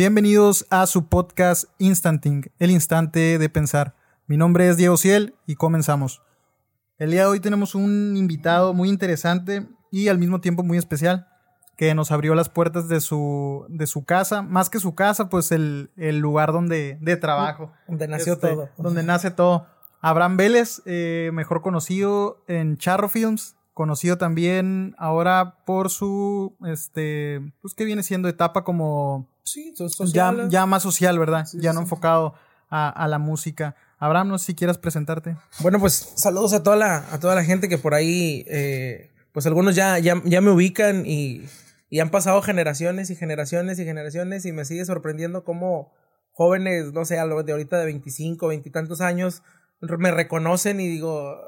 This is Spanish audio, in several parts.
Bienvenidos a su podcast Instanting, el instante de pensar. Mi nombre es Diego Ciel y comenzamos. El día de hoy tenemos un invitado muy interesante y al mismo tiempo muy especial que nos abrió las puertas de su, de su casa, más que su casa, pues el, el lugar donde, de trabajo. Donde nació Este, todo. Donde nace todo. Abraham Vélez, eh, mejor conocido en Charro Films, conocido también ahora por su, este, pues que viene siendo etapa como Sí, ya, más social, ¿verdad? Sí, ya sí, no sí. enfocado a, a la música. Abraham, no sé si quieras presentarte. Bueno, pues saludos a toda la, a toda la gente que por ahí, eh, pues algunos ya, ya, ya me ubican y, y han pasado generaciones y generaciones y generaciones y me sigue sorprendiendo cómo jóvenes, no sé, a lo de ahorita de 25, 20 y tantos años, me reconocen y digo,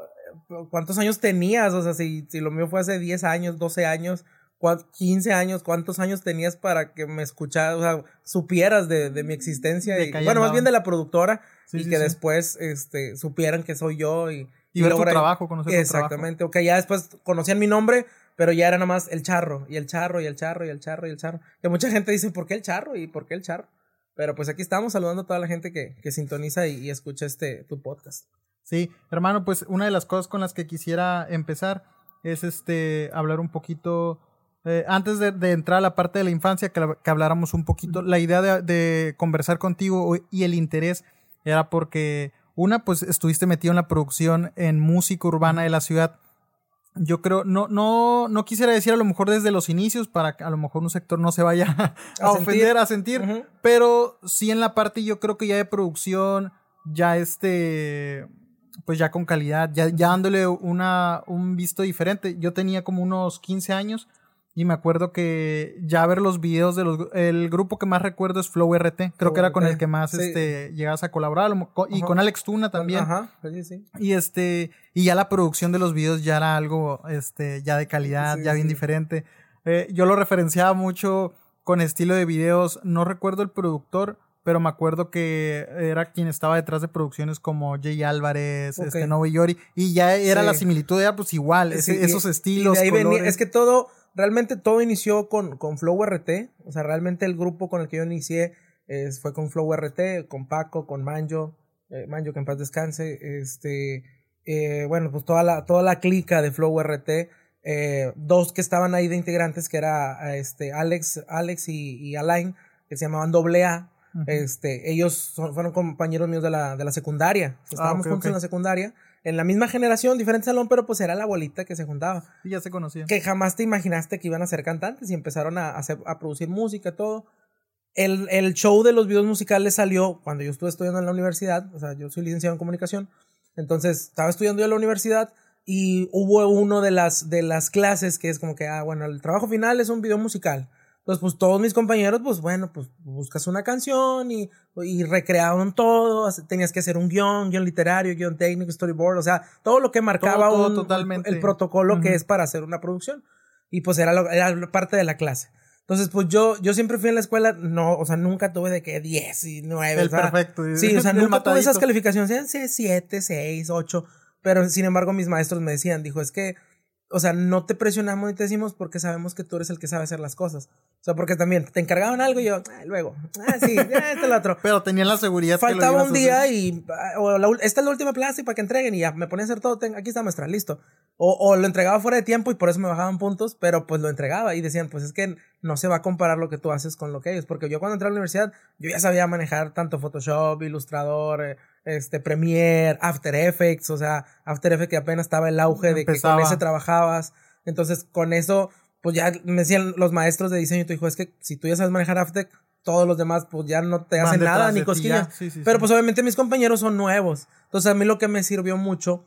¿cuántos años tenías? O sea, si, si lo mío fue hace 10 años, 12 años, cua- 15 años, ¿cuántos años tenías para que me escucharas, o sea, supieras de, de mi existencia? De Y, bueno, más bien de la productora Sí, y sí, que sí. después este, supieran que soy yo y, Y, ver tu trabajo, conocer tu trabajo. Exactamente, ok, ya después conocían mi nombre, pero ya era nada más el charro, y el charro, y el charro, y el charro, y el charro. Que mucha gente dice, ¿por qué el charro? ¿Y por qué el charro? Pero pues aquí estamos saludando a toda la gente que, que sintoniza y, y escucha este tu podcast. Sí, hermano, pues una de las cosas con las que quisiera empezar es este hablar un poquito, eh, antes de, de entrar a la parte de la infancia, que, habláramos un poquito, la idea de, de conversar contigo y el interés era porque, una, pues estuviste metido en la producción en música urbana de la ciudad. Yo creo, no, no, no quisiera decir a lo mejor desde los inicios para que a lo mejor un sector no se vaya a, ofender, a sentir, pero sí en la parte yo creo que ya de producción, ya este, pues ya con calidad, ya, ya dándole una, un visto diferente. Yo tenía como unos 15 años y me acuerdo que ya ver los videos de los, el grupo que más recuerdo es Flow RT, creo Flow que era con RT, el que más sí. este, llegabas a colaborar, y Ajá. con Alex Tuna también. Ajá, sí, sí. Y este, y ya la producción de los videos ya era algo, este, ya de calidad, Sí, ya bien diferente. Eh, yo lo referenciaba mucho con estilo de videos. No recuerdo el productor, pero me acuerdo que era quien estaba detrás de producciones como Jay Álvarez, Ok. este, Novo Yori, y ya era Sí. la similitud, era pues igual, ese- Sí, y- esos y estilos, ahí venía- colores. es que todo, realmente todo inició con, con Flow RT. O sea, realmente el grupo con el que yo inicié es- fue con Flow RT, con Paco, con Manjo, eh, Manjo que en paz descanse. Este, eh, bueno, pues toda la, toda la clica de Flow RT. eh, dos que estaban ahí de integrantes, que era este, Alex, Alex y, y Alain, que se llamaban Doble A. Este, ellos son- fueron compañeros míos de la, de la secundaria. O sea, Ah, estábamos juntos en la secundaria. En la misma generación, diferente salón, pero pues era la bolita que se juntaba. Sí, ya se conocían. Que jamás te imaginaste que iban a ser cantantes y empezaron a, hacer, a producir música, todo. El, el show de los videos musicales salió cuando yo estuve estudiando en la universidad. O sea, yo soy licenciado en comunicación. Entonces, estaba estudiando yo en la universidad y hubo uno de las, de las clases que es como que, ah, bueno, el trabajo final es un video musical. Entonces, pues todos mis compañeros, pues bueno, pues buscas una canción y, y recrearon todo. Tenías que hacer un guion, guion literario, guion técnico, storyboard, o sea, todo lo que marcaba todo un- totalmente. el protocolo que Ujú. es para hacer una producción. Y pues era, lo- era parte de la clase. Entonces, pues yo, yo siempre fui en la escuela, no, o sea, nunca tuve de que 10 y 9. El o sea, perfecto. Sí, o sea, nunca tuve esas matadito. calificaciones, eran 7, 6, 8, pero sin embargo mis maestros me decían, dijo, es que, o sea, no te presionamos ni te decimos porque sabemos que tú eres el que sabe hacer las cosas. O sea, porque también te encargaban algo y yo, "Ah, luego, ah, sí, ya, este lo otro. Pero tenían la seguridad que lo Faltaba un día y ah, o la esta es la última plaza y para que entreguen y ya me ponía a hacer todo, ten- aquí está maestra, listo. O, o lo entregaba fuera de tiempo y por eso me bajaban puntos, pero pues lo entregaba y decían, pues es que no se va a comparar lo que tú haces con lo que ellos, porque yo cuando entré a la universidad yo ya sabía manejar tanto Photoshop, Ilustrador, eh, este Premiere, After Effects, o sea, After Effects que apenas estaba el auge de que Empezaba. con ese trabajabas. Entonces, con eso pues ya me decían los maestros de diseño, tu hijo, es que si tú ya sabes manejar After todos los demás pues ya no te Van hacen nada ni cosquillas. Sí, sí, Pero sí. pues obviamente mis compañeros son nuevos. Entonces a mí lo que me sirvió mucho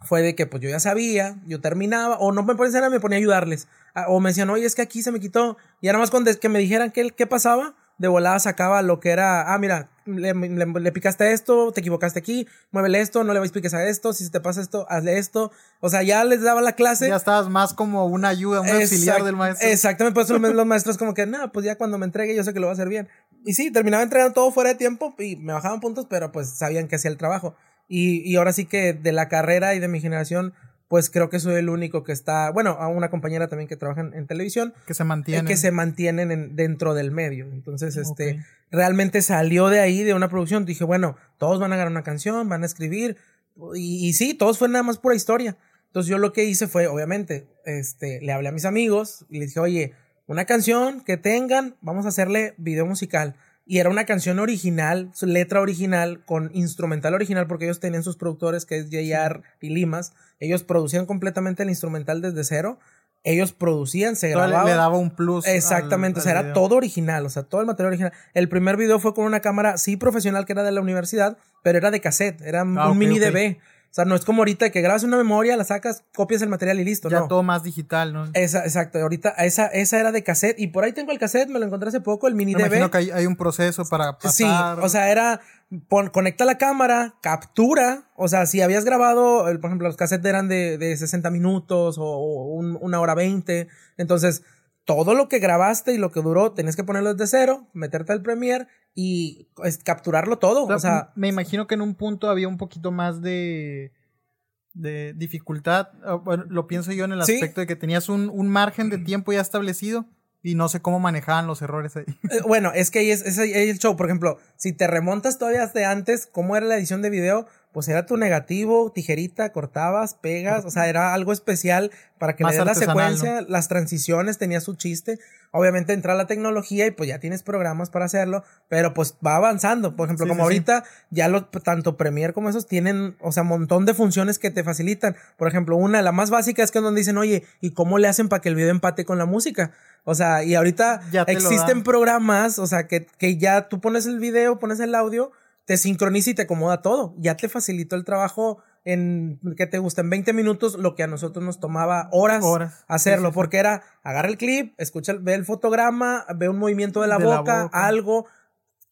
fue de que pues yo ya sabía, yo terminaba, o no me ponía nada, me ponía a ayudarles. O me decían, oye, es que aquí se me quitó. Y ahora más cuando que me dijeran qué, qué pasaba, de volada sacaba lo que era, ah, mira, le, le- le picaste a esto, te equivocaste aquí, muévele esto, no le piques a esto, si se te pasa esto, hazle esto. O sea, ya les daba la clase. Ya estabas más como una ayuda, un auxiliar Exact- del maestro. Exactamente, por eso los, los maestros como que, no, pues ya cuando me entregue yo sé que lo va a hacer bien. Y sí, terminaba entregando todo fuera de tiempo y me bajaban puntos, pero pues sabían que hacía el trabajo. Y, y ahora sí que de la carrera y de mi generación, pues creo que soy el único que está, bueno, a una compañera también que trabaja en, televisión. Que se mantienen. que se mantienen dentro del medio. Entonces, este, realmente salió de ahí, de una producción. Dije, bueno, todos van a ganar una canción, van a escribir. Y, y sí, todos fue nada más pura historia. Entonces yo lo que hice fue, obviamente, este, le hablé a mis amigos y les dije, oye, una canción que tengan, vamos a hacerle video musical. Y era una canción original, su letra original, con instrumental original, porque ellos tenían sus productores, que es JR y Limas. Ellos producían completamente el instrumental desde cero. Ellos producían, se grababa. Le, daba un plus. Exactamente, o sea, era todo original, o sea, todo el material original. El primer video fue con una cámara, sí profesional, que era de la universidad, pero era de cassette, era ah, un mini DB. O sea, no es como ahorita que grabas una memoria, la sacas, copias el material y listo, ya todo más digital, ¿no? Esa, exacto. Ahorita esa, esa era de cassette y por ahí tengo el cassette, me lo encontré hace poco, el mini me Imagino que hay, un proceso para pasar. Sí, o sea, era conecta la cámara, captura, o sea, si habías grabado, por ejemplo, los cassettes eran de, de 60 minutos o, una hora 20, entonces todo lo que grabaste y lo que duró, tenés que ponerlo desde cero, meterte al Premiere y capturarlo todo. O sea, me imagino que en un punto había un poquito más de, de dificultad. Bueno, lo pienso yo en el aspecto de que tenías un, un, margen de tiempo ya establecido y no sé cómo manejaban los errores ahí. Eh, bueno, es que ahí es, es, ahí el show. Por ejemplo, si te remontas todavía de antes, cómo era la edición de video, pues era tu negativo, tijerita, cortabas, pegas, o sea, era algo especial para que le des la secuencia, las transiciones, tenía su chiste. Obviamente entra la tecnología y pues ya tienes programas para hacerlo, pero pues va avanzando. Por ejemplo, como ahorita ya lo, tanto Premiere como esos tienen, o sea, un montón de funciones que te facilitan. Por ejemplo, una, la más básica es que donde dicen, oye, ¿y cómo le hacen para que el video empate con la música? O sea, y ahorita existen programas, o sea, que, que ya tú pones el video, pones el audio te sincroniza y te acomoda todo. Ya te facilitó el trabajo en, que te gusta? En 20 minutos, lo que a nosotros nos tomaba horas, hacerlo, porque era, agarra el clip, escucha, ve el fotograma, ve un movimiento de la, boca, algo,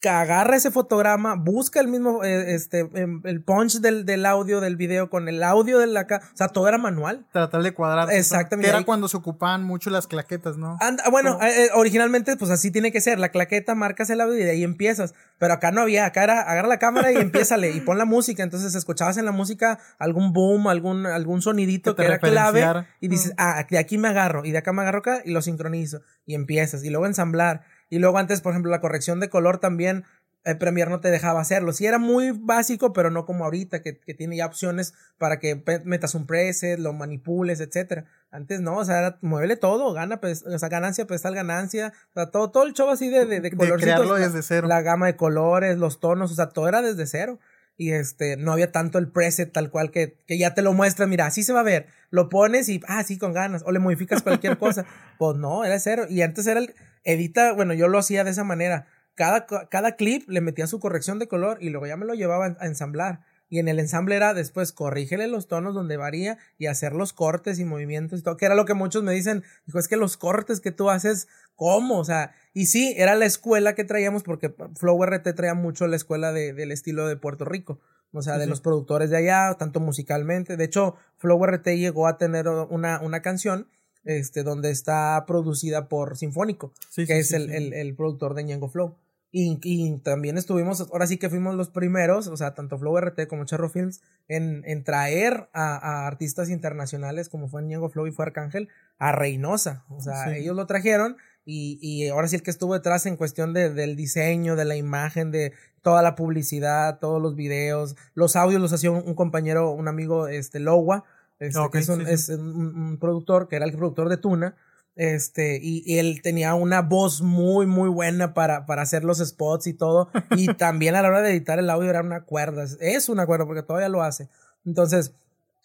agarra ese fotograma, busca el mismo, eh, este, em, el punch del, del, audio del video con el audio de la o sea, todo era manual. Tratar de cuadrar. Exactamente. Que era cuando se ocupaban mucho las claquetas, ¿no? bueno, eh, eh, originalmente, pues así tiene que ser. La claqueta, marcas el audio y de ahí empiezas. Pero acá no había, acá era, agarra la cámara y empiézale y pon la música. Entonces escuchabas en la música algún boom, algún, algún sonidito que, era clave y dices, ah, de aquí me agarro y de acá me agarro acá y lo sincronizo y empiezas y luego ensamblar y luego antes, por ejemplo, la corrección de color también, el Premiere no te dejaba hacerlo. Sí era muy básico, pero no como ahorita, que, que tiene ya opciones para que metas un preset, lo manipules, etcétera. Antes no, o sea, muévele todo, gana, pues, o sea, ganancia, pues tal ganancia, o sea, todo, todo el show así de, de, de colorcitos. desde cero. La gama de colores, los tonos, o sea, todo era desde cero. Y este, no había tanto el preset tal cual que, que ya te lo muestra, mira, así se va a ver. Lo pones y, ah, sí, con ganas. O le modificas cualquier cosa. Pues no, era cero. Y antes era el, edita, bueno, yo lo hacía de esa manera. Cada, cada clip le metía su corrección de color y luego ya me lo llevaba a ensamblar. Y en el ensamble era después corrígele los tonos donde varía y hacer los cortes y movimientos y todo, que era lo que muchos me dicen, dijo, es que los cortes que tú haces, ¿cómo? O sea, y sí, era la escuela que traíamos porque Flow RT traía mucho la escuela de, del estilo de Puerto Rico, o sea, de los productores de allá, tanto musicalmente. De hecho, Flow RT llegó a tener una, una canción este, donde está producida por Sinfónico, que es el, el, el, productor de Ñengo Flow. Y, y, también estuvimos, ahora sí que fuimos los primeros, o sea, tanto Flow RT como Charro Films, en, en traer a, a, artistas internacionales como fue Ñengo Flow y fue Arcángel a Reynosa. O sea, ellos lo trajeron y, y, ahora sí el que estuvo detrás en cuestión de, del diseño, de la imagen, de toda la publicidad, todos los videos, los audios los hacía un, un compañero, un amigo, este, Lowa este, que es, un, es un, productor que era el productor de Tuna. Este, y, él tenía una voz muy, muy buena para, para hacer los spots y todo. Y también a la hora de editar el audio era una cuerda. Es una cuerda porque todavía lo hace. Entonces,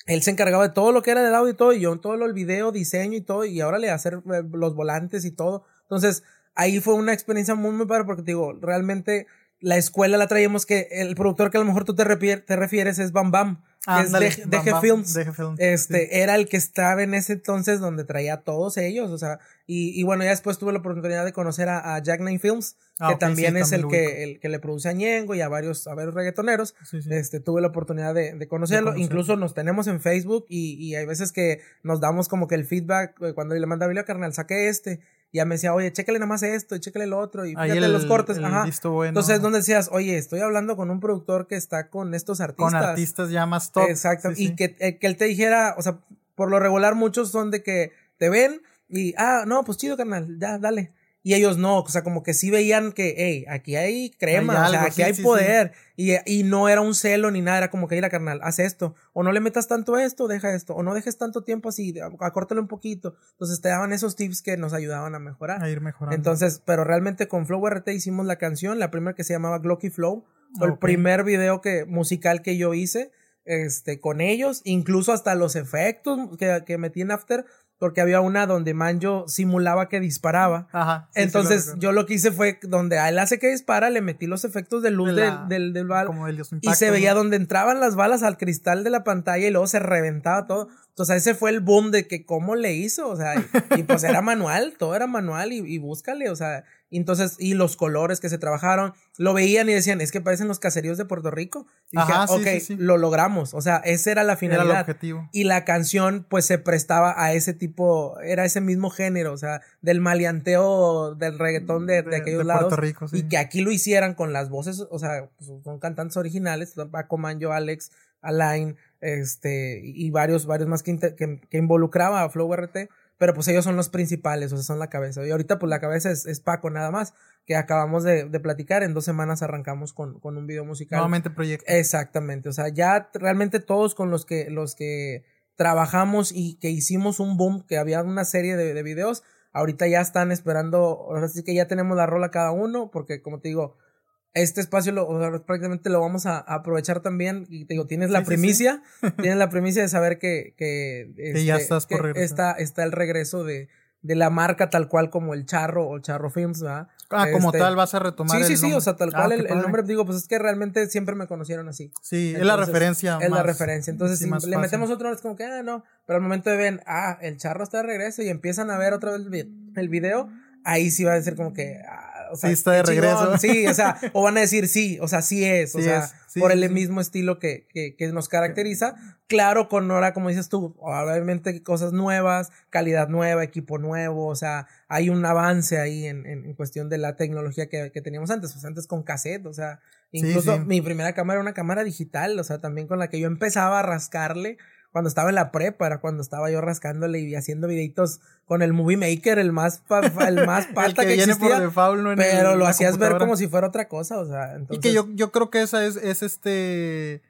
él se encargaba de todo lo que era del audio y todo. Y yo todo lo el video, diseño y todo. Y ahora le hacer eh, los volantes y todo. Entonces, ahí fue una experiencia muy, muy padre porque te digo, realmente la escuela la traíamos que el productor que a lo mejor tú te, te refieres es Bam Bam es de, Films. Este, era el que estaba en ese entonces donde traía a todos ellos, o sea, y, y bueno, ya después tuve la oportunidad de conocer a, Jack Nine Films, ah, que también es el que, el que le produce a Ñengo y a varios, a varios reggaetoneros. Este, tuve la oportunidad de, conocerlo. Incluso nos tenemos en Facebook y, y hay veces que nos damos como que el feedback eh, cuando le manda a carnal, saqué este ya me decía, oye, chécale nada más esto y chécale lo otro y fíjate los cortes. Ajá. Entonces, donde decías, oye, estoy hablando con un productor que está con estos artistas. Con artistas ya más top. Exacto. y Que, eh, que él te dijera, o sea, por lo regular muchos son de que te ven y, ah, no, pues chido, carnal, ya, dale. Y ellos no, o sea, como que sí veían que, hey, aquí hay crema, o sea, aquí hay poder. Y, y, no era un celo ni nada, era como que, mira, carnal, haz esto. O no le metas tanto esto, deja esto. O no dejes tanto tiempo así, acórtalo un poquito. Entonces te daban esos tips que nos ayudaban a mejorar. A ir mejorando. Entonces, pero realmente con Flow RT hicimos la canción, la primera que se llamaba Glocky Flow. Fue el primer video que, musical que yo hice este, con ellos, incluso hasta los efectos que, que metí en After porque había una donde Manjo simulaba que disparaba. Ajá. Entonces yo lo que hice fue donde a él hace que dispara, le metí los efectos de luz del, del, del bal. y se veía donde entraban las balas al cristal de la pantalla y luego se reventaba todo. Entonces ese fue el boom de que cómo le hizo, o sea, y, pues era manual, todo era manual y, y búscale, o sea, entonces, y los colores que se trabajaron, lo veían y decían, es que parecen los caseríos de Puerto Rico. Y dije, ok, lo logramos. O sea, ese era la finalidad. Era el objetivo. Y la canción, pues, se prestaba a ese tipo, era ese mismo género, o sea, del maleanteo del reggaetón de, de, aquellos lados. Puerto Rico, Y que aquí lo hicieran con las voces, o sea, pues, son cantantes originales, Paco Manjo, Alex, Alain, este, y varios, varios más que, que, que involucraba a Flow RT pero pues ellos son los principales, o sea, son la cabeza. Y ahorita pues la cabeza es, Paco nada más, que acabamos de, platicar, en dos semanas arrancamos con, con un video musical. Nuevamente proyecto. Exactamente, o sea, ya realmente todos con los que, los que trabajamos y que hicimos un boom, que había una serie de, de videos, ahorita ya están esperando, ahora sí que ya tenemos la rola cada uno, porque como te digo, este espacio lo, prácticamente lo vamos a, aprovechar también. Y te digo, tienes la primicia, tienes la primicia de saber que, que, ya este, estás por está, está el regreso de, de la marca tal cual como el Charro o Charro Films, ¿verdad? Ah, como este, tal vas a retomar. Sí, sí, sí, o sea, tal ah, cual el, nombre, digo, pues es que realmente siempre me conocieron así. Sí, es la referencia. Es la referencia. Entonces, si le metemos otro, es como que, ah, no. Pero al momento de ven, ah, el Charro está de regreso y empiezan a ver otra vez el video, ahí sí va a ser como que, ah, o sea, sí está de regreso. sí, o sea, o van a decir sí, o sea, sí es, o sea, por el mismo estilo que, que, que, nos caracteriza. Claro, con ahora, como dices tú, obviamente cosas nuevas, calidad nueva, equipo nuevo, o sea, hay un avance ahí en, en, cuestión de la tecnología que, que teníamos antes, pues antes con cassette, o sea, incluso mi primera cámara era una cámara digital, o sea, también con la que yo empezaba a rascarle cuando estaba en la prepa, era cuando estaba yo rascándole y haciendo videitos con el Movie Maker, el más, el más palta que, existía. pero lo hacías ver como si fuera otra cosa, o sea. Y que yo, yo creo que esa es, es este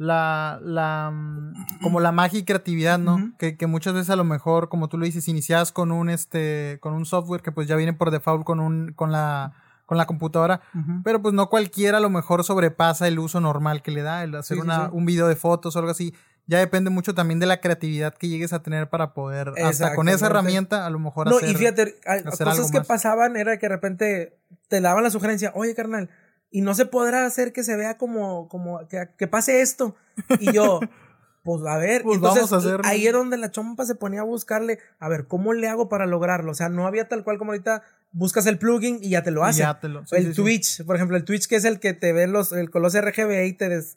la, la, mm, como la magia y creatividad, ¿no? que, que, muchas veces a lo mejor, como tú lo dices, inicias con un, este, con un software que pues ya viene por default con un, con la, con la computadora, pero pues no cualquiera a lo mejor sobrepasa el uso normal que le da, el hacer una, un video de fotos o algo así ya depende mucho también de la creatividad que llegues a tener para poder, hasta con esa herramienta, a lo mejor no, y fíjate, cosas que pasaban era que de repente te daban la sugerencia, oye, carnal, y no se podrá hacer que se vea como, como, que, pase esto. Y yo, pues a ver, pues vamos a hacer. Ahí es donde la chompa se ponía a buscarle, a ver, ¿cómo le hago para lograrlo? O sea, no había tal cual como ahorita buscas el plugin y ya te lo hace. el Twitch, por ejemplo, el Twitch que es el que te ve los, el, con los RGB y te, des,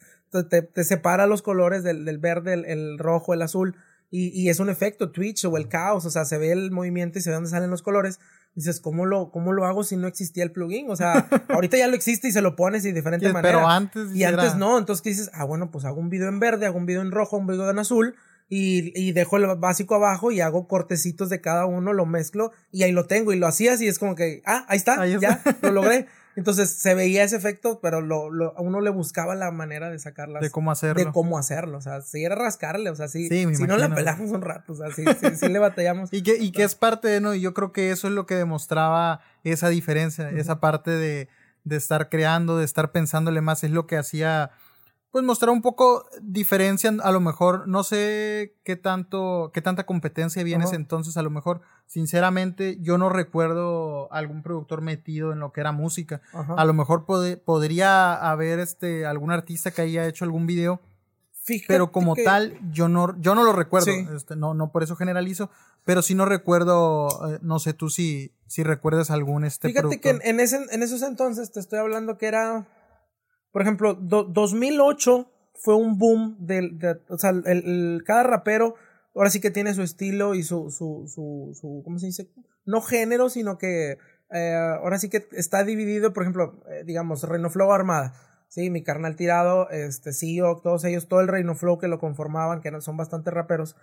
te, separa los colores del, del verde, el, rojo, el azul. Y, y, es un efecto Twitch o el caos, o sea, se ve el movimiento y se ve dónde salen los colores. Dices, ¿cómo lo, ¿cómo lo hago si no existía el plugin? O sea, ahorita ya lo existe y se lo pones de diferente manera. Pero antes. Y antes no, entonces ¿qué dices? Ah, bueno, pues hago un video en verde, hago un video en rojo, un video en azul y, y dejo el básico abajo y hago cortecitos de cada uno, lo mezclo y ahí lo tengo y lo hacías y es como que, ah, ahí está, ya, lo logré. Entonces se veía ese efecto, pero lo, lo, a uno le buscaba la manera de sacarlas. De cómo hacerlo. De cómo hacerlo. O sea, si era rascarle, o sea, sí. si no la pelamos un rato, o sea, sí, sí, le batallamos. y que, y que es parte de, ¿no? Y yo creo que eso es lo que demostraba esa diferencia, esa parte de, de estar creando, de estar pensándole más, es lo que hacía pues mostrar un poco diferencia, a lo mejor, no sé qué tanto, qué tanta competencia vienes entonces, a lo mejor, sinceramente, yo no recuerdo algún productor metido en lo que era música. A lo mejor podría haber este algún artista que haya hecho algún video. pero como tal, yo no, yo no lo recuerdo. Este, no, no por eso generalizo. Pero sí no recuerdo, eh, no sé tú si, si recuerdas algún este. Fíjate que en, ese, en esos entonces te estoy hablando que era por ejemplo, 2008 fue un boom del, de, o sea, el, cada rapero ahora sí que tiene su estilo y su, su, su, su ¿cómo se dice? No género, sino que eh, ahora sí que está dividido, por ejemplo, eh, digamos, Reino Flow Armada. Sí, mi carnal tirado, este, CEO, todos ellos, todo el Reino Flow que lo conformaban, que son bastante raperos.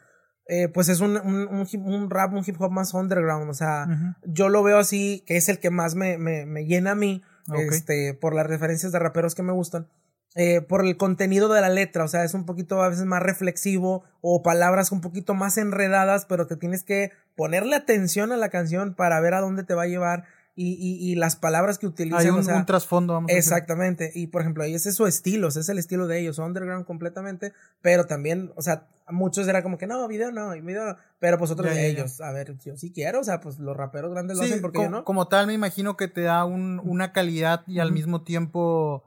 eh, pues es un, un, un, rap, un hip hop más underground. O sea, yo lo veo así, que es el que más me, me, me llena a mí, este, por las referencias de raperos que me gustan. Eh, por el contenido de la letra, o sea, es un poquito a veces más reflexivo o palabras un poquito más enredadas, pero te tienes que ponerle atención a la canción para ver a dónde te va a llevar y, y, y las palabras que utilizan. Hay un, un trasfondo, vamos Exactamente, y por ejemplo, ahí ese es su estilo, ese es el estilo de ellos, underground completamente, pero también, o sea, muchos era como que no, video no, video no, pero pues otros de ellos, a ver, yo sí quiero, o sea, pues los raperos grandes lo hacen porque como, yo no. Como tal, me imagino que te da un, una calidad y al mismo tiempo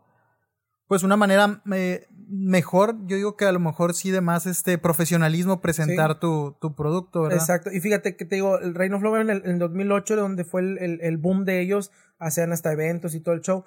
pues una manera eh, mejor, yo digo que a lo mejor sí de más este profesionalismo presentar tu, tu, producto, ¿verdad? Exacto, y fíjate que te digo, el Reino Flower en el en 2008, donde fue el, el, boom de ellos, hacían hasta eventos y todo el show,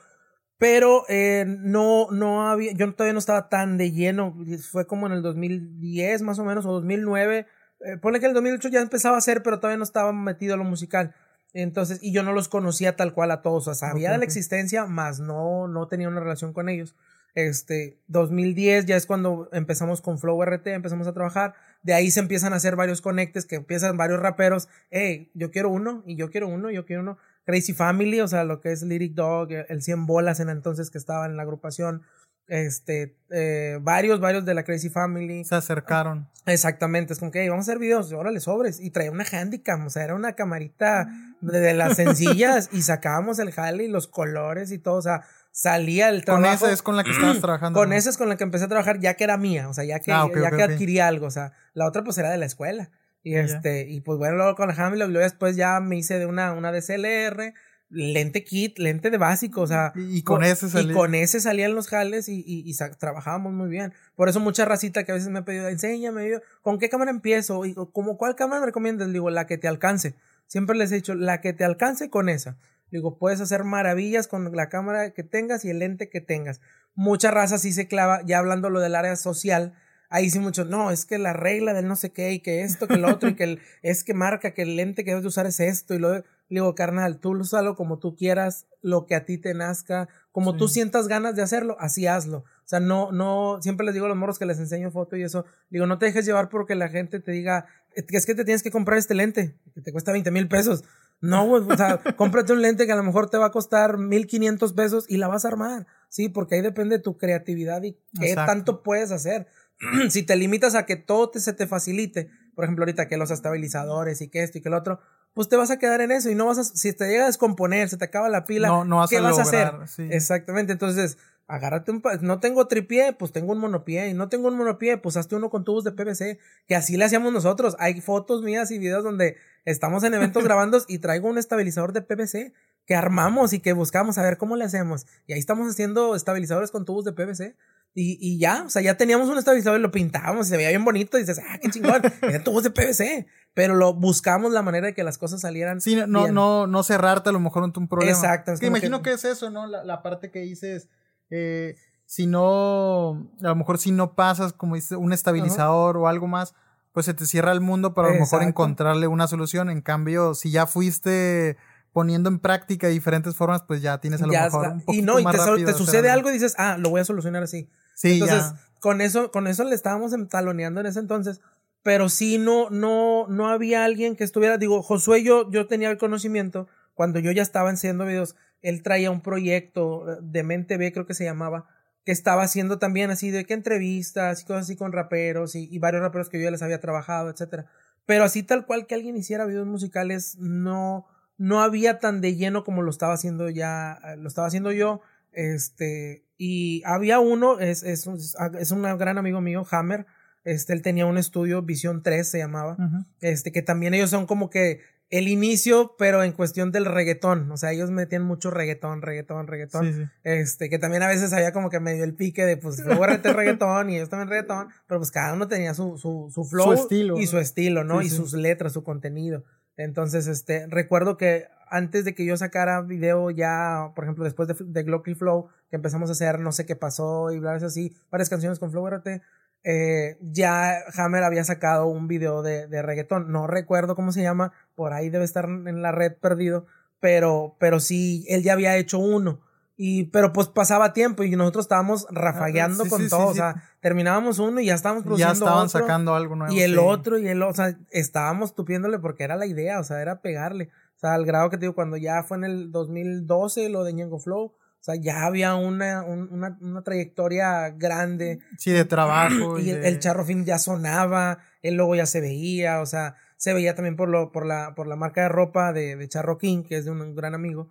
pero eh, no, no había, yo todavía no estaba tan de lleno, fue como en el 2010 más o menos, o 2009, eh, ponle que en el 2008 ya empezaba a hacer, pero todavía no estaba metido a lo musical. Entonces, y yo no los conocía tal cual a todos, o sea, sabía de la existencia, más no, no tenía una relación con ellos. Este, 2010 ya es cuando empezamos con Flow RT, empezamos a trabajar. De ahí se empiezan a hacer varios conectes que empiezan varios raperos. Hey, yo quiero uno, y yo quiero uno, yo quiero uno. Crazy Family, o sea, lo que es Lyric Dog, el 100 bolas en entonces que estaba en la agrupación. Este, eh, varios, varios de la Crazy Family. Se acercaron. Exactamente, es como que vamos a hacer videos, órale, sobres. Y traía una handicam, o sea, era una camarita de las sencillas y sacábamos el jale y los colores y todo, o sea, salía el trabajo. Con esa es con la que estabas trabajando. Con esa es con la que empecé a trabajar ya que era mía, o sea, ya que, ah, ya que adquirí algo, o sea, la otra pues era de la escuela. Y este, y pues bueno, luego con la Hamilton, luego después ya me hice de una, una DSLR, lente kit, lente de básico, o sea. Y, con, ese salía. Y con ese salían los jales y, y, y, trabajábamos muy bien. Por eso mucha racita que a veces me ha pedido, enséñame, ¿con qué cámara empiezo? Y como, ¿cuál cámara me recomiendas? Digo, la que te alcance. Siempre les he dicho, la que te alcance con esa. Digo, puedes hacer maravillas con la cámara que tengas y el lente que tengas. Mucha raza sí se clava, ya hablando lo del área social, ahí sí mucho, no, es que la regla del no sé qué y que esto, que lo otro y que el, es que marca que el lente que debes de usar es esto y lo digo, carnal, tú úsalo como tú quieras, lo que a ti te nazca, como tú sientas ganas de hacerlo, así hazlo. O sea, no, no, siempre les digo a los morros que les enseño foto y eso, digo, no te dejes llevar porque la gente te diga, es que te tienes que comprar este lente, que te cuesta 20 mil pesos. No, güey, o sea, cómprate un lente que a lo mejor te va a costar 1500 pesos y la vas a armar. Sí, porque ahí depende de tu creatividad y qué tanto puedes hacer. si te limitas a que todo te, se te facilite, por ejemplo, ahorita que los estabilizadores y que esto y que el otro, pues te vas a quedar en eso y no vas a, si te llega a descomponer, se te acaba la pila, ¿qué vas a hacer? Exactamente, entonces, agárrate un, no tengo tripié, pues tengo un monopié, y no tengo un monopié, pues hazte uno con tubos de PVC, que así le hacíamos nosotros. Hay fotos mías y videos donde estamos en eventos grabando y traigo un estabilizador de PVC que armamos y que buscamos a ver cómo le hacemos. Y ahí estamos haciendo estabilizadores con tubos de PVC. Y, y ya, o sea, ya teníamos un estabilizador y lo pintábamos y se veía bien bonito y dices, ah, qué chingón, eran tubos de PVC. Pero lo buscamos la manera de que las cosas salieran. Sí, no, no, no cerrarte a lo mejor en un problema. Exacto. Es que imagino que... es eso, ¿no? La, la parte que dices, eh, si no, a lo mejor si no pasas, como dices, un estabilizador o algo más, pues se te cierra el mundo para a lo mejor encontrarle una solución. En cambio, si ya fuiste poniendo en práctica diferentes formas, pues ya tienes a lo mejor un Y no, y te, te sucede algo y dices, ah, lo voy a solucionar así. Sí, Entonces, con eso, con eso le estábamos entaloneando en ese entonces. Pero sí, no, no, no había alguien que estuviera, digo, Josué, yo, yo tenía el conocimiento cuando yo ya estaba haciendo videos, él traía un proyecto eh, de Mente B, creo que se llamaba, que estaba haciendo también así de que entrevistas y cosas así con raperos y, y varios raperos que yo ya les había trabajado, etcétera. Pero así tal cual que alguien hiciera videos musicales, no, no había tan de lleno como lo estaba haciendo ya, eh, lo estaba haciendo yo. Este, y había uno, es, es, es un gran amigo mío, Hammer. Este, él tenía un estudio, Visión 3 se llamaba. Este, que también ellos son como que el inicio, pero en cuestión del reggaetón. O sea, ellos metían mucho reggaetón, reggaetón, reggaetón. Este, que también a veces había como que medio el pique de pues el reggaetón y ellos también reggaetón. Pero pues cada uno tenía su, su, su flow estilo, y su estilo, ¿no? y sus letras, su contenido. Entonces, este, recuerdo que antes de que yo sacara video ya, por ejemplo, después de, de Glocky Flow, que empezamos a hacer No sé qué pasó y bla, así, varias canciones con Flow RT, eh, ya Hammer había sacado un video de, de, reggaetón. No recuerdo cómo se llama, por ahí debe estar en la red perdido, pero, pero sí, él ya había hecho uno. Y, pero pues pasaba tiempo y nosotros estábamos rafagueando Sí, con sí, todo. sí, o sea, terminábamos uno y ya estábamos produciendo Ya estaban otro, sacando algo nuevo. Y el otro, y el otro. O sea, estábamos tupiéndole porque era la idea, o sea, era pegarle. O sea, al grado que te digo, cuando ya fue en el 2012 lo de Ñengo Flow, o sea, ya había una, un- una, una trayectoria grande. Sí, de trabajo. Y el, de- el Charro Film ya sonaba, el logo ya se veía, o sea, se veía también por, lo, por, la, por la marca de ropa de, de Charro King, que es de un gran amigo,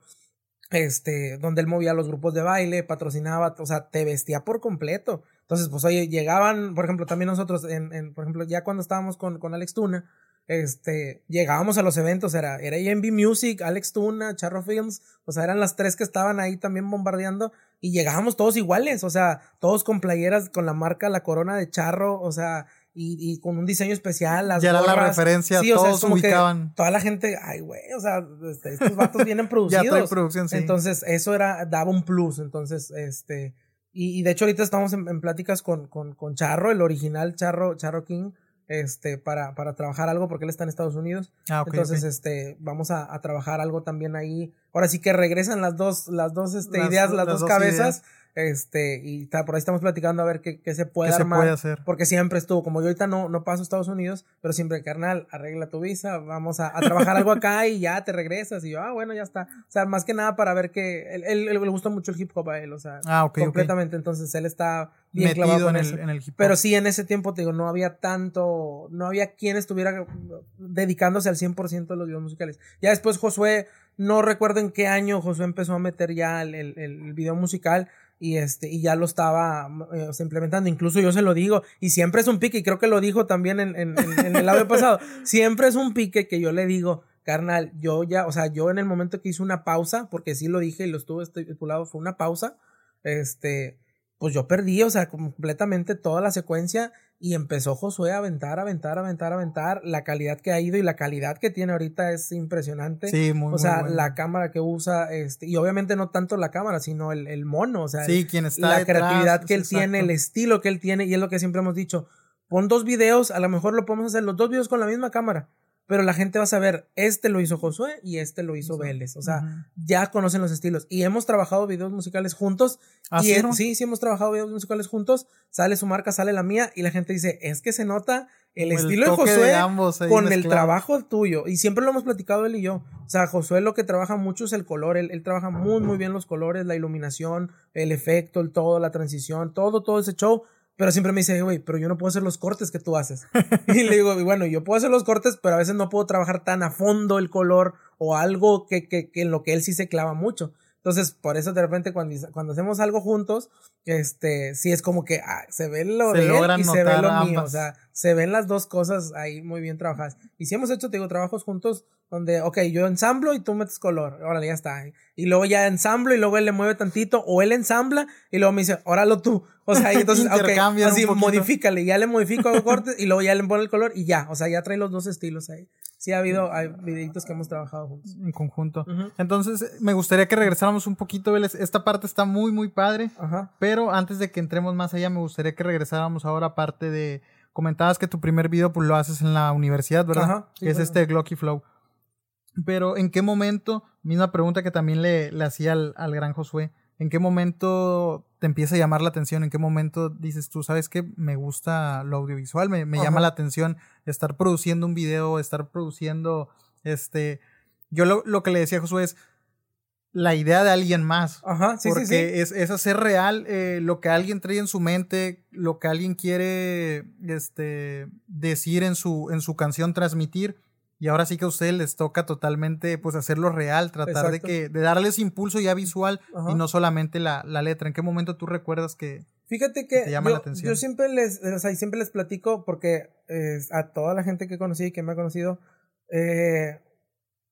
este, donde él movía los grupos de baile, patrocinaba, o sea, te vestía por completo. Entonces, pues oye, llegaban, por ejemplo, también nosotros, en, en, por ejemplo, ya cuando estábamos con, con Alex Tuna, este, llegábamos a los eventos, era, era AMB Music, Alex Tuna, Charro Films, o sea, eran las tres que estaban ahí también bombardeando y llegábamos todos iguales, o sea, todos con playeras con la marca, la corona de Charro, o sea, y, y con un diseño especial, las ya era la referencia, Sí, o sea, todos que ubicaban. toda la gente, ay, güey, o sea, este, estos vatos vienen Ya producidos. trae producción, sí. Entonces, eso era, daba un plus. Entonces, este, y, y de hecho, ahorita estamos en, en pláticas con, con, con Charro, el original Charro, Charro King, este, para, para trabajar algo, porque él está en Estados Unidos. ah, Entonces, este, vamos a, a trabajar algo también ahí. Ahora sí que regresan las dos, las dos, este, Las- ideas, las, las dos, dos cabezas. Este, y ta- por ahí estamos platicando a ver qué, qué se puede ¿Qué se armar. puede hacer? Porque siempre estuvo, como yo ahorita no, no paso a Estados Unidos, pero siempre, carnal, arregla tu visa, vamos a, a trabajar algo acá y ya te regresas. Y yo, ah, bueno, ya está. O sea, más que nada para ver que él, él- él le gusta mucho el hip hop a él, o sea, Ah, ok, ok. completamente. Entonces él está bien clavado Metido con en eso. el, en el hip hop. Pero sí, en ese tiempo, te digo, no había tanto, no había quien estuviera dedicándose al 100% de los videos musicales. Ya después Josué, no recuerdo en qué año Josué empezó a meter ya el, el video musical y este, y ya lo estaba eh, o sea, implementando. Incluso yo se lo digo, y siempre es un pique, y creo que lo dijo también en, en, en- en el audio pasado, siempre es un pique que yo le digo, carnal, yo ya, o sea, yo en el momento que hice una pausa, porque sí lo dije y lo estuve estipulado, fue una pausa, este, pues yo perdí, o sea, completamente toda la secuencia y empezó Josué a aventar, aventar, aventar, aventar. La calidad que ha ido y la calidad que tiene ahorita es impresionante. Sí, muy, o muy sea, bueno. la cámara que usa, este, y obviamente no tanto la cámara, sino el, el mono, o sea, Sí, quien está la detrás, creatividad que él tiene, el estilo que él tiene, y es lo que siempre hemos dicho. Pon dos videos, a lo mejor lo podemos hacer los dos videos con la misma cámara, pero la gente va a saber, este lo hizo Josué y este lo hizo Vélez. O sea, ya conocen los estilos. Y hemos trabajado videos musicales juntos. ¿Ah, y sí, no? sí, sí hemos trabajado videos musicales juntos. Sale su marca, sale la mía, y la gente dice, es que se nota el, El estilo de Josué ambos con el trabajo tuyo. Y siempre lo hemos platicado él y yo. O sea, Josué lo que trabaja mucho es el color. Él, él trabaja muy, muy bien los colores, la iluminación, el efecto, el todo, la transición, todo, todo ese show. Pero siempre me dice, güey, pero yo no puedo hacer los cortes que tú haces. y le digo, bueno, yo puedo hacer los cortes, pero a veces no puedo trabajar tan a fondo el color o algo que, que, que en lo que él sí se clava mucho. Entonces, por eso de repente cuando, cuando hacemos algo juntos, este, sí es como que ah, se ve lo Se de él y se ve lo mío. ambas. O sea, se ven las dos cosas ahí muy bien trabajadas. Y si hemos hecho, te digo, trabajos juntos donde, ok, yo ensamblo y tú metes color. Órale, ya está. Y luego ya ensamblo y luego él le mueve tantito o él ensambla y luego me dice, óralo tú. O sea, y entonces, ok, así modifícale. Ya le modifico hago cortes y luego ya le pone el color y ya. O sea, ya trae los dos estilos ahí. Sí ha habido, hay videitos que hemos trabajado juntos. en conjunto. Entonces, me gustaría que regresáramos un poquito, Vélez. Esta parte está muy, muy padre. Ajá. Pero antes de que entremos más allá, me gustaría que regresáramos ahora a parte de. Comentabas que tu primer video pues lo haces en la universidad, ¿verdad? Ajá, sí, Que es bueno. este Glocky Flow. Pero ¿en qué momento, misma pregunta que también le, le hacía al, al gran Josué, ¿en qué momento te empieza a llamar la atención? ¿En qué momento dices tú, sabes que me gusta lo audiovisual? Me, me llama la atención estar produciendo un video, estar produciendo, este... Yo lo, lo que le decía a Josué es la idea de alguien más. Ajá, sí, porque sí, sí. Es, es hacer real eh, lo que alguien trae en su mente, lo que alguien quiere este, decir en su, en su canción, transmitir. Y ahora sí que a ustedes les toca totalmente pues hacerlo real, tratar de que de darles impulso ya visual Ajá. y no solamente la, la letra. ¿En qué momento tú recuerdas que Fíjate que te llama yo, la atención. yo siempre les, o sea, siempre les platico porque eh, a toda la gente que conocí y que me ha conocido, eh,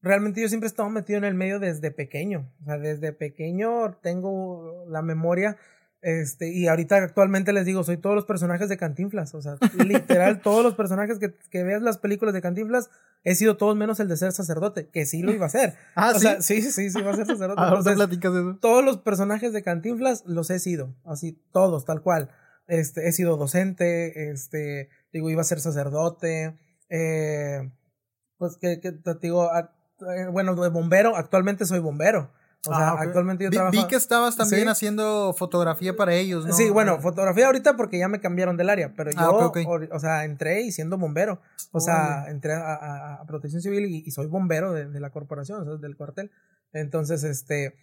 realmente yo siempre he estado metido en el medio desde pequeño. O sea, desde pequeño tengo la memoria. Este, y ahorita actualmente les digo, soy todos los personajes de Cantinflas. O sea, literal, todos los personajes que, que veas las películas de Cantinflas, he sido todos menos el de ser sacerdote, que sí lo iba a hacer. Ah, o ¿sí? sea, sí, sí, sí, va a ser sacerdote. ahora te Entonces, platicas de eso? todos los personajes de Cantinflas los he sido, así todos, tal cual. Este, he sido docente, este, digo, iba a ser sacerdote, eh, pues que, que te digo, a- eh, bueno, de bombero, actualmente soy bombero. O sea, actualmente yo vi, trabajo. Vi que estabas también haciendo fotografía para ellos, ¿no? Sí, bueno, fotografía ahorita porque ya me cambiaron del área, pero yo, o, sea, entré y siendo bombero. O sea, entré a, Protección Civil y, soy bombero de, de la corporación, o sea, del cuartel. Entonces, este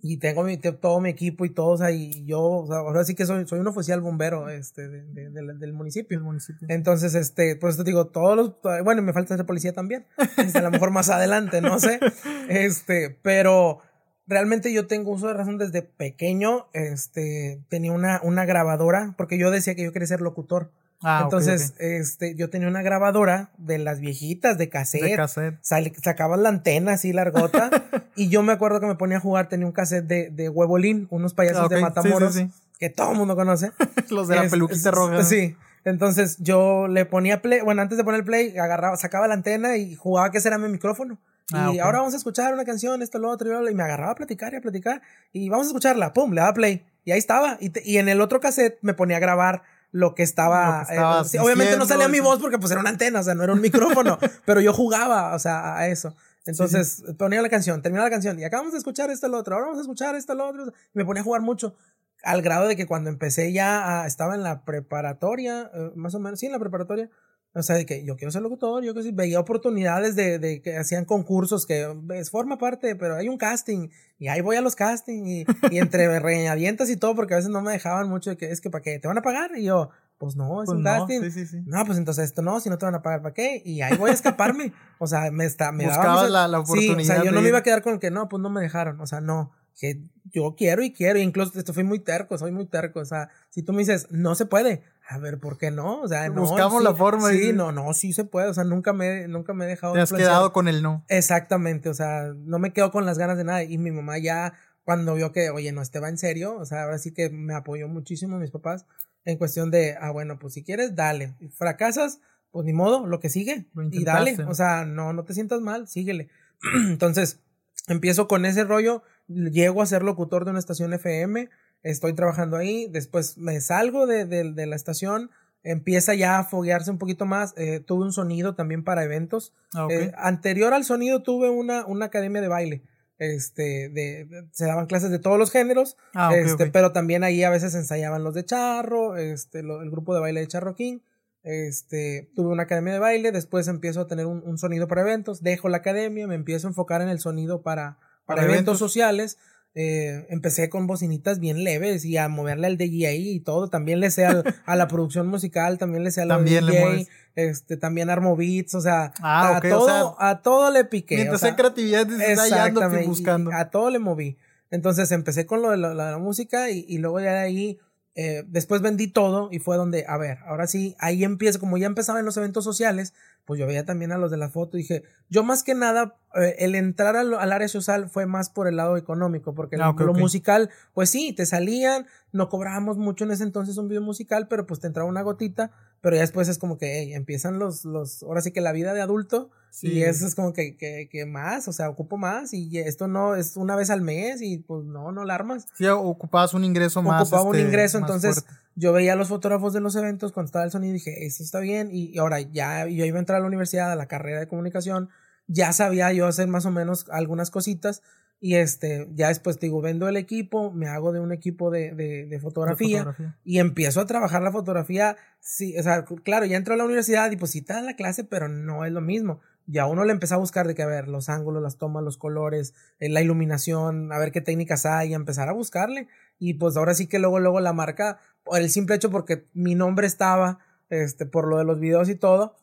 y tengo mi, todo mi equipo y todo, o sea, y yo, o sea, ahora sí que soy, soy un oficial bombero, este, de, del municipio. municipio. Entonces, este, pues te digo, todos los, bueno, me falta ser policía también, este, a lo mejor más adelante, no sé, este, pero realmente yo tengo uso de razón desde pequeño, este, tenía una, una grabadora, porque yo decía que yo quería ser locutor. Ah, Entonces, este, yo tenía una grabadora de las viejitas de cassette. De cassette. sacaban la antena así largota. y yo me acuerdo que me ponía a jugar, tenía un cassette de, de Huevolín, unos payasos de Matamoros. que todo el mundo conoce. Los de la peluquita roja. Sí. Entonces yo le ponía play, bueno, antes de poner play, agarraba, sacaba la antena y jugaba que ese era mi micrófono. Ah, y ahora vamos a escuchar una canción, esto, lo otro, y, me agarraba a platicar y a platicar. Y vamos a escucharla, pum, le daba play. Y ahí estaba. Y, y en el otro cassette me ponía a grabar lo que estaba. Eh, obviamente no salía mi voz porque pues era una antena, o sea, no era un micrófono, pero yo jugaba, o sea, a eso. Entonces ponía la canción, terminaba la canción y acabamos de escuchar esto, lo otro, ahora vamos a escuchar esto, lo otro. Y me ponía a jugar mucho, al grado de que cuando empecé ya, estaba en la preparatoria, eh, más o menos, sí, en la preparatoria, o sea, de que yo quiero ser locutor, yo que sí, veía oportunidades de, de, que hacían concursos que es, forma parte, pero hay un casting y ahí voy a los castings y, y entre reñadientas y todo, porque a veces no me dejaban mucho de que es que para qué te van a pagar y yo, pues no, es pues un casting. No, pues entonces esto no, si no te van a pagar para qué y ahí voy a escaparme. o sea, me está, me Buscaba la, la, oportunidad. Sí, o sea, yo no me iba a quedar con el que no, pues no me dejaron, o sea, no que yo quiero y quiero, incluso esto fui muy terco, soy muy terco, o sea, si tú me dices, no se puede, a ver, ¿por qué no? O sea, no, buscamos la forma. Sí, no, no, sí se puede, o sea, nunca me, nunca me he dejado. Te has quedado con el no. Exactamente, o sea, no me quedo con las ganas de nada y mi mamá ya cuando vio que, oye, no, este va en serio, o sea, ahora sí que me apoyó muchísimo mis papás en cuestión de, ah, bueno, pues si quieres, dale, fracasas, pues ni modo, lo que sigue, y dale, o sea, no, no te sientas mal, síguele. Entonces, empiezo con ese rollo llego a ser locutor de una estación FM, estoy trabajando ahí, después me salgo de, de, la estación, empieza ya a foguearse un poquito más, eh, tuve un sonido también para eventos. Ah, eh, anterior al sonido tuve una, una academia de baile. Este, de, se daban clases de todos los géneros, ah, este, pero también ahí a veces ensayaban los de charro, este, el grupo de baile de Charro King. Este, tuve una academia de baile, después empiezo a tener un, un, sonido para eventos, dejo la academia, me empiezo a enfocar en el sonido para, para, eventos, sociales. Eh, empecé con bocinitas bien leves y a moverle al DJ y todo. También le sé a la producción musical, también le sé a la también DJ, este, también armo beats, o sea, ah, a, todo, a todo le piqué. Mientras sea, creatividad, exactamente, buscando. A todo le moví. Entonces empecé con lo de la, música y, y, luego de ahí eh, después vendí todo y fue donde, a ver, ahora sí, ahí empiezo, como ya empezaba en los eventos sociales, pues yo veía también a los de la foto y dije, yo más que nada, eh, el entrar al, área social fue más por el lado económico, porque ah, lo, musical, pues sí, te salían, no cobrábamos mucho en ese entonces un video musical, pero pues te entraba una gotita, pero ya después es como que empiezan los, los, ahora sí que la vida de adulto y eso es como que, que, que, más, o sea, ocupo más y esto no es una vez al mes y pues no, no la armas. Sí, ocupabas un ingreso más. Ocupaba un este, ingreso, entonces yo veía a los fotógrafos de los eventos cuando estaba el sonido y dije, eso está bien y, ahora ya yo iba a entrar a la universidad, a la carrera de comunicación, ya sabía yo hacer más o menos algunas cositas y este, ya después digo, vendo el equipo, me hago de un equipo de, de, de, fotografía, y empiezo a trabajar la fotografía. Sí, o sea, claro, ya entro a la universidad y pues sí te dan la clase, pero no es lo mismo ya uno le empezó a buscar de que, a ver, los ángulos, las tomas, los colores, eh, la iluminación, a ver qué técnicas hay, y empezar a buscarle. Y pues ahora sí que luego, luego la marca, por el simple hecho porque mi nombre estaba, este, por lo de los videos y todo,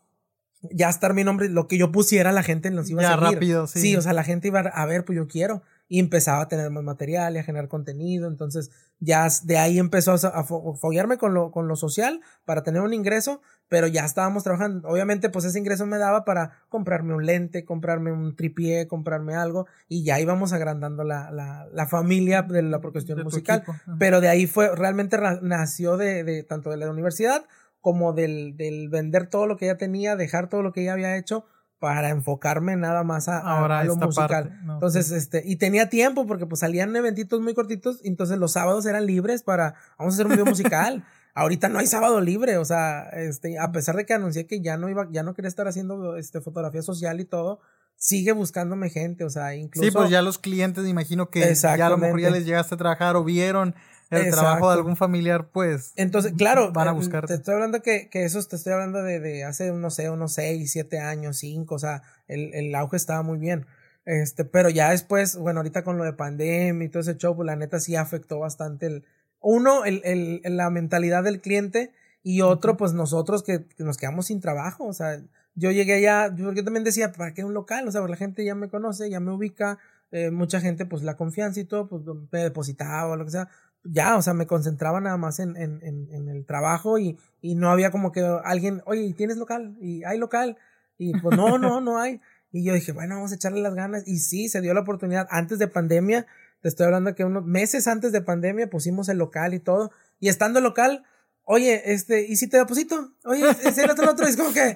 ya estar mi nombre, lo que yo pusiera, la gente nos iba a seguir. rápido, sí. Sí, o sea, la gente iba a ver, pues yo quiero. Y empezaba a tener más material y a generar contenido. Entonces, ya de ahí empezó a, foguearme con lo, con lo social para tener un ingreso, pero ya estábamos trabajando. Obviamente, pues ese ingreso me daba para comprarme un lente, comprarme un tripié, comprarme algo, y ya íbamos agrandando la, la, la familia de la cuestión musical. Pero de ahí fue, realmente nació de, de tanto de la universidad como del, del vender todo lo que ya tenía, dejar todo lo que ya había hecho para enfocarme nada más a, Ahora lo musical. entonces, este, y tenía tiempo porque pues salían eventitos muy cortitos, entonces los sábados eran libres para, vamos a hacer un video musical. Ahorita no hay sábado libre, o sea, este, a pesar de que anuncié que ya no iba, ya no quería estar haciendo este fotografía social y todo, sigue buscándome gente, o sea, incluso... Sí, pues ya los clientes, me imagino que ya a lo mejor ya les llegaste a trabajar o vieron el trabajo de algún familiar, pues. Entonces, claro, van a buscar. Te estoy hablando que, que eso, te estoy hablando de, de hace, no sé, unos 6, 7 años, 5, o sea, el, el auge estaba muy bien. Este, pero ya después, bueno, ahorita con lo de pandemia y todo ese show, pues la neta sí afectó bastante el, uno, el, el, la mentalidad del cliente y otro, pues nosotros que, nos quedamos sin trabajo, o sea, yo llegué ya, yo, también decía, ¿para qué un local? O sea, la gente ya me conoce, ya me ubica, eh, mucha gente, pues la confianza y todo, pues me depositaba o lo que sea, ya, o sea, me concentraba nada más en, en, en, el trabajo y, y no había como que alguien, oye, ¿tienes local? Y hay local. Y pues no, no, no hay. Y yo dije, bueno, vamos a echarle las ganas. Y sí, se dio la oportunidad. Antes de pandemia, te estoy hablando que unos meses antes de pandemia pusimos el local y todo. Y estando local, oye, este, ¿y si te deposito? Oye, ese el otro, otro. es como que,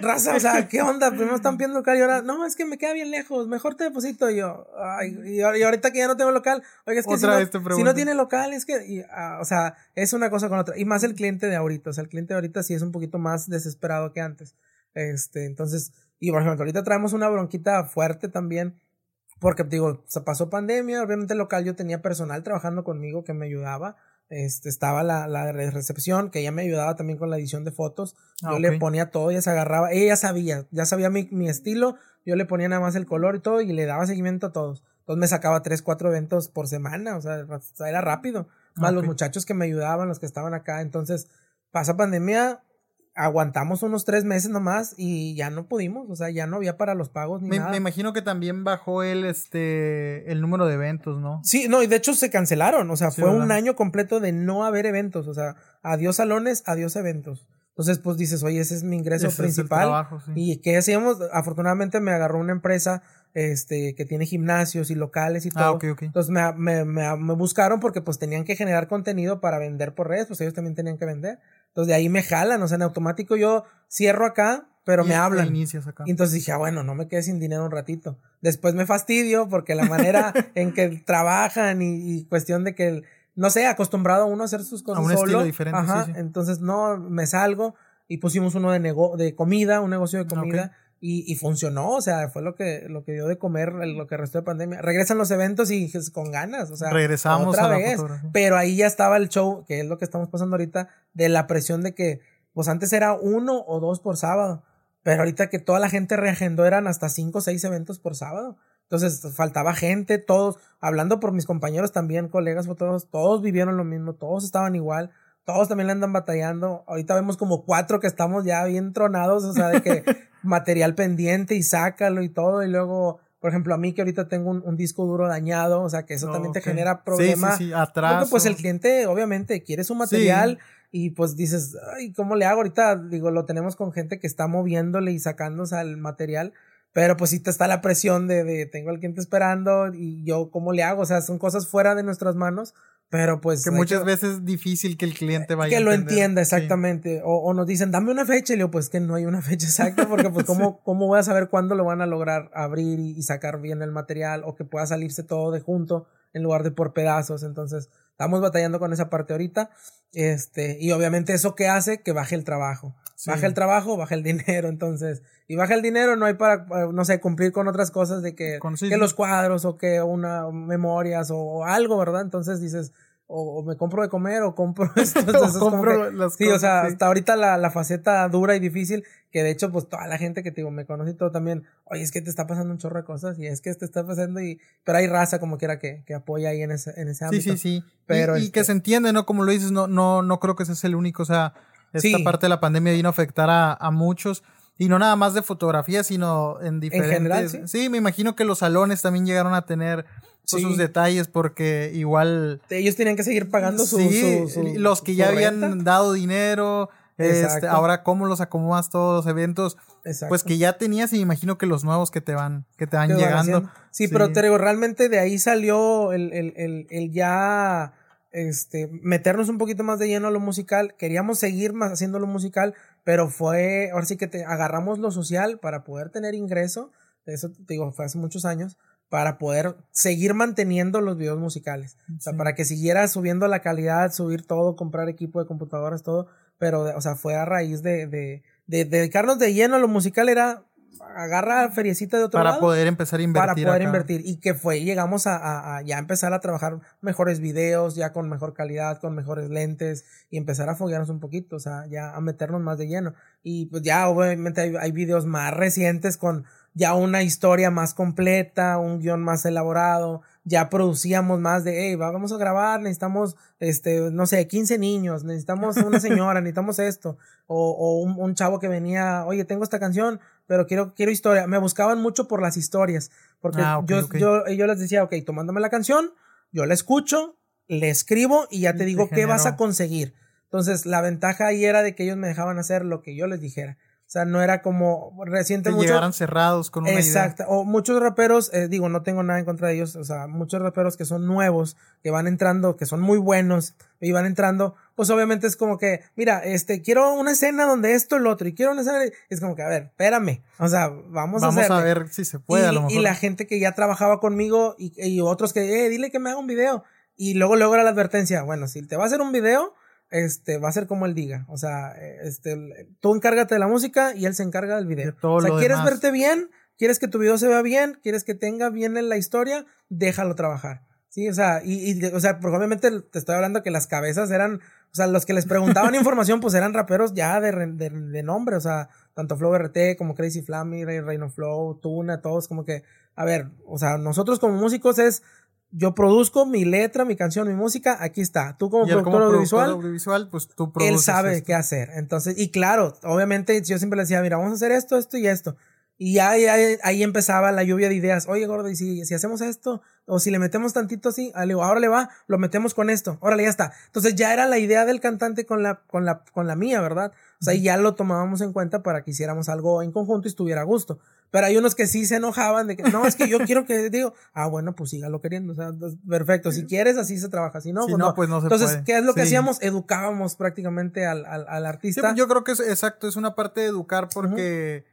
raza, o sea, ¿qué onda? Primero están pidiendo local y ahora, no, es que me queda bien lejos, mejor te deposito. Y yo, ay, y, ahorita que ya no tengo local, oye, es que si no, si no, tiene local, es que, y, ah, o sea, es una cosa con otra. Y más el cliente de ahorita, o sea, el cliente de ahorita sí es un poquito más desesperado que antes. Este, entonces, y por ejemplo, ahorita traemos una bronquita fuerte también, porque digo, se pasó pandemia, obviamente local yo tenía personal trabajando conmigo que me ayudaba. Este, estaba la, la recepción, que ella me ayudaba también con la edición de fotos. yo ah, le ponía todo, ella se agarraba, ella sabía, ya sabía mi, mi, estilo, yo le ponía nada más el color y todo, y le daba seguimiento a todos. Entonces me sacaba tres, cuatro eventos por semana, o sea, era rápido. Más los muchachos que me ayudaban, los que estaban acá. Entonces, pasa pandemia, aguantamos unos tres meses nomás y ya no pudimos, o sea, ya no había para los pagos ni me, nada. Me imagino que también bajó el, este, el número de eventos, ¿no? Sí, no, y de hecho se cancelaron, o sea, fue un año completo de no haber eventos, o sea, adiós salones, adiós eventos. Entonces, pues dices, oye, ese es mi ingreso principal. ¿Y qué hacíamos? Afortunadamente me agarró una empresa este, que tiene gimnasios y locales y ah, todo. Entonces me, me, me, me, buscaron porque pues tenían que generar contenido para vender por redes, pues ellos también tenían que vender. Entonces de ahí me jalan, o sea, en automático yo cierro acá, pero me hablan. acá. Y entonces dije, ah, bueno, no me quedé sin dinero un ratito. Después me fastidio porque la manera en que trabajan y, cuestión de que, no sé, acostumbrado uno a hacer sus cosas a un Estilo diferente, Ajá, entonces no, me salgo y pusimos uno de, nego de comida, un negocio de comida. Y, y, funcionó, o sea, fue lo que, lo que dio de comer lo que restó de pandemia. Regresan los eventos y con ganas, o sea, regresamos otra vez. pero ahí ya estaba el show, que es lo que estamos pasando ahorita, de la presión de que, pues antes era uno o dos por sábado, pero ahorita que toda la gente reagendó eran hasta cinco o seis eventos por sábado. Entonces faltaba gente, todos, hablando por mis compañeros también, colegas fotógrafos, todos vivieron lo mismo, todos estaban igual todos también le andan batallando. Ahorita vemos como cuatro que estamos ya bien tronados, o sea, de que material pendiente y sácalo y todo. Y luego, por ejemplo, a mí que ahorita tengo un, disco duro dañado, o sea, que eso también te genera problemas. Sí, sí, sí, atrás. Porque pues el cliente, obviamente, quiere su material y pues dices, ay, ¿cómo le hago? Ahorita, digo, lo tenemos con gente que está moviéndole y sacándose al material. Pero pues sí te está la presión de, de tengo al cliente esperando y yo, ¿cómo le hago? O sea, son cosas fuera de nuestras manos pero pues. Que muchas veces es difícil que el cliente vaya Que lo entienda exactamente. O, o, nos dicen, dame una fecha. Y le digo, pues que no hay una fecha exacta, porque pues, ¿cómo, ¿cómo voy a saber cuándo lo van a lograr abrir y, sacar bien el material? O que pueda salirse todo de junto en lugar de por pedazos. Entonces, estamos batallando con esa parte ahorita. Este, y obviamente eso que hace que baje el trabajo. Baja el trabajo, baja el dinero. Entonces, y baja el dinero, no hay para, no sé, cumplir con otras cosas de que, que los cuadros o que una memorias o, algo, ¿verdad? Entonces dices, o, me compro de comer o compro esto. sí, o sea, hasta ahorita la, la, faceta dura y difícil, que de hecho, pues toda la gente que te digo, me conoce y todo también, oye, es que te está pasando un chorro de cosas y es que te está pasando y, pero hay raza como quiera que, que apoya ahí en ese, en ese ámbito. Sí, sí, sí. Pero y, que este se entiende, ¿no? Como lo dices, no, no, no creo que ese es el único, o sea, esta parte de la pandemia vino a afectar a, a muchos. Y no nada más de fotografía, sino en diferentes. ¿sí? me imagino que los salones también llegaron a tener pues, sus detalles porque igual. Ellos tenían que seguir pagando sus. los que ya habían dado dinero. Este, ahora cómo los acomodas todos los eventos. Pues que ya tenías y me imagino que los nuevos que te van, que te van llegando. Sí, pero te digo, realmente de ahí salió el, el, el, el ya este, meternos un poquito más de lleno a lo musical. Queríamos seguir más haciendo lo musical, pero fue, ahora sí que te agarramos lo social para poder tener ingreso. Eso te digo, fue hace muchos años, para poder seguir manteniendo los videos musicales. O sea, para que siguiera subiendo la calidad, subir todo, comprar equipo de computadoras, todo. Pero, o sea, fue a raíz de, de, de dedicarnos de lleno a lo musical, era agarra feriecita de otro para poder empezar a invertir. Para poder invertir. Y que fue, llegamos a, ya empezar a trabajar mejores videos, ya con mejor calidad, con mejores lentes, y empezar a foguearnos un poquito, o sea, ya a meternos más de lleno. Y pues ya obviamente hay, hay videos más recientes con ya una historia más completa, un guion más elaborado, ya producíamos más de, hey, vamos a grabar, necesitamos, este, no sé, 15 niños, necesitamos una señora, necesitamos esto, o, o un, un, chavo que venía, oye, tengo esta canción, pero quiero, quiero historia. Me buscaban mucho por las historias, porque ah, yo, yo, yo les decía, ok, tomándome la canción, yo la escucho, le escribo y ya te digo qué vas a conseguir. Entonces, la ventaja ahí era de que ellos me dejaban hacer lo que yo les dijera. O sea, no era como reciente mucho. Llegaran cerrados con una Exacto. O muchos raperos, eh, digo, no tengo nada en contra de ellos. O sea, muchos raperos que son nuevos, que van entrando, que son muy buenos y van entrando, pues obviamente es como que, mira, este, quiero una escena donde esto lo otro, y quiero una escena, es como que, a ver, espérame, o sea, vamos, a Vamos a ver si se puede, y, a lo mejor. Y la gente que ya trabajaba conmigo y, y otros que, eh, dile que me haga un video. Y luego, luego era la advertencia, bueno, si te va a hacer un video, este, va a ser como él diga. O sea, este, tú encárgate de la música y él se encarga del video. o sea, ¿quieres verte bien? ¿Quieres que tu video se vea bien? ¿Quieres que tenga bien en la historia? Déjalo trabajar. Sí, o sea, y, o sea, porque obviamente te estoy hablando que las cabezas eran, o sea, los que les preguntaban información, pues eran raperos ya de, de, nombre, o sea, tanto Flow RT como Crazy Flammy, Reino Flow, Tuna, todos como que, a ver, o sea, nosotros como músicos es, yo produzco mi letra, mi canción, mi música, aquí está. Tú como productor audiovisual, audiovisual, pues tú Él sabe qué hacer. Entonces, y claro, obviamente yo siempre le decía, mira, vamos a hacer esto, esto y esto. Y ya ahí, empezaba la lluvia de ideas. Oye, gordo, y si, si hacemos esto, o si le metemos tantito así, ah, ahora le va, lo metemos con esto, órale, ya está. Entonces ya era la idea del cantante con la, con la, con la mía, ¿verdad? O sea, ya lo tomábamos en cuenta para que hiciéramos algo en conjunto y estuviera a gusto. Pero hay unos que sí se enojaban de que, no, es que yo quiero que, digo, ah, bueno, pues sígalo queriendo, o sea, pues, perfecto, si quieres así se trabaja, si no, pues, no, pues no se Entonces, ¿qué es lo que hacíamos? Educábamos prácticamente al, al, al artista. Pues, yo creo que es exacto, es una parte de educar porque,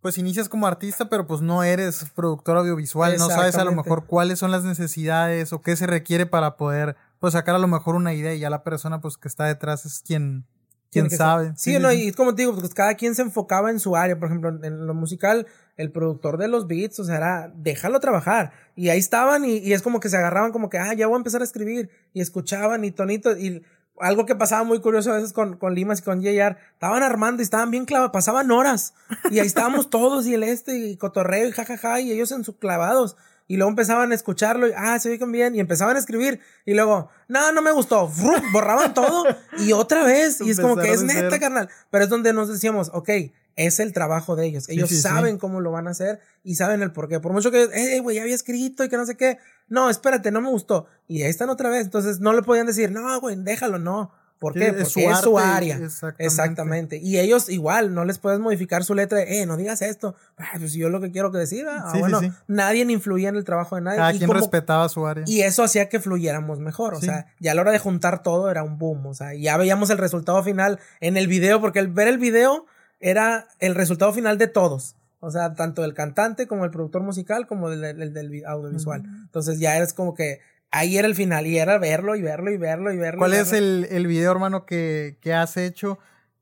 pues inicias como artista, pero pues no eres productor audiovisual, no sabes a lo mejor cuáles son las necesidades o qué se requiere para poder, pues sacar a lo mejor una idea y ya la persona, pues que está detrás es quien quién sabe. Sí, no, y como te digo, pues cada quien se enfocaba en su área. Por ejemplo, en lo musical, el productor de los beats, o sea, era déjalo trabajar. Y ahí estaban y, y, es como que se agarraban como que, ah, ya voy a empezar a escribir. Y escuchaban y tonito. Y algo que pasaba muy curioso a veces con, con Limas y con JR, estaban armando y estaban bien clavados, pasaban horas. Y ahí estábamos todos y el este y cotorreo y jajaja y ellos en sus clavados. Y luego empezaban a escucharlo y, ah, se oigan bien, y empezaban a escribir, y luego, no, no me gustó, borraban todo, y otra vez, y es como que es neta, carnal, pero es donde nos decíamos, ok, es el trabajo de ellos, ellos saben cómo lo van a hacer, y saben el por qué, por mucho que, eh, güey, ya había escrito, y que no sé qué, no, espérate, no me gustó, y ahí están otra vez, entonces no le podían decir, no, güey, déjalo, no, ¿Por qué? Porque es su, área. Exactamente. Y ellos igual, no les puedes modificar su letra, eh, no digas esto. Ah, pues yo lo que quiero que decir, ah, bueno, nadie influía en el trabajo de nadie. Cada quien respetaba su área. Y eso hacía que fluyéramos mejor, o sea, ya a la hora de juntar todo era un boom, o sea, ya veíamos el resultado final en el video, porque el ver el video era el resultado final de todos. O sea, tanto el cantante como el productor musical como el, del audiovisual. Entonces ya eres como que ahí era el final y era verlo y verlo y verlo y verlo. ¿Cuál es el, el video, hermano, que, que has hecho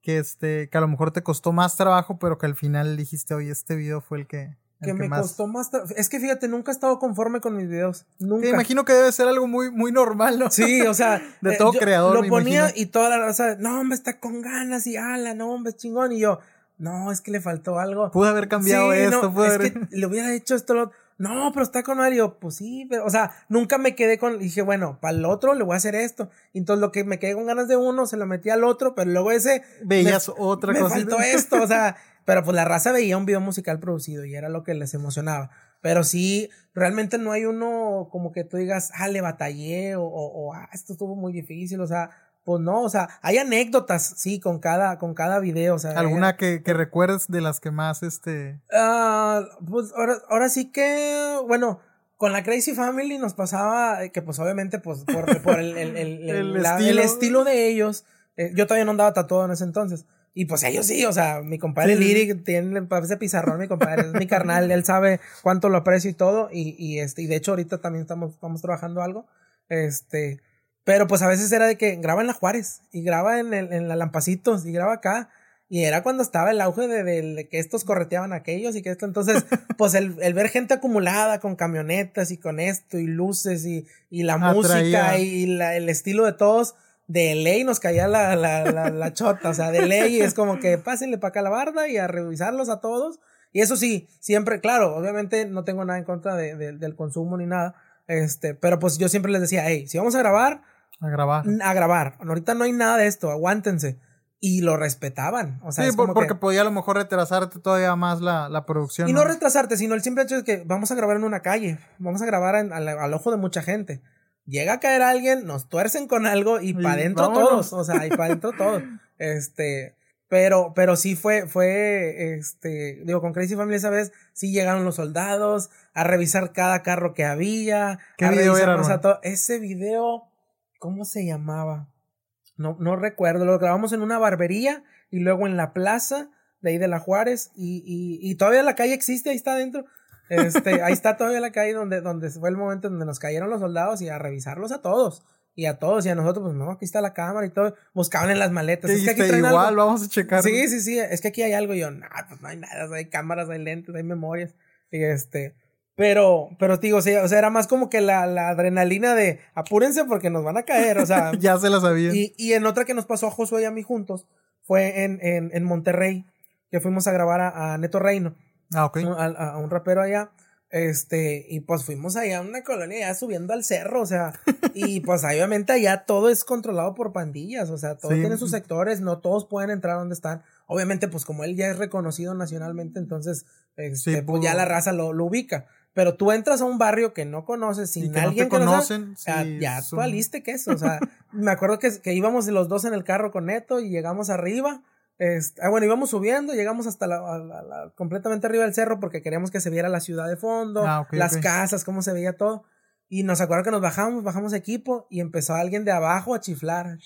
que, este, que a lo mejor te costó más trabajo, pero que al final dijiste, oye, este video fue el que... que, me costó más Es que fíjate, nunca he estado conforme con mis videos. Nunca. Me imagino que debe ser algo muy, muy normal, ¿no? Sí, o sea. de todo eh, creador. Lo ponía y toda la raza, no, hombre, está con ganas y ala, no, hombre, chingón. Y yo, no, es que le faltó algo. Pude haber cambiado esto, no, es que le hubiera hecho esto, lo no, pero está con Mario. Pues sí, pero, o sea, nunca me quedé con, dije, bueno, para el otro le voy a hacer esto. Entonces lo que me quedé con ganas de uno, se lo metí al otro, pero luego ese. Veías otra cosa. Me faltó esto, o sea, pero pues la raza veía un video musical producido y era lo que les emocionaba. Pero sí, realmente no hay uno como que tú digas, ah, le batallé o, o, ah, esto estuvo muy difícil, o sea, pues no, o sea, hay anécdotas, sí, con cada, con cada video, o sea. ¿Alguna que, que recuerdes de las que más, este? Ah, pues ahora, ahora sí que, bueno, con la Crazy Family nos pasaba que pues obviamente pues por, por el, el, el, estilo. estilo. de ellos, eh, yo todavía no andaba tatuado en ese entonces. Y pues ellos sí, o sea, mi compadre Lyric tiene ese pizarrón, mi compadre es mi carnal, él sabe cuánto lo aprecio y todo. Y, y este, y de hecho ahorita también estamos, estamos trabajando algo. Este, pero pues a veces era de que graba en la Juárez y graba en, el, en la Lampacitos y graba acá. Y era cuando estaba el auge de, que estos correteaban a aquellos y que esto. Entonces, pues el, ver gente acumulada con camionetas y con esto y luces y, y la música y la, el estilo de todos, de ley nos caía la, la, la, chota. O sea, de ley es como que pásenle para acá la barda y a revisarlos a todos. Y eso sí, siempre, claro, obviamente no tengo nada en contra de, del consumo ni nada. Este, pero pues yo siempre les decía, hey, si vamos a grabar. A grabar. A grabar. Ahorita no hay nada de esto, aguántense y lo respetaban. O sea, sí, porque podía a lo mejor retrasarte todavía más la, la producción. Y ¿no? retrasarte, sino el simple hecho de que vamos a grabar en una calle, vamos a grabar al, ojo de mucha gente. Llega a caer alguien, nos tuercen con algo y, para adentro todos, o sea, y para adentro todos. Este, pero, pero sí fue, fue, este, digo, con Crazy Family esa vez, sí llegaron los soldados a revisar cada carro que había. ¿Qué video era, Ese video, ¿cómo se llamaba? No, no recuerdo, lo grabamos en una barbería y luego en la plaza de ahí de la Juárez y, y, y todavía la calle existe, ahí está adentro. Este, ahí está todavía la calle donde, donde fue el momento donde nos cayeron los soldados y a revisarlos a todos. Y a todos, y a nosotros, pues no, aquí está la cámara y todo. Buscaban en las maletas. Es que aquí igual, vamos a checar. Sí, sí, sí. Es que aquí hay algo. Y yo, no, pues no hay nada. Hay cámaras, hay lentes, hay memorias. Y este. Pero, pero digo, sí, o sea, era más como que la, la, adrenalina de apúrense porque nos van a caer, o sea. ya se la sabían. Y, y, en otra que nos pasó a Josué y a mí juntos fue en, en, en Monterrey, que fuimos a grabar a, Neto Reino. Ah, ok. A, a, un rapero allá. Este, y pues fuimos allá a una colonia ya subiendo al cerro, o sea, y pues obviamente allá todo es controlado por pandillas, o sea, todo tiene sus sectores, no todos pueden entrar donde están. Obviamente, pues como él ya es reconocido nacionalmente, entonces, este, pues ya la raza lo, lo ubica. Pero tú entras a un barrio que no conoces, sin alguien que conocen, ya tú aliste que eso. O sea, me acuerdo que, que, íbamos los dos en el carro con Neto y llegamos arriba. Este, ah, bueno, íbamos subiendo, llegamos hasta la, completamente arriba del cerro porque queríamos que se viera la ciudad de fondo, ah, las casas, cómo se veía todo. Y nos acuerdo que nos bajamos, bajamos equipo y empezó alguien de abajo a chiflar.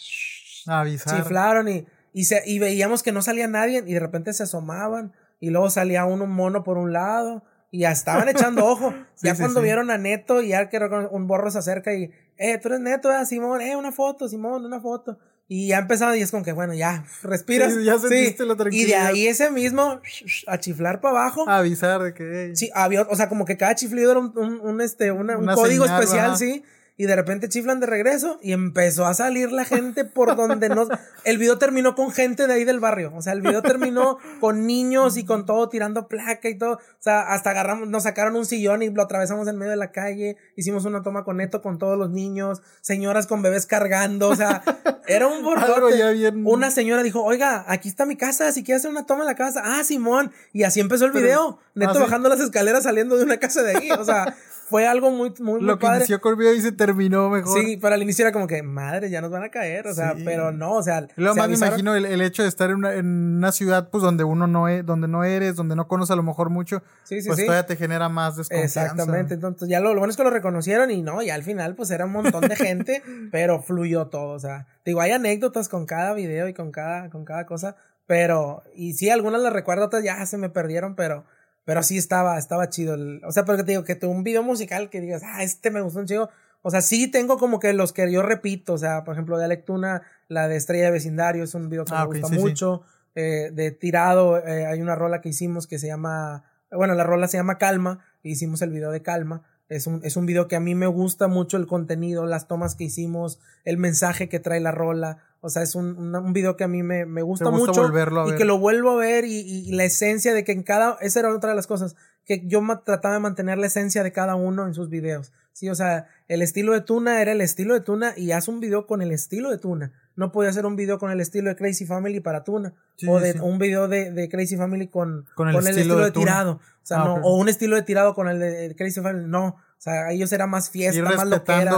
A avisar. Chiflaron y, y, se, y veíamos que no salía nadie y de repente se asomaban y luego salía uno mono por un lado y ya estaban echando ojo. ya cuando vieron a Neto y ya que un borro se acerca y, eh, tú eres Neto, eh, Simón, eh, una foto, Simón, una foto. Y ya empezaron y es como que, bueno, ya, respiras. ya sentiste la tranquilidad. Y de ahí ese mismo, a chiflar para abajo. A avisar de que. Sí, había, o sea, como que cada chiflido era un, un, este, un código especial, sí y de repente chiflan de regreso y empezó a salir la gente por donde no... El video terminó con gente de ahí del barrio, o sea, el video terminó con niños y con todo tirando placa y todo, o sea, hasta agarramos, nos sacaron un sillón y lo atravesamos en medio de la calle, hicimos una toma con Neto con todos los niños, señoras con bebés cargando, o sea, era un bordote. Bien... Una señora dijo, oiga, aquí está mi casa, si quiere hacer una toma en la casa, ah, Simón, y así empezó el video, Neto ¿Ah, bajando las escaleras saliendo de una casa de ahí, o sea, fue algo muy, muy, Lo que inició con video y se terminó mejor. Sí, para el inicio era como que, madre, ya nos van a caer, o sea, pero no, o sea. Lo más me imagino el, hecho de estar en una, en una, ciudad, pues, donde uno no es, donde no eres, donde no conoces a lo mejor mucho, sí, sí, pues todavía te genera más desconfianza. Exactamente, entonces ya lo, lo, bueno es que lo reconocieron y no, y al final, pues, era un montón de gente, pero fluyó todo, o sea, digo, hay anécdotas con cada video y con cada, con cada cosa, pero, y sí, algunas las recuerdo, otras ya se me perdieron, pero pero sí estaba, estaba chido. El, o sea, porque te digo que un video musical que digas, ah, este me gustó un chido. O sea, sí tengo como que los que yo repito. O sea, por ejemplo, de Alectuna, la de Estrella de Vecindario, es un video que ah, me gusta mucho. Eh, de Tirado, eh, hay una rola que hicimos que se llama. Bueno, la rola se llama Calma. hicimos el video de Calma. Es un, es un video que a mí me gusta mucho el contenido, las tomas que hicimos, el mensaje que trae la rola. O sea, es un, un video que a mí me, me gusta, mucho. y que lo vuelvo a ver y, y, la esencia de que en cada... Esa era otra de las cosas, que yo trataba de mantener la esencia de cada uno en sus videos. Sí, o sea, el estilo de Tuna era el estilo de Tuna y haz un video con el estilo de Tuna. No podía hacer un video con el estilo de Crazy Family para Tuna. o de, un video de, de, Crazy Family con, con el, estilo, de, tirado. O sea, ah, no, o un estilo de tirado con el de Crazy Family. No. O sea, ellos era más fiesta, más lo que era.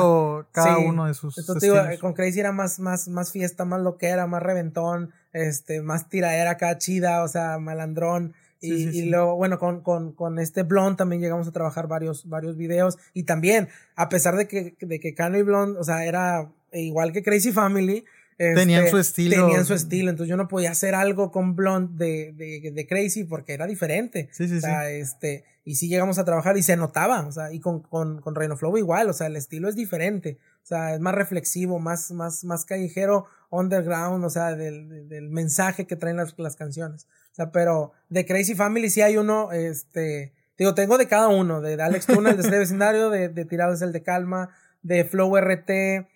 cada uno de sus. Entonces, digo, con Crazy era más, más, más fiesta, más lo que era, más reventón, este, más tiradera acá chida, o sea, malandrón. Y, y luego, bueno, con, con, con este Blond también llegamos a trabajar varios, varios videos. Y también, a pesar de que, de que Cano y Blond, o sea, era igual que Crazy Family, tenían este, su estilo. Tenían su estilo. Entonces yo no podía hacer algo con Blonde de, de, de Crazy porque era diferente. Sí, sí, o sea, este, y sí llegamos a trabajar y se notaba. O sea, y con, con, con Reino Flow igual. O sea, el estilo es diferente. O sea, es más reflexivo, más, más, más callejero underground, o sea, del, del mensaje que traen las, las, canciones. O sea, pero de Crazy Family sí hay uno, este, digo, tengo de cada uno, de Alex Tunnel, de este vecindario, de, de Tirados el de Calma, de Flow RT,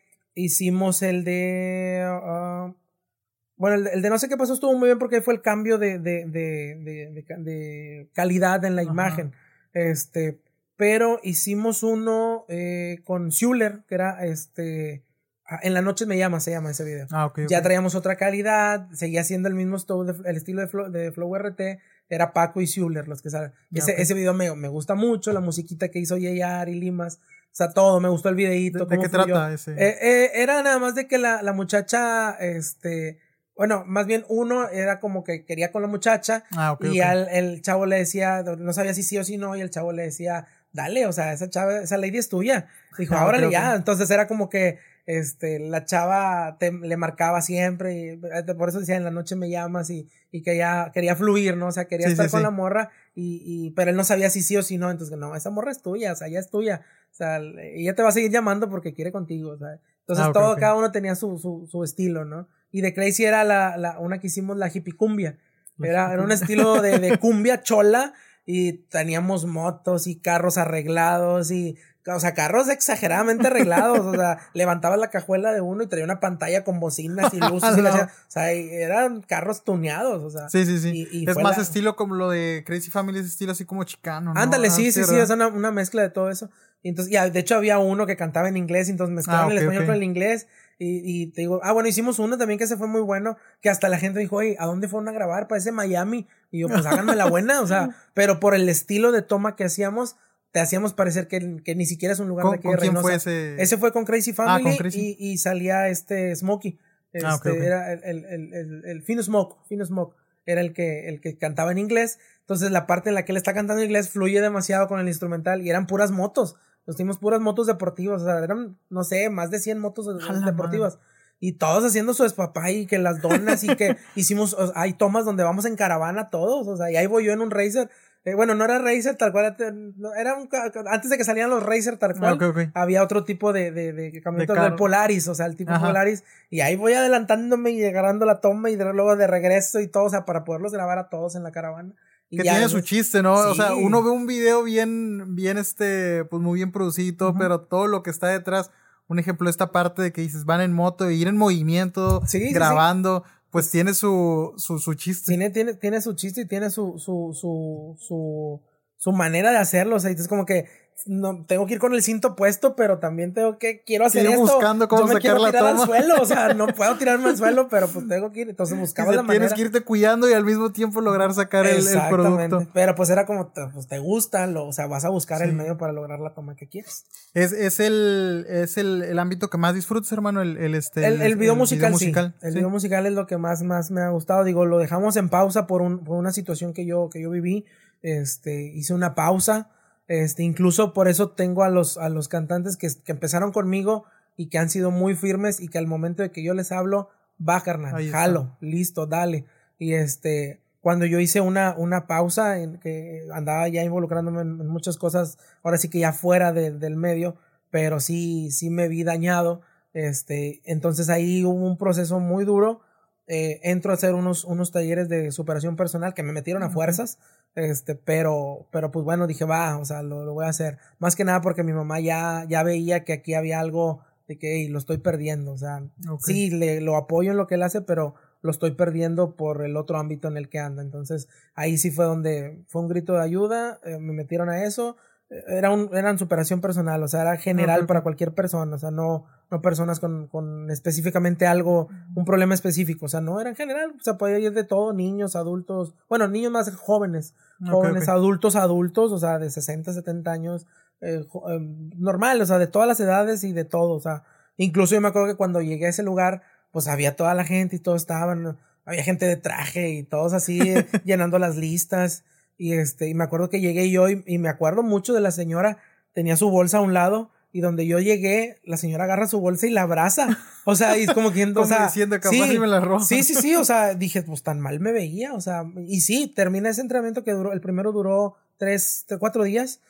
hicimos el de... Uh, bueno, el de, no sé qué pasó estuvo muy bien porque fue el cambio de, de, de, de calidad en la imagen. Este, pero hicimos uno eh, con Schuller, que era este. Ah, en la noche me llama, se llama ese video. Ah, Ya traíamos otra calidad, seguía siendo el mismo el estilo de Flow, de Flow RT, era Paco y Schuller los que salen. Ah, ese, ese video me, me, gusta mucho, la musiquita que hizo Yayar y Limas, sea, todo, me gustó el videíto. ¿De, qué trata ese? Eh, eh, era nada más de que la, la muchacha, este, bueno, más bien uno era como que quería con la muchacha ah, y Al, el chavo le decía, no sabía si sí o si no, y el chavo le decía, dale, o sea, esa chava, esa lady es tuya. Dijo, ah, órale ya. Entonces era como que este, la chava te, le marcaba siempre y eh, por eso decía, en la noche me llamas y, y que ya quería fluir, ¿no? O sea, quería estar con la morra y, y, pero él no sabía si sí o si no, entonces no, esa morra es tuya, o sea, ya es tuya. O sea, ella te va a seguir llamando porque quiere contigo, o sea. Entonces ah, todo, cada uno tenía su, su, su estilo, ¿no? Y de Crazy era la, la, una que hicimos la hippie cumbia. Era, era un estilo de, de cumbia chola y teníamos motos y carros arreglados y o sea, carros exageradamente arreglados, o sea, levantaba la cajuela de uno y traía una pantalla con bocinas y luces y o sea, eran carros tuneados, o sea. Sí, sí, sí. es más estilo como lo de Crazy Family, es estilo así como chicano, ¿no? Ándale, sí, sí, sí, es una, una, mezcla de todo eso. Y entonces, ya, de hecho había uno que cantaba en inglés, y entonces mezclaban ah, el español con el inglés y, y, te digo, ah, bueno, hicimos uno también que se fue muy bueno, que hasta la gente dijo, oye, ¿a dónde fueron a grabar? Parece Miami. Y yo, pues háganme la buena, o sea, pero por el estilo de toma que hacíamos, te hacíamos parecer que, que ni siquiera es un lugar de aquí de fue ese? Ese fue con Crazy ah, Family Y, y, salía este Smokey. Ah, este, Era el, el, el, el, Fino Smoke, Fino Smoke era el que, el que cantaba en inglés. Entonces la parte en la que él está cantando en inglés fluye demasiado con el instrumental y eran puras motos. Nos tuvimos puras motos deportivas, o sea, eran, no sé, más de 100 motos deportivas. Y todos haciendo su espapá y que las donas y que hicimos, hay tomas donde vamos en caravana todos, o sea, y ahí voy yo en un racer. Eh, bueno, no era racer tal cual, era un, antes de que salían los racer tal cual, había otro tipo de, de, de camionetas de, Polaris, o sea, el tipo Polaris, y ahí voy adelantándome y agarrando la toma y luego de regreso y todo, o sea, para poderlos grabar a todos en la caravana que tiene su chiste, ¿no? O sea, uno ve un video bien, bien este, pues muy bien producido, pero todo lo que está detrás, un ejemplo, esta parte de que dices, van en moto, e ir en movimiento, grabando, pues tiene su, su, su chiste. Tiene, tiene, tiene su chiste y tiene su, su, su, su, su manera de hacerlo, o sea, es como que no tengo que ir con el cinto puesto, pero también tengo que quiero hacer esto. buscando cómo Yo me quiero tirar al suelo, o sea, no puedo tirarme al suelo, pero pues tengo que ir, entonces buscaba la manera. Tienes que irte cuidando y al mismo tiempo lograr sacar el, el, producto. Pero pues era como pues te gusta, lo, o sea, vas a buscar el medio para lograr la toma que quieres. Es, es el es el, el ámbito que más disfrutas, hermano, el, el este el, el video musical, sí. El video musical es lo que más más me ha gustado, digo, lo dejamos en pausa por un por una situación que yo que yo viví, este, hice una pausa este, incluso por eso tengo a los, a los cantantes que, que, empezaron conmigo y que han sido muy firmes y que al momento de que yo les hablo, va carnal, jalo, listo, dale. Y este, cuando yo hice una, una pausa en que andaba ya involucrándome en, muchas cosas, ahora sí que ya fuera del medio, pero sí, sí me vi dañado. Este, entonces ahí hubo un proceso muy duro. Eh, entro a hacer unos, unos talleres de superación personal que me metieron a fuerzas. Este, pero, pero pues bueno, dije, va, o sea, lo, lo voy a hacer. Más que nada porque mi mamá ya, ya veía que aquí había algo de que lo estoy perdiendo. O sea, sí, le, lo apoyo en lo que él hace, pero lo estoy perdiendo por el otro ámbito en el que anda. Entonces, ahí sí fue donde fue un grito de ayuda, eh, me metieron a eso era un, eran superación personal, o sea, era general para cualquier persona, o sea, no, no personas con, con específicamente algo, un problema específico, o sea, no, era en general, o sea, podía ir de todo, niños, adultos, bueno, niños más jóvenes, jóvenes, adultos, adultos, o sea, de 60, 70 años, eh, eh, normal, o sea, de todas las edades y de todo, o sea, incluso yo me acuerdo que cuando llegué a ese lugar, pues había toda la gente y todos estaban, había gente de traje y todos así llenando las listas. Y este, y me acuerdo que llegué yo y, me acuerdo mucho de la señora, tenía su bolsa a un lado y donde yo llegué, la señora agarra su bolsa y la abraza. O sea, y es como quien, o sea, diciendo, sí, me la roba. Sí, sí, sí, o sea, dije, pues tan mal me veía, o sea, y sí, terminé ese entrenamiento que duró, el primero duró tres, cuatro días.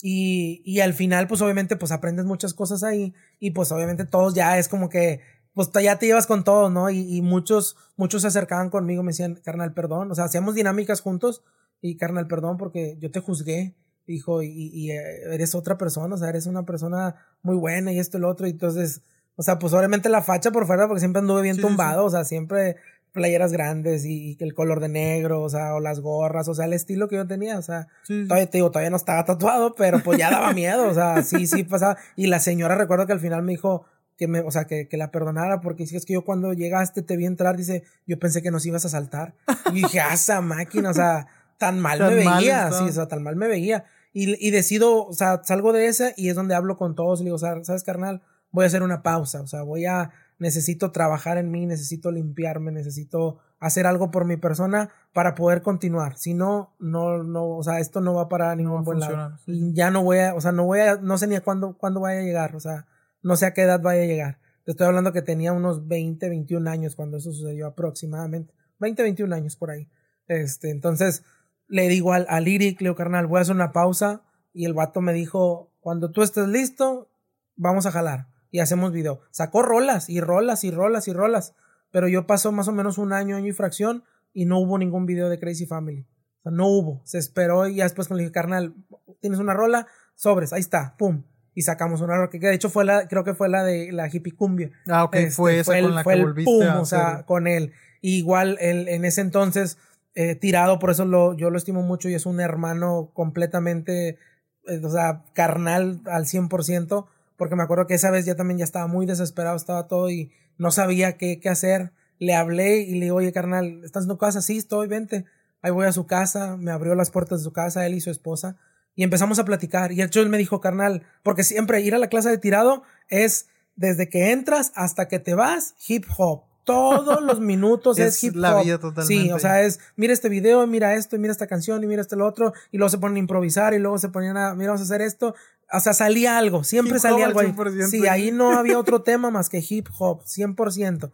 Y, y al final, pues obviamente, pues aprendes muchas cosas ahí. Y pues obviamente todos ya es como que pues ya te llevas con todo, ¿no? Y, y, muchos, muchos se acercaban conmigo, me decían, carnal, perdón. O sea, hacíamos dinámicas juntos y carnal, perdón, porque yo te juzgué, hijo, y, y eh, eres otra persona, o sea, eres una persona muy buena y esto y lo otro. Y entonces, o sea, pues obviamente la facha por fuera, porque siempre anduve bien tumbado, o sea, siempre playeras grandes y, el color de negro, o sea, o las gorras, o sea, el estilo que yo tenía, o sea, todavía te digo, todavía no estaba tatuado, pero pues ya daba miedo, o sea, sí, sí pasaba. Y la señora recuerdo que al final me dijo que me, o sea, que, que la perdonara, porque si es que yo cuando llegaste te vi entrar, dice, yo pensé que nos ibas a saltar. Y dije, ah, esa máquina, o sea, tan mal me veía, sí, o sea, tan mal me veía. Y, y decido, o sea, salgo de esa y es donde hablo con todos y digo, ¿sabes, carnal? Voy a hacer una pausa, o sea, voy a necesito trabajar en mí, necesito limpiarme, necesito hacer algo por mi persona para poder continuar. Si no, no, no, o sea, esto no va para ningún buen lado. Y ya no voy a, o sea, no voy a, no sé ni a cuándo, cuándo vaya a llegar, o sea, no sé a qué edad vaya a llegar. Te estoy hablando que tenía unos 20, 21 años cuando eso sucedió aproximadamente. 20, 21 años por ahí. Este, entonces, le digo al, al Lyric, Leo carnal, voy a hacer una pausa. Y el vato me dijo, cuando tú estés listo, vamos a jalar y hacemos video. Sacó rolas y rolas y rolas y rolas. Pero yo pasó más o menos un año, año y fracción y no hubo ningún video de Crazy Family. O sea, no hubo. Se esperó y ya después me dije, carnal, tienes una rola, sobres, ahí está, pum. Y sacamos una rola que de hecho fue la, creo que fue la de la hippie cumbia. Ah, ok, este, fue esa con la que volviste pum, o sea, con él. igual él, en ese entonces, eh, tirado, por eso lo, yo lo estimo mucho y es un hermano completamente, eh, o sea, carnal al 100% porque me acuerdo que esa vez ya también ya estaba muy desesperado, estaba todo y no sabía qué, qué hacer. Le hablé y le digo, oye, carnal, ¿estás en tu casa? Sí, estoy, vente. Ahí voy a su casa, me abrió las puertas de su casa, él y su esposa, y empezamos a platicar. Y el me dijo, carnal, porque siempre ir a la clase de tirado es desde que entras hasta que te vas, hip hop todos los minutos es, hip hop. La vida totalmente. Sí, o sea, es mira este video, mira esto, y mira esta canción, y mira este lo otro, y luego se ponen a improvisar, y luego se ponían a, mira, vamos a hacer esto. O sea, salía algo, siempre salía algo ahí. Sí, ahí no había otro tema más que hip hop, 100%.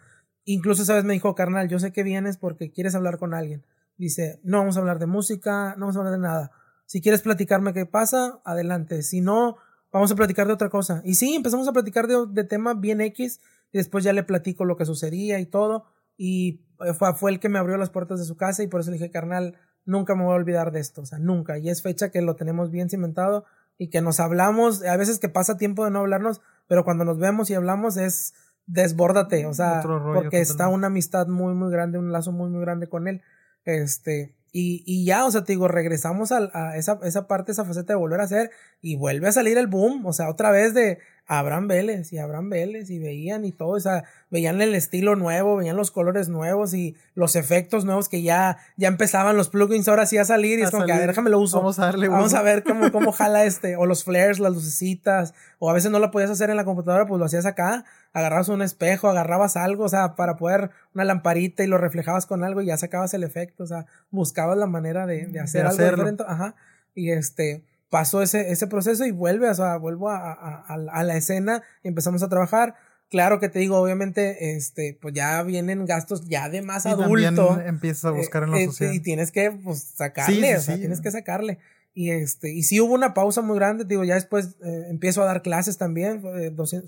Incluso esa vez me dijo, carnal, yo sé que vienes porque quieres hablar con alguien. Dice, no vamos a hablar de música, no vamos a hablar de nada. Si quieres platicarme qué pasa, adelante. Si no, vamos a platicar de otra cosa. Y sí, empezamos a platicar de, de temas bien X y después ya le platico lo que sucedía y todo. Y fue, fue el que me abrió las puertas de su casa y por eso le dije, carnal, nunca me voy a olvidar de esto, o sea, nunca. Y es fecha que lo tenemos bien cimentado y que nos hablamos, a veces que pasa tiempo de no hablarnos, pero cuando nos vemos y hablamos es desbórdate, o sea, porque está una amistad muy, muy grande, un lazo muy, muy grande con él. Este, y, y ya, o sea, te digo, regresamos a, a esa, esa parte, esa faceta de volver a hacer y vuelve a salir el boom, o sea, otra vez de, Abraham Vélez y Abraham Vélez y veían y todo, o sea, veían el estilo nuevo, veían los colores nuevos y los efectos nuevos que ya, ya empezaban los plugins ahora sí a salir y es como que a ver, déjame lo uso. Vamos a darle Vamos a ver cómo, cómo jala este, o los flares, las lucecitas, o a veces no lo podías hacer en la computadora, pues lo hacías acá, agarrabas un espejo, agarrabas algo, o sea, para poder una lamparita y lo reflejabas con algo y ya sacabas el efecto, o sea, buscabas la manera de, de hacer algo diferente, ajá, y este, pasó ese, ese proceso y vuelve, o sea, vuelvo a, a, a, la escena y empezamos a trabajar. Claro que te digo, obviamente, este, pues ya vienen gastos ya de más adulto. empiezas a buscar en la eh, sociedad. Y tienes que, pues, sacarle, o sea, tienes que sacarle. Y este, y sí hubo una pausa muy grande, digo, ya después eh, empiezo a dar clases también,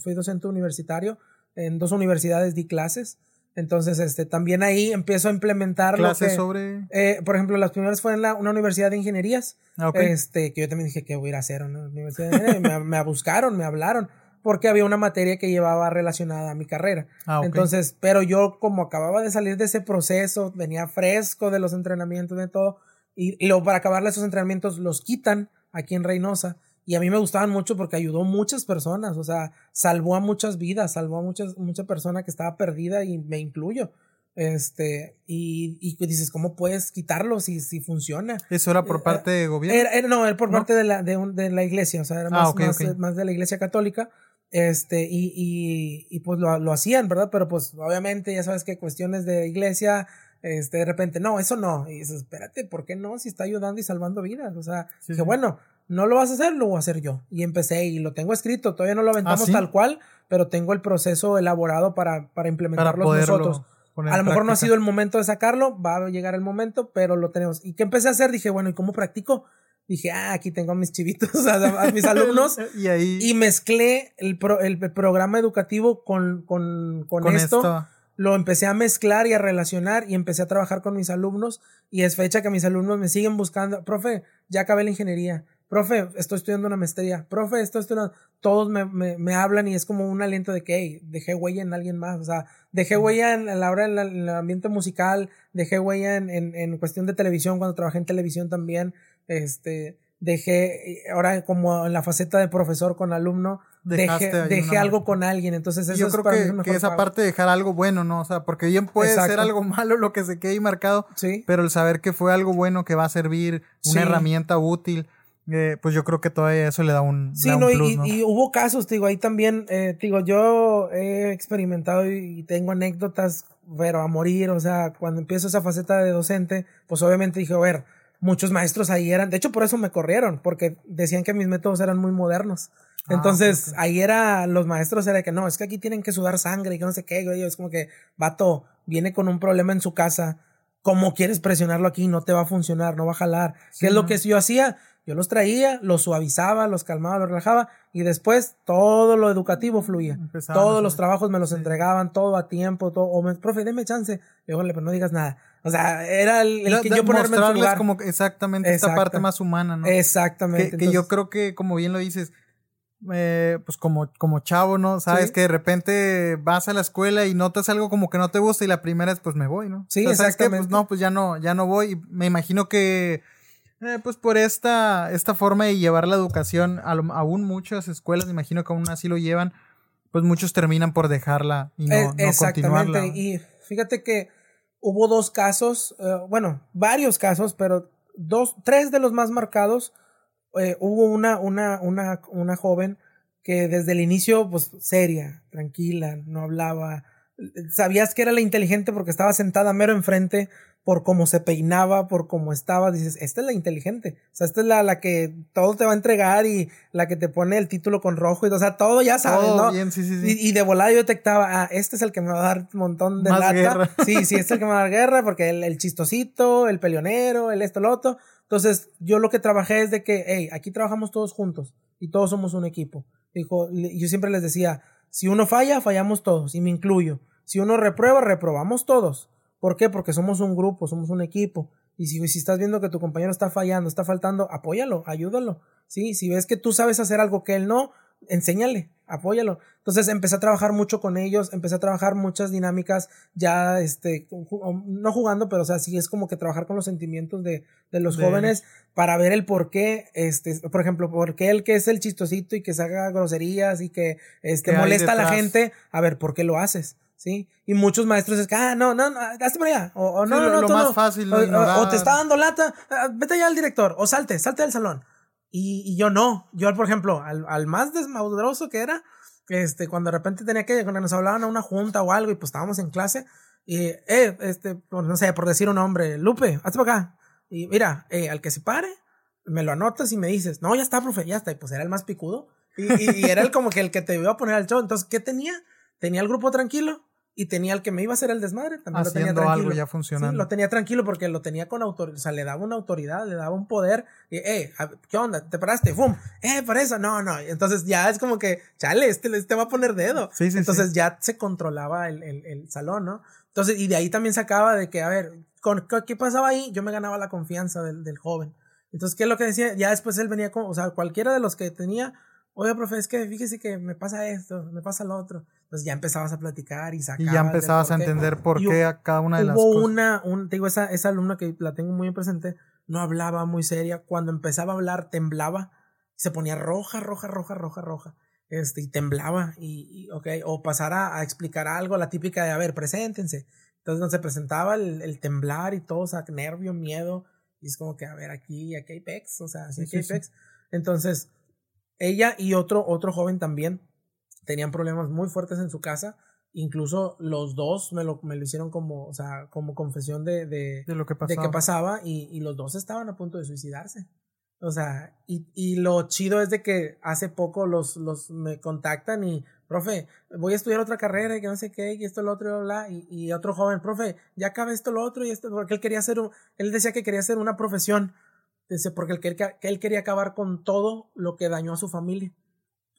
fui docente universitario, en dos universidades di clases. Entonces, este, también ahí empiezo a implementar clases sobre. Eh, por ejemplo, las primeras fueron en la, una universidad de ingenierías. Ah, este, que yo también dije que voy a ir a hacer una universidad de ingeniería. me, me, buscaron, me hablaron, porque había una materia que llevaba relacionada a mi carrera. Ah, Entonces, pero yo como acababa de salir de ese proceso, venía fresco de los entrenamientos, de todo, y, y luego para acabarle esos entrenamientos los quitan aquí en Reynosa. Y a mí me gustaban mucho porque ayudó a muchas personas, o sea, salvó a muchas vidas, salvó a muchas, mucha persona que estaba perdida y me incluyo. Este, y, y dices, ¿cómo puedes quitarlo si, si funciona? ¿Eso era por eh, parte de gobierno? Era, no, era por parte de la, de, de, la iglesia, o sea, era ah, más, más, de la iglesia católica. Este, y, y, y pues lo, lo, hacían, ¿verdad? Pero pues obviamente ya sabes que cuestiones de iglesia, este, de repente, no, eso no. Y dices, espérate, ¿por qué no? Si está ayudando y salvando vidas. O sea, que bueno, no lo vas a hacer, lo voy a hacer yo. Y empecé y lo tengo escrito, todavía no lo aventamos ¿Ah, tal cual, pero tengo el proceso elaborado para, para implementarlo nosotros. A lo mejor no ha sido el momento de sacarlo, va a llegar el momento, pero lo tenemos. ¿Y qué empecé a hacer? Dije, bueno, ¿y cómo practico? dije, ah, aquí tengo a mis chivitos, a, mis alumnos. y ahí. Y mezclé el, el programa educativo con, con, con, esto. Lo empecé a mezclar y a relacionar y empecé a trabajar con mis alumnos. Y es fecha que mis alumnos me siguen buscando. Profe, ya acabé la ingeniería. Profe, estoy estudiando una maestría. Profe, estoy estudiando. Todos me, me, me hablan y es como un aliento de que, hey, dejé huella en alguien más. O sea, dejé huella en, la hora en, el ambiente musical, dejé huella en, en, en cuestión de televisión, cuando trabajé en televisión también este, dejé, ahora como en la faceta de profesor con alumno, dejé, dejé algo con alguien, entonces eso Yo creo que, que esa parte de dejar algo bueno, ¿no? O sea, porque bien puede ser algo malo lo que se quede ahí marcado, sí. pero el saber que fue algo bueno que va a servir, una herramienta útil, eh, pues yo creo que todavía eso le da un, sí, no, y, y, hubo casos, digo, ahí también, eh, digo, yo he experimentado y tengo anécdotas, pero a morir, o sea, cuando empiezo esa faceta de docente, pues obviamente dije, a ver, muchos maestros ahí eran, de hecho por eso me corrieron, porque decían que mis métodos eran muy modernos. Ah, Entonces, ahí era, los maestros era que no, es que aquí tienen que sudar sangre y que no sé qué, güey. Es como que, vato, viene con un problema en su casa. ¿Cómo quieres presionarlo aquí? No te va a funcionar, no va a jalar. ¿Qué es lo que yo hacía? Yo los traía, los suavizaba, los calmaba, los relajaba y después todo lo educativo fluía. Todos los trabajos me los entregaban, todo a tiempo, todo. O me, profe, deme chance. Yo, pero no digas nada. O sea, era el, que yo ponerme en su lugar. como exactamente esta parte más humana, ¿no? Exactamente. Que, yo creo que, como bien lo dices, eh, pues como, como chavo, ¿no? Sabes que de repente vas a la escuela y notas algo como que no te gusta y la primera es pues me voy, ¿no? Sí, exactamente. Pues no, pues ya no, ya no voy. Y me imagino que eh, pues por esta, esta forma de llevar la educación, a aún muchas escuelas, me imagino que aún así lo llevan, pues muchos terminan por dejarla y no, eh, Exactamente. Y fíjate que hubo dos casos, eh, bueno, varios casos, pero dos, tres de los más marcados. hubo una, una, una, una joven que desde el inicio, pues seria, tranquila, no hablaba. Sabías que era la inteligente porque estaba sentada mero enfrente por cómo se peinaba, por cómo estaba, dices, esta es la inteligente, o sea, esta es la, la que todo te va a entregar y la que te pone el título con rojo y o sea, todo ya sabes, ¿no? Bien, sí, sí, sí. Y, de volada yo detectaba, ah, este es el que me va a dar un montón de Más Guerra. Sí, sí, este es el que me va a dar guerra porque el, el chistosito, el peleonero, el esto, lo otro. Entonces, yo lo que trabajé es de que, hey, aquí trabajamos todos juntos y todos somos un equipo. Dijo, yo siempre les decía, si uno falla, fallamos todos y me incluyo. Si uno reprueba, reprobamos todos. ¿Por qué? Porque somos un grupo, somos un equipo. Y si, si estás viendo que tu compañero está fallando, está faltando, apóyalo, ayúdalo. ¿sí? Si ves que tú sabes hacer algo que él no, enséñale, apóyalo. Entonces empecé a trabajar mucho con ellos, empecé a trabajar muchas dinámicas, ya, este, no jugando, pero o sea, sí es como que trabajar con los sentimientos de, de los jóvenes para ver el por qué, este, por ejemplo, por qué el que es el chistosito y que se haga groserías y que, este, molesta a la gente, a ver, ¿por qué lo haces? ¿Sí? Y muchos maestros es que, ah, no, no, no, hazte por allá. O, no, no, lo, más fácil. O, te está dando lata, ah, vete ya al director. O salte, salte del salón. Y, y yo no. Yo, por ejemplo, al, al más desmadroso que era, este, cuando de repente tenía que, cuando nos hablaban a una junta o algo y pues estábamos en clase, y, eh, este, no sé, por decir un nombre, Lupe, hazte por acá. Y mira, eh, al que se pare, me lo anotas y me dices, no, ya está, profe, ya está. Y pues era el más picudo. Y, y, era el como que el que te iba a poner al show. Entonces, ¿qué tenía? Tenía el grupo tranquilo y tenía el que me iba a hacer el desmadre, también lo tenía tranquilo. algo ya funcionando. lo tenía tranquilo porque lo tenía con autoridad, o sea, le daba una autoridad, le daba un poder, y, eh, ¿qué onda? ¿Te paraste? ¡Fum! ¡Eh, para eso! No, no. Entonces ya es como que, chale, este, este va a poner dedo. Sí, sí, Entonces ya se controlaba el, el, el, salón, ¿no? Entonces, y de ahí también sacaba de que, a ver, con, ¿qué pasaba ahí? Yo me ganaba la confianza del, del joven. Entonces, ¿qué es lo que decía? Ya después él venía con, o sea, cualquiera de los que tenía, oye, profe, es que fíjese que me pasa esto, me pasa lo otro. Entonces ya empezabas a platicar y sacabas. Y ya empezabas a entender por qué a cada una de las cosas. Hubo una, un, te digo, esa, esa alumna que la tengo muy presente, no hablaba muy seria. Cuando empezaba a hablar, temblaba. Se ponía roja, roja, roja, roja, roja. Este, y temblaba. Y, y ok, o pasara a explicar algo, la típica de, a ver, preséntense. Entonces no se presentaba el, el temblar y todo, o sea, nervio, miedo. Y es como que, a ver, aquí, aquí hay pex, o sea, sí, aquí hay pex. Entonces, ella y otro, otro joven también tenían problemas muy fuertes en su casa. Incluso los dos me lo, me lo hicieron como, o sea, como confesión de, de, de lo que pasaba, de que pasaba y, y, los dos estaban a punto de suicidarse. O sea, y, y lo chido es de que hace poco los, los me contactan y, profe, voy a estudiar otra carrera y que no sé qué, y esto, lo otro, bla, y, y otro joven, profe, ya acaba esto, lo otro, y esto, porque él quería hacer, un, él decía que quería hacer una profesión Dice, porque él, quería- que él quería acabar con todo lo que dañó a su familia.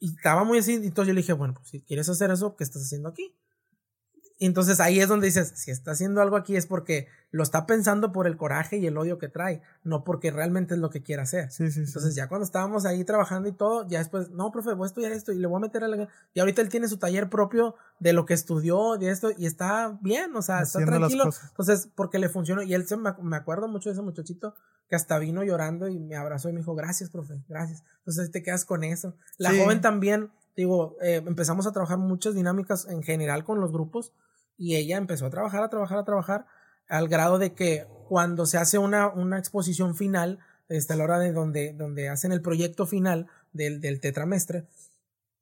Y estaba muy así, y entonces yo le dije, bueno, pues si quieres hacer eso, ¿qué estás haciendo aquí? Y entonces ahí es donde dices, si está haciendo algo aquí es porque lo está pensando por el coraje y el odio que trae, no porque realmente es lo que quiere hacer. Sí, sí, sí. Entonces ya cuando estábamos ahí trabajando y todo, ya después, no, profe, voy a estudiar esto y le voy a meter a la... Y ahorita él tiene su taller propio de lo que estudió, de esto, y está bien, o sea, está Haciendo tranquilo. Entonces, porque le funcionó. Y él se me, me acuerdo mucho de ese muchachito que hasta vino llorando y me abrazó y me dijo, gracias, profe, gracias. Entonces te quedas con eso. La Sí. joven también, digo, eh, empezamos a trabajar muchas dinámicas en general con los grupos y ella empezó a trabajar, a trabajar, a trabajar, al grado de que cuando se hace una, una exposición final, este, a la hora de donde, donde hacen el proyecto final del, del tetramestre,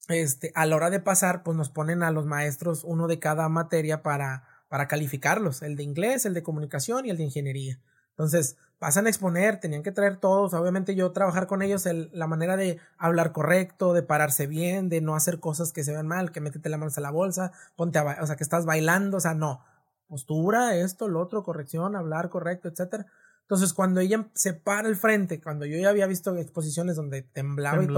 este, a la hora de pasar, pues nos ponen a los maestros uno de cada materia para, para calificarlos, el de inglés, el de comunicación y el de ingeniería. Entonces, pasan a exponer, tenían que traer todos, obviamente yo trabajar con ellos, el- la manera de hablar correcto, de pararse bien, de no hacer cosas que se vean mal, que métete la mano a la bolsa, ponte a, o sea, que estás bailando, o sea, no, postura, esto, lo otro, corrección, hablar correcto, etcétera. Entonces, cuando ella se para al frente, cuando yo ya había visto exposiciones donde temblaba, y todo,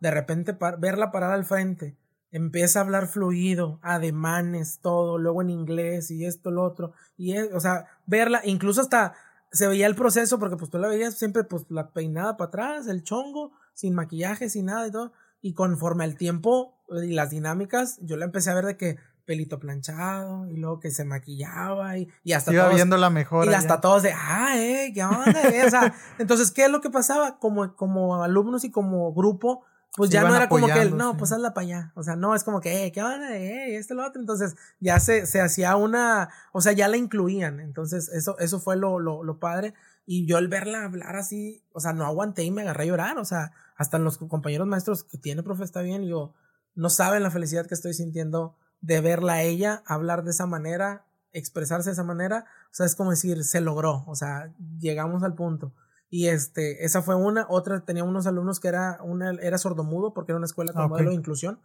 de repente par- verla parada al frente, empieza a hablar fluido, ademanes, todo, luego en inglés y esto, lo otro, y es- o sea, verla, incluso hasta se veía el proceso, porque pues tú la veías siempre pues la peinada para atrás, el chongo, sin maquillaje, sin nada y todo, y conforme al tiempo y las dinámicas, yo la empecé a ver de que pelito planchado, y luego que se maquillaba, y, y hasta Iba todos- viendo la mejora. y hasta todos de, ah, eh, ¿qué onda? eh?" O sea, entonces, ¿qué es lo que pasaba? Como, como alumnos y como grupo, pues ya no era como que, apoyando, no, pues hazla para allá. O sea, no, es como que, eh, ¿qué onda? Eh, este, lo otro. Entonces, ya se, se hacía una, o sea, ya la incluían. Entonces, eso, eso fue lo, lo, lo padre. Y yo al verla hablar así, o sea, no aguanté y me agarré a llorar. O sea, hasta los compañeros maestros que tiene, profe, está bien. Y yo, no saben la felicidad que estoy sintiendo de verla a ella hablar de esa manera, expresarse de esa manera. O sea, es como decir, se logró. O sea, llegamos al punto. Y este, esa fue una. Otra, tenía unos alumnos que era, una, era sordomudo porque era una escuela con Ah, ok. modelo de inclusión.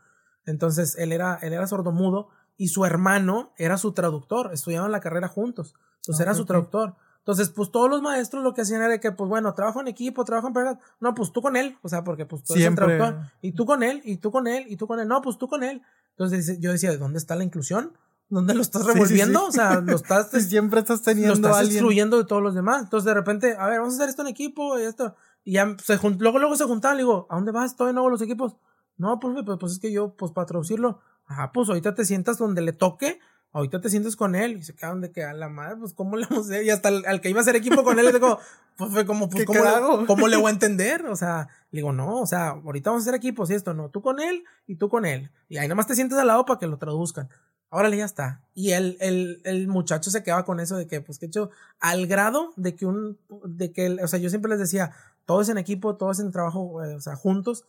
Entonces, él era, él era sordomudo y su hermano era su traductor. Estudiaban la carrera juntos. Entonces, era Ok, su ok. traductor. Entonces, pues todos los maestros lo que hacían era que, pues bueno, trabajo en equipo, trabajo en pareja. No, pues tú con él. O sea, porque pues tú eres el traductor. Y tú con él, y tú con él, y tú con él. No, pues tú con él. Entonces yo decía, ¿dónde está la inclusión? ¿Dónde lo estás Sí, sí, revolviendo? sí. O sea, lo estás, Pues siempre estás lo teniendo estás a alguien. excluyendo de todos los demás. Entonces de repente, a ver, vamos a hacer esto en equipo y esto. Y ya se luego, luego se juntaban, le digo, ¿a dónde vas? ¿Todavía no hago los equipos? No, profe, pues, pues es que yo, pues para traducirlo, ajá, pues ahorita te sientas donde le toque, ahorita te sientas con él. Y se quedan de que a la madre, pues cómo le vamos a hacer? Y hasta al que iba a hacer equipo con él, le digo, pues fue como, pues ¿Qué ¿cómo, hago? le, ¿cómo le voy a entender? O sea, le digo, no, o sea, ahorita vamos a hacer equipos y esto, no, tú con él y tú con él. Y ahí nada más te sientes al lado para que lo traduzcan. Órale, ya está. Y el, el, el muchacho se quedaba con eso de que, pues, que hecho, al grado de que un, de que, o sea, yo siempre les decía, todos en equipo, todos en trabajo, eh, o sea, juntos,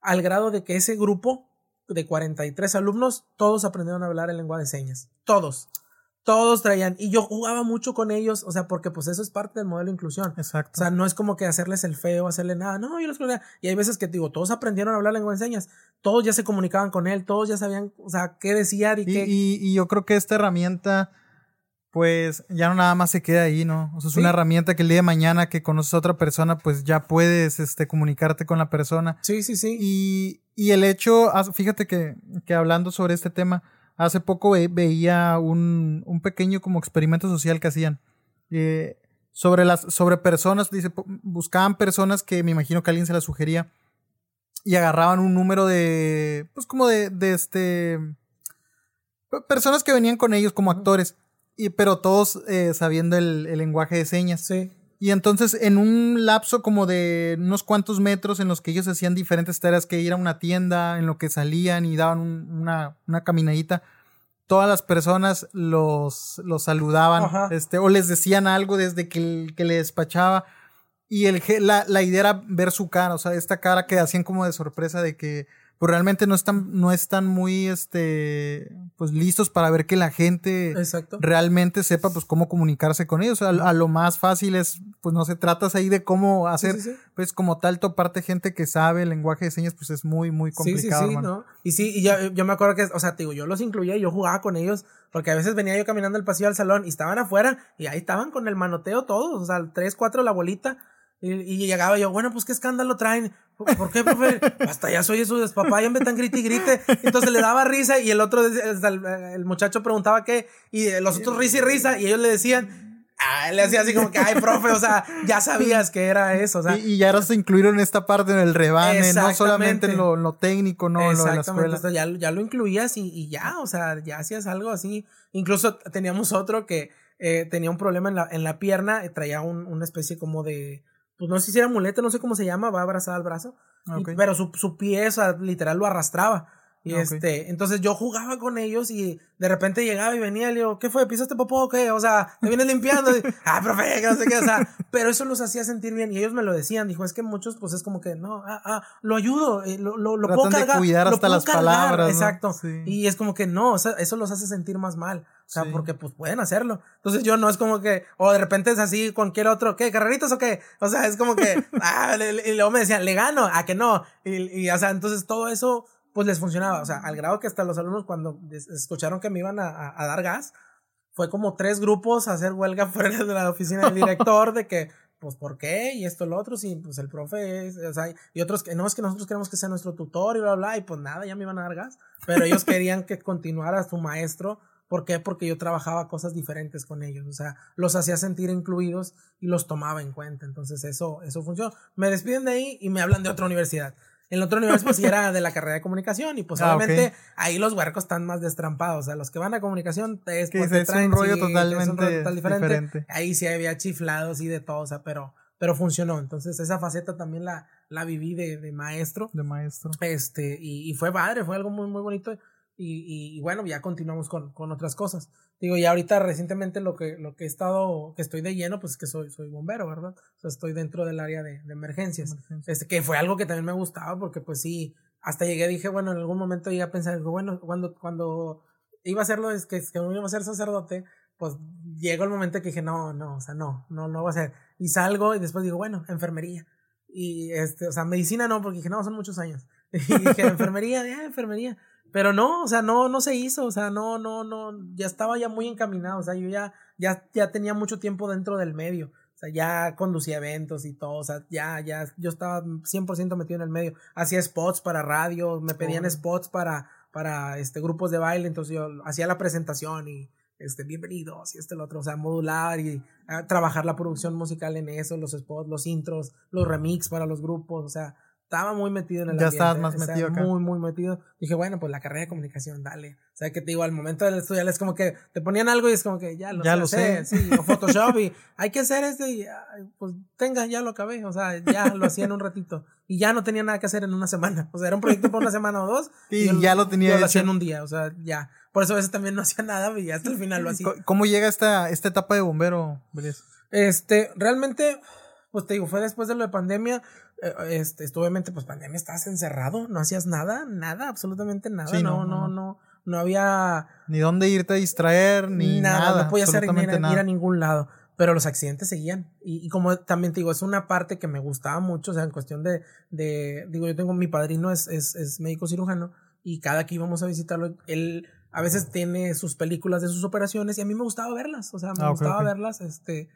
al grado de que ese grupo de 43 alumnos, todos aprendieron a hablar en lengua de señas. Todos. Todos traían. Y yo jugaba mucho con ellos, o sea, porque pues eso es parte del modelo de inclusión. Exacto. O sea, no es como que hacerles el feo, hacerle nada. No, yo los conocía. Y hay veces que digo, todos aprendieron a hablar lengua de señas. Todos ya se comunicaban con él, todos ya sabían, o sea, qué decir y, Y, qué. y- y yo creo que esta herramienta, pues ya no nada más se queda ahí, ¿no? O sea, es Sí. una herramienta que el día de mañana que conoces a otra persona, pues ya puedes este, comunicarte con la persona. Sí, sí, sí. Y, y el hecho, fíjate que, que hablando sobre este tema, hace poco ve- veía un, un pequeño como experimento social que hacían. eh, sobre las, sobre personas, dice, buscaban personas que me imagino que alguien se las sugería y agarraban un número de, pues como de, de este, pe- personas que venían con ellos como actores, y, pero todos eh, sabiendo el, el lenguaje de señas. Sí. Y entonces, en un lapso como de unos cuantos metros en los que ellos hacían diferentes tareas, que ir a una tienda, en lo que salían y daban un- una, una caminadita, todas las personas los, los saludaban, Ajá. este, o les decían algo desde que, el- que le despachaba. Y el, la, la idea era ver su cara, o sea, esta cara que hacían como de sorpresa de que pues realmente no están, no están muy este pues listos para ver que la gente Exacto. realmente sepa pues cómo comunicarse con ellos. A, a lo más fácil es, pues no se tratas ahí de cómo hacer, Sí, sí, sí. pues como tal toparte gente que sabe el lenguaje de señas, pues es muy, muy complicado, Sí, sí, sí. ¿no? Y sí, y ya, yo me acuerdo que, o sea, te digo, yo los incluía y yo jugaba con ellos, porque a veces venía yo caminando el pasillo al salón y estaban afuera y ahí estaban con el manoteo todos, o sea, tres, cuatro la bolita. Y, y llegaba yo, bueno, pues qué escándalo traen. ¿Por qué, profe? Hasta ya soy eso papá, ya me tan grite y grite. Entonces le daba risa y el otro, el, el muchacho preguntaba qué, y los otros risa y risa, y ellos le decían, ah, le hacía así como que, ay, profe, o sea, ya sabías que era eso, o sea. Y, ya se incluyeron esta parte en el rebane, no solamente en lo, técnico, no, lo de la escuela. ya, ya, lo incluías y, y, ya, o sea, ya hacías algo así. Incluso teníamos otro que eh, tenía un problema en la, en la pierna, eh, traía un, una especie como de, pues no sé si era muleta, no sé cómo se llama, va abrazada al brazo. pero su, su pie, o sea, literal lo arrastraba. Y este, entonces yo jugaba con ellos y de repente llegaba y venía y le digo, ¿qué fue? ¿Pisaste popó o qué? O sea, me vienes limpiando. ah, profe, que no sé qué, o sea, pero eso los hacía sentir bien y ellos me lo decían. Dijo, es que muchos, pues es como que, no, ah, ah, lo ayudo, eh, lo, lo, lo puedo cargar. De cuidar hasta las palabras. Exacto. Y es como que no, o sea, eso los hace sentir más mal. O sea, porque pues pueden hacerlo. Entonces yo no es como que, o de repente es así cualquier otro, ¿qué? ¿Carreritos o qué? O sea, es como que, ah, y luego me decían, le gano, a que no. Y, y, o sea, entonces todo eso pues les funcionaba. O sea, al grado que hasta los alumnos cuando escucharon que me iban a, dar gas, fue como tres grupos a hacer huelga fuera de la oficina del director de que, pues, ¿por qué? Y esto, lo otro, sí, pues el profe es, o sea, y otros que, no, es que nosotros queremos que sea nuestro tutor y bla, bla, y pues nada, ya me iban a dar gas. Pero ellos querían que continuara su maestro. ¿Por qué? Porque yo trabajaba cosas diferentes con ellos. O sea, los hacía sentir incluidos y los tomaba en cuenta. Entonces, eso, eso funcionó. Me despiden de ahí y me hablan de otra universidad. En el otro nivel, pues sí era de la carrera de comunicación y pues ah, obviamente ahí los huercos están más destrampados. O sea, los que van a comunicación es, pues, es un rollo totalmente diferente. Ahí sí había chiflados y de todo, o sea, pero, pero funcionó. Entonces esa faceta también la, la viví de, de maestro. De maestro. Este, y, y, fue padre, fue algo muy, muy bonito. Y, y, bueno, ya continuamos con, con otras cosas. Digo, y ahorita recientemente lo que, lo que he estado, que estoy de lleno, pues es que soy, soy bombero, ¿verdad? O sea, estoy dentro del área de, de emergencias. Este, que fue algo que también me gustaba porque pues sí, hasta llegué, dije, bueno, en algún momento llegué a pensar, bueno, cuando, cuando iba a hacerlo, es que, que iba a ser sacerdote, pues llegó el momento que dije, no, no, o sea, no, no, no va a ser. Y salgo y después digo, bueno, enfermería. Y este, o sea, medicina no, porque dije, no, son muchos años. Y dije, enfermería, ya, enfermería. Pero no, o sea, no, no se hizo, o sea, no, no, no, ya estaba ya muy encaminado, o sea, yo ya, ya, ya tenía mucho tiempo dentro del medio, o sea, ya conducía eventos y todo, o sea, ya, ya, yo estaba 100% metido en el medio, hacía spots para radio, me pedían spots para, para, este, grupos de baile, entonces yo hacía la presentación y, este, bienvenidos y este, el otro, o sea, modular y ah, trabajar la producción musical en eso, los spots, los intros, los remix para los grupos, o sea, estaba muy metido en el ya estabas más metido acá. Muy, muy metido. Dije, bueno, pues la carrera de comunicación, dale. O sea, que te digo, al momento del estudiar es como que te ponían algo y es como que ya lo, ya lo sé. Sí, o Photoshop y hay que hacer este y pues tenga, ya lo acabé. O sea, ya lo hacía en un ratito. Y ya no tenía nada que hacer en una semana. O sea, era un proyecto por una semana o dos. Y, ya lo tenía yo lo hacía en un día. O sea, ya. Por eso a veces también no hacía nada y hasta el final lo hacía. ¿Cómo llega esta, esta etapa de bombero, Este, realmente, pues te digo, fue después de lo de pandemia este, esto, obviamente, pues pandemia, estabas encerrado, no hacías nada, nada, absolutamente nada, no, no, no, no, había... Ni dónde irte a distraer, ni nada, no podías ir, a ningún lado, pero los accidentes seguían, y, como también te digo, es una parte que me gustaba mucho, o sea, en cuestión de, de digo, yo tengo, mi padrino es, es, es médico cirujano, y cada que íbamos a visitarlo, él a veces tiene sus películas de sus operaciones, y a mí me gustaba verlas, o sea, me ah, gustaba verlas, este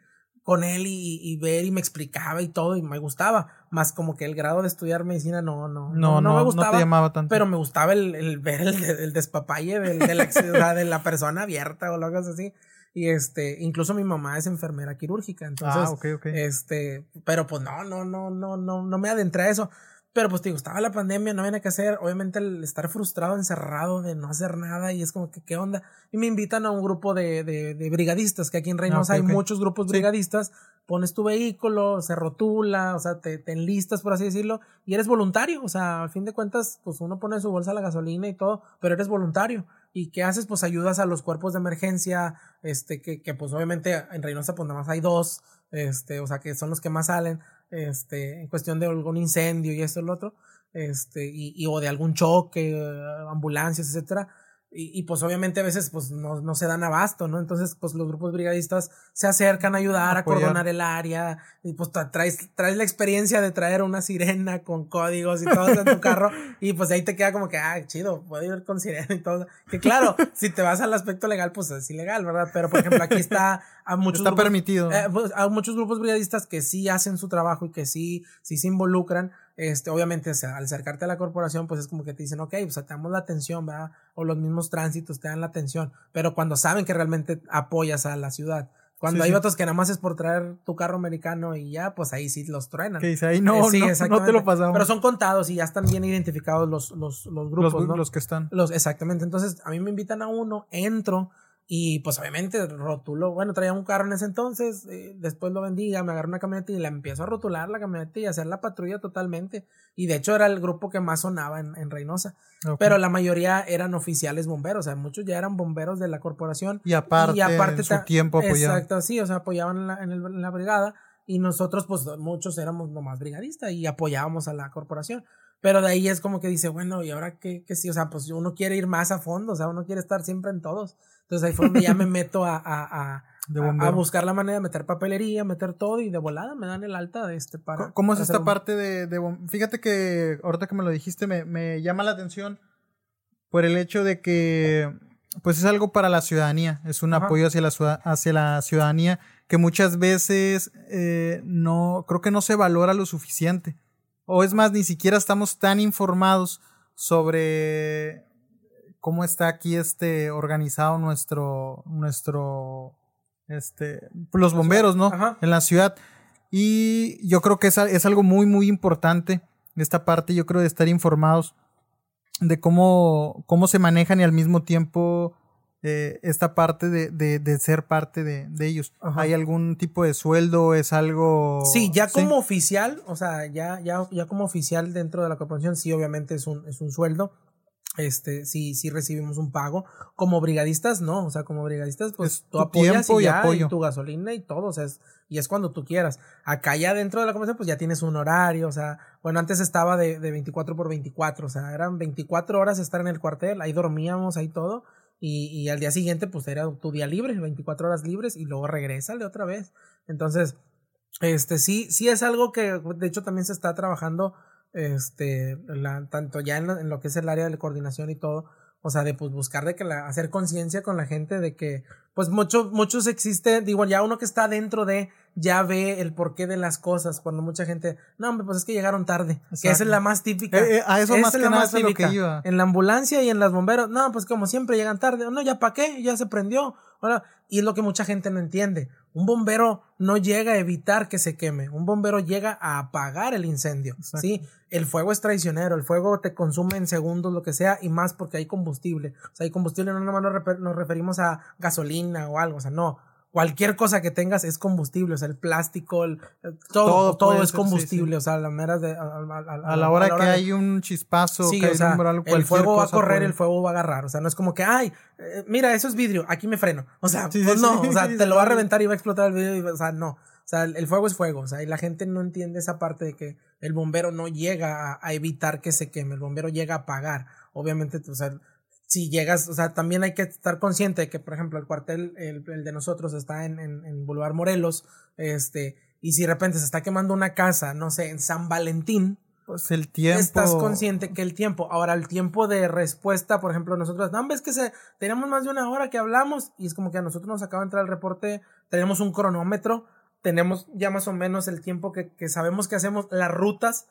con él y, ver y me explicaba y todo y me gustaba. Más como que el grado de estudiar medicina no, no, no, no, me gustaba. No te llamaba tanto. Pero me gustaba el, el ver el, el despapalle de, la, de la persona abierta o algo así. Y este, incluso mi mamá es enfermera quirúrgica. Entonces, ah, ok, ok. este, pero pues no, no, no, no, no, no me adentré a eso. Pero pues te digo, estaba la pandemia, no había nada que hacer. Obviamente el estar frustrado, encerrado, de no hacer nada y es como que, ¿qué onda? Y me invitan a un grupo de, de, de brigadistas, que aquí en Reynosa ah, hay muchos grupos brigadistas. Pones tu vehículo, se rotula, o sea, te, te, enlistas, por así decirlo, y eres voluntario. O sea, al fin de cuentas, pues uno pone su bolsa la gasolina y todo, pero eres voluntario. ¿Y qué haces? Pues ayudas a los cuerpos de emergencia, este, que, que pues obviamente en Reynosa pues nada más hay dos, este, o sea, que son los que más salen este, en cuestión de algún incendio y esto y lo otro, este, y, y o de algún choque, ambulancias, etcétera. Y, pues obviamente a veces pues no, no, se dan abasto, ¿no? Entonces pues los grupos brigadistas se acercan a ayudar, a cordonar el área y pues traes, traes la experiencia de traer una sirena con códigos y todo en tu carro y pues ahí te queda como que, ah, chido, puedo ir con sirena y todo. Que claro, si te vas al aspecto legal pues es ilegal, ¿verdad? Pero por ejemplo aquí está a muchos está permitido. Eh, pues, a muchos grupos brigadistas que sí hacen su trabajo y que sí, sí se involucran este, obviamente al acercarte a la corporación, pues es como que te dicen, ok, pues te damos la atención, ¿verdad? O los mismos tránsitos te dan la atención, pero cuando saben que realmente apoyas a la ciudad. Cuando hay otros que nada más es por traer tu carro americano y ya, pues ahí sí los truenan. Que dice, ahí no, eh, no, no, te lo pasamos. Pero son contados y ya están bien identificados los, los, los grupos, los, ¿no? Los que están. Los, exactamente. Entonces, a mí me invitan a uno, entro, y pues obviamente rotulo, bueno, traía un carro en ese entonces, eh, después lo vendía, me agarré una camioneta y la empiezo a rotular la camioneta y hacer la patrulla totalmente. Y de hecho era el grupo que más sonaba en, en Reynosa. Pero la mayoría eran oficiales bomberos, o sea, muchos ya eran bomberos de la corporación. Y aparte, y aparte su tiempo apoyaban. Exacto, sí, o sea, apoyaban en la, en, la brigada y nosotros pues muchos éramos nomás brigadistas y apoyábamos a la corporación. Pero de ahí es como que dice, bueno, ¿y ahora qué, qué sí? O sea, pues uno quiere ir más a fondo, o sea, uno quiere estar siempre en todos. Entonces ahí fue donde ya me meto a, a, a, buscar la manera de meter papelería, meter todo y de volada me dan el alta de este para. ¿Cómo es esta parte de, de, Fíjate que ahorita que me lo dijiste me, me llama la atención por el hecho de que pues es algo para la ciudadanía, es un apoyo hacia la, hacia la ciudadanía que muchas veces eh, no, creo que no se valora lo suficiente. O es más, ni siquiera estamos tan informados sobre cómo está aquí este organizado nuestro, nuestro, este, los bomberos, ¿no? En la ciudad. Y yo creo que es, es algo muy, muy importante esta parte, yo creo, de estar informados de cómo, cómo se manejan y al mismo tiempo eh, esta parte de, de, de, ser parte de, de ellos. ¿Hay algún tipo de sueldo? ¿Es algo...? Sí, ya como oficial, o sea, ya, ya, ya como oficial dentro de la corporación, sí, obviamente es un, es un sueldo este, sí, sí recibimos un pago. Como brigadistas, no, o sea, como brigadistas, pues tú apoyas y, ya, y, tu gasolina y todo, o sea, es, y es cuando tú quieras. Acá ya dentro de la convención, pues ya tienes un horario, o sea, bueno, antes estaba de, de 24 por 24, o sea, eran 24 horas estar en el cuartel, ahí dormíamos, ahí todo, y, y al día siguiente, pues era tu día libre, 24 horas libres, y luego de otra vez. Entonces, este, sí, sí es algo que, de hecho, también se está trabajando este, la, tanto ya en lo, que es el área de coordinación y todo, o sea, de pues buscar de que la, hacer conciencia con la gente de que, pues mucho, muchos existe, digo, ya uno que está dentro de, ya ve el porqué de las cosas, cuando mucha gente, no, hombre, pues es que llegaron tarde, que esa es la más típica. Eh, eh, a eso más que la más típica. Lo En la ambulancia y en las bomberos, no, pues como siempre llegan tarde, no, ya para qué, ya se prendió, y es lo que mucha gente no entiende. Un bombero no llega a evitar que se queme, un bombero llega a apagar el incendio. ¿sí? El fuego es traicionero, el fuego te consume en segundos, lo que sea, y más porque hay combustible. O sea, hay combustible, no nada más nos referimos a gasolina o algo, o sea, no cualquier cosa que tengas es combustible, o sea, el plástico, el, todo, todo, es combustible, o sea, la mera de, a, la hora que hay un chispazo, que o sea, el fuego va a correr, el fuego va a agarrar, o sea, no es como que, ay, eh, mira, eso es vidrio, aquí me freno, o sea, pues no, o sea, te lo va a reventar y va a explotar el vidrio, o sea, no, o sea, el fuego es fuego, o sea, y la gente no entiende esa parte de que el bombero no llega a, a evitar que se queme, el bombero llega a apagar, obviamente, o sea, si llegas, o sea, también hay que estar consciente de que, por ejemplo, el cuartel, el, de nosotros está en, en, en, Boulevard Morelos, este, y si de repente se está quemando una casa, no sé, en San Valentín, pues el tiempo. Estás consciente que el tiempo, ahora el tiempo de respuesta, por ejemplo, nosotros, no, ves que se, tenemos más de una hora que hablamos, y es como que a nosotros nos acaba de entrar el reporte, tenemos un cronómetro, tenemos ya más o menos el tiempo que, que sabemos que hacemos, las rutas,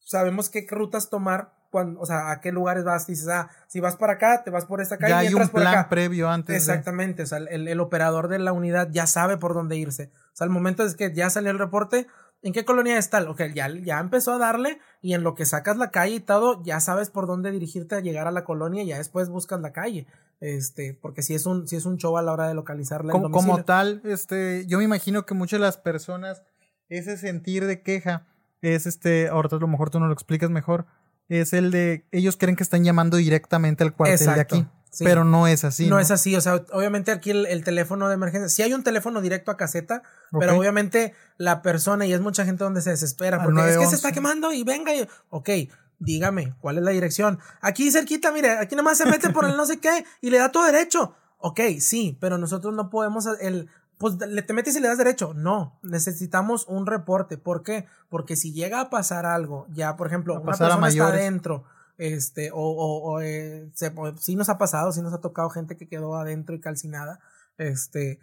sabemos qué rutas tomar o sea, a qué lugares vas, dices, ah, si vas para acá, te vas por esta calle. Ya hay un plan previo antes. Exactamente, o sea, el, el, operador de la unidad ya sabe por dónde irse. O sea, el momento es que ya salió el reporte, ¿en qué colonia está? Ok, ya, ya empezó a darle y en lo que sacas la calle y todo, ya sabes por dónde dirigirte a llegar a la colonia y ya después buscas la calle. Este, porque si es un, si es un show a la hora de localizarla. Como, como tal, este, yo me imagino que muchas de las personas, ese sentir de queja, es este, ahorita a lo mejor tú no lo explicas mejor, es el de ellos creen que están llamando directamente al cuartel de aquí. Pero no es así. No, es así, o sea, obviamente aquí el, teléfono de emergencia, sí hay un teléfono directo a caseta, pero obviamente la persona, y es mucha gente donde se desespera, porque es que se está quemando y venga, y, ok, dígame, ¿cuál es la dirección? Aquí cerquita, mire, aquí nomás se mete por el no sé qué y le da todo derecho. Ok, sí, pero nosotros no podemos, el, pues le te metes y le das derecho. No, necesitamos un reporte. ¿Por qué? Porque si llega a pasar algo, ya por ejemplo, una persona está adentro, este, o, o, o eh, sí nos ha pasado, sí nos ha tocado gente que quedó adentro y calcinada, este,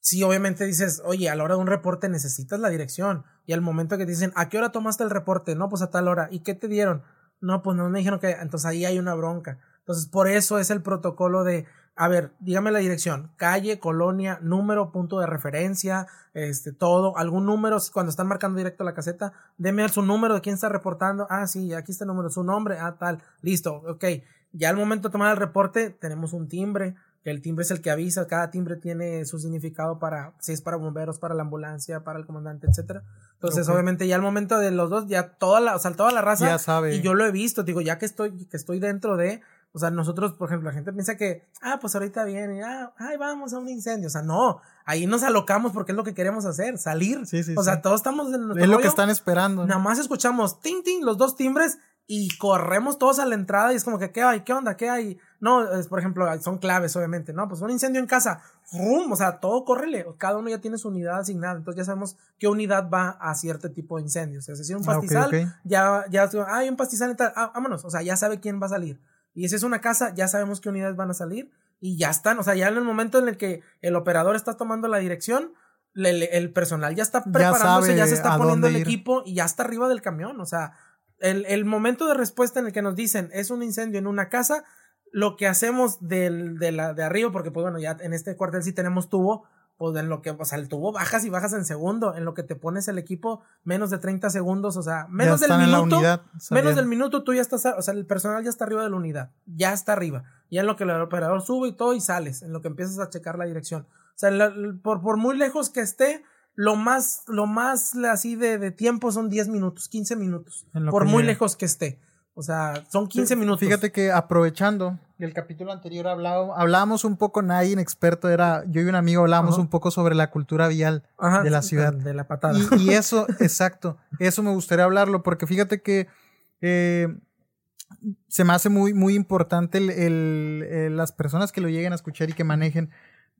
sí obviamente dices, oye, a la hora de un reporte necesitas la dirección. Y al momento que te dicen, ¿a qué hora tomaste el reporte? No, pues a tal hora. ¿Y qué te dieron? No, pues no me dijeron que, entonces ahí hay una bronca. Entonces, por eso es el protocolo de a ver, dígame la dirección, calle, colonia, número, punto de referencia, este, todo, algún número, cuando están marcando directo la caseta, deme su número de quién está reportando, ah, sí, aquí está el número, su nombre, ah, tal, listo, ok, ya al momento de tomar el reporte, tenemos un timbre, que el timbre es el que avisa, cada timbre tiene su significado para, si es para bomberos, para la ambulancia, para el comandante, etcétera. Entonces, obviamente, ya al momento de los dos, ya toda la, o sea, toda la raza, ya sabe. y yo lo he visto, digo, ya que estoy, que estoy dentro de, o sea, nosotros, por ejemplo, la gente piensa que, ah, pues ahorita viene, ah, ay, vamos a un incendio. O sea, no, ahí nos alocamos porque es lo que queremos hacer, salir. Sí, sí, o sea, todos estamos en Es lo que están esperando. Nada más escuchamos ting, ting, los dos timbres y corremos todos a la entrada y es como que, ¿qué hay? ¿Qué onda? ¿Qué hay? No, es, por ejemplo, son claves, obviamente, ¿no? Pues un incendio en casa, ¡rum! O sea, todo córrele. Cada uno ya tiene su unidad asignada. Entonces ya sabemos qué unidad va a cierto tipo de incendios. O sea, si es un ah, pastizal, ya, ya, ah, hay un pastizal y tal, ah, vámonos. O sea, ya sabe quién va a salir. Y si es una casa, ya sabemos qué unidades van a salir y ya están. O sea, ya en el momento en el que el operador está tomando la dirección, el, personal ya está preparándose, ya, se está poniendo el equipo y ya está arriba del camión. O sea, el, el, momento de respuesta en el que nos dicen es un incendio en una casa, lo que hacemos del, de, la, de arriba, porque pues bueno, ya en este cuartel sí tenemos tubo, pues en lo que, o sea, el tubo bajas y bajas en segundo, en lo que te pones el equipo menos de 30 segundos, o sea, menos del minuto, menos del minuto tú ya estás, o sea, el personal ya está arriba de la unidad, ya está arriba, ya en lo que el operador sube y todo y sales, en lo que empiezas a checar la dirección, o sea, por, por muy lejos que esté, lo más, lo más así de, de tiempo son 10 minutos, 15 minutos, por muy lejos que esté. O sea, son 15 minutos. Fíjate que aprovechando el capítulo anterior hablado, hablábamos un poco, nadie experto era, yo y un amigo hablábamos un poco sobre la cultura vial de la ciudad. De la patada. Y, eso, exacto, eso me gustaría hablarlo, porque fíjate que eh, se me hace muy, muy importante el, las personas que lo lleguen a escuchar y que manejen,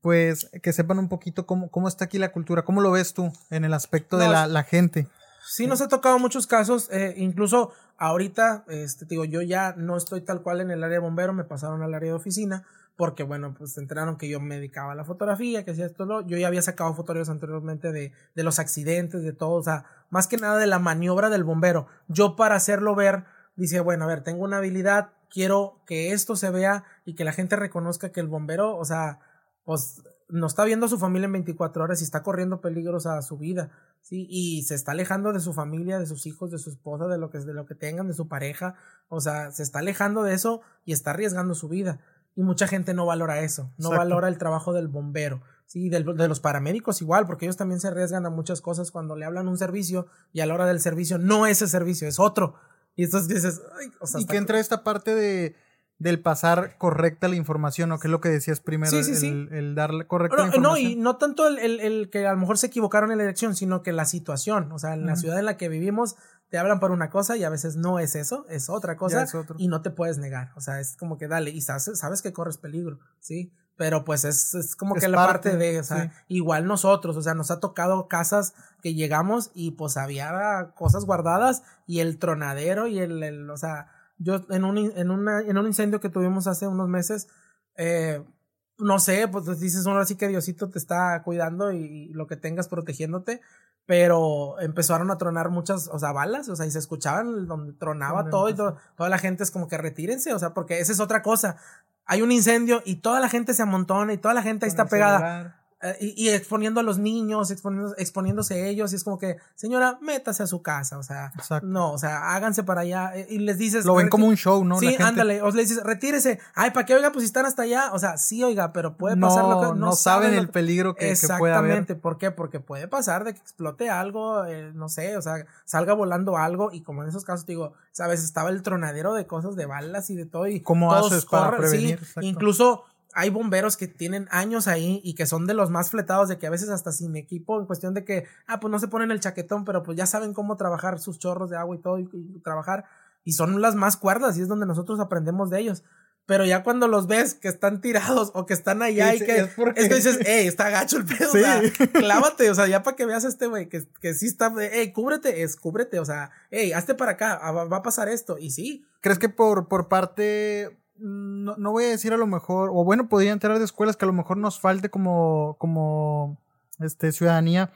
pues que sepan un poquito cómo, cómo está aquí la cultura, cómo lo ves tú en el aspecto de la, la gente. Sí, nos ha tocado muchos casos, eh, incluso ahorita, este, digo, yo ya no estoy tal cual en el área de bombero, me pasaron al área de oficina, porque bueno, pues se enteraron que yo me dedicaba a la fotografía, que hacía esto, yo ya había sacado fotografías anteriormente de, de los accidentes, de todo, o sea, más que nada de la maniobra del bombero. Yo para hacerlo ver, dice, bueno, a ver, tengo una habilidad, quiero que esto se vea y que la gente reconozca que el bombero, o sea, pues no está viendo a su familia en 24 horas y está corriendo peligros a su vida. ¿Sí? Y se está alejando de su familia, de sus hijos, de su esposa, de lo que, de lo que tengan, de su pareja, o sea, se está alejando de eso y está arriesgando su vida. Y mucha gente no valora eso, no valora el trabajo del bombero, sí, de los paramédicos igual, porque ellos también se arriesgan a muchas cosas cuando le hablan un servicio y a la hora del servicio no es ese servicio, es otro. Y entonces dices, o sea, y que entra esta parte de del pasar correcta la información, ¿o qué es lo que decías primero? Sí, sí, el, el, darle correcta no, información. No, y no tanto el, el, que a lo mejor se equivocaron en la elección, sino que la situación, o sea, en la ciudad en la que vivimos te hablan por una cosa y a veces no es eso, es otra cosa y no te puedes negar, o sea, es como que dale, y sabes, sabes que corres peligro, ¿sí? Pero pues es, es como que la parte, de, o sea, igual nosotros, o sea, nos ha tocado casas que llegamos y pues había cosas guardadas y el tronadero y el, el o sea, yo en un, en, una, en un incendio que tuvimos hace unos meses, eh, no sé, pues dices ahora sí que Diosito te está cuidando y, lo que tengas protegiéndote, pero empezaron a tronar muchas, o sea, balas, o sea, y se escuchaban donde tronaba todo y toda la gente es como que retírense, o sea, porque esa es otra cosa. Hay un incendio y toda la gente se amontona y toda la gente ahí está pegada. Y, exponiendo a los niños, exponiéndose ellos, y es como que, señora, métase a su casa, o sea, no, o sea, háganse para allá, eh, y les dices... Lo ven como un show, ¿no? Sí, ándale, o le dices, retírese, ay, ¿para qué, oiga, pues si están hasta allá? O sea, sí, oiga, pero puede pasar lo que... No, saben el peligro que, puede haber. Exactamente, ¿por qué? Porque puede pasar de que explote algo, eh, no sé, o sea, salga volando algo, y como en esos casos, digo, sabes, estaba el tronadero de cosas, de balas y de todo, y ¿Cómo haces para prevenir? incluso hay bomberos que tienen años ahí y que son de los más fletados, de que a veces hasta sin equipo, en cuestión de que, ah, pues no se ponen el chaquetón, pero pues ya saben cómo trabajar sus chorros de agua y todo y, trabajar. y son las más cuerdas y es donde nosotros aprendemos de ellos. Pero ya cuando los ves que están tirados o que están allá y que es, que dices, hey, está gacho el pedo, o sea, clávate, o sea, ya para que veas a este güey que, que sí está, hey, cúbrete, es cúbrete, o sea, hey, hazte para acá, ah, va, a pasar esto, y sí. ¿Crees que por, por parte, no, no voy a decir a lo mejor, o bueno, podría entrar de escuelas que a lo mejor nos falte como, como, este, ciudadanía,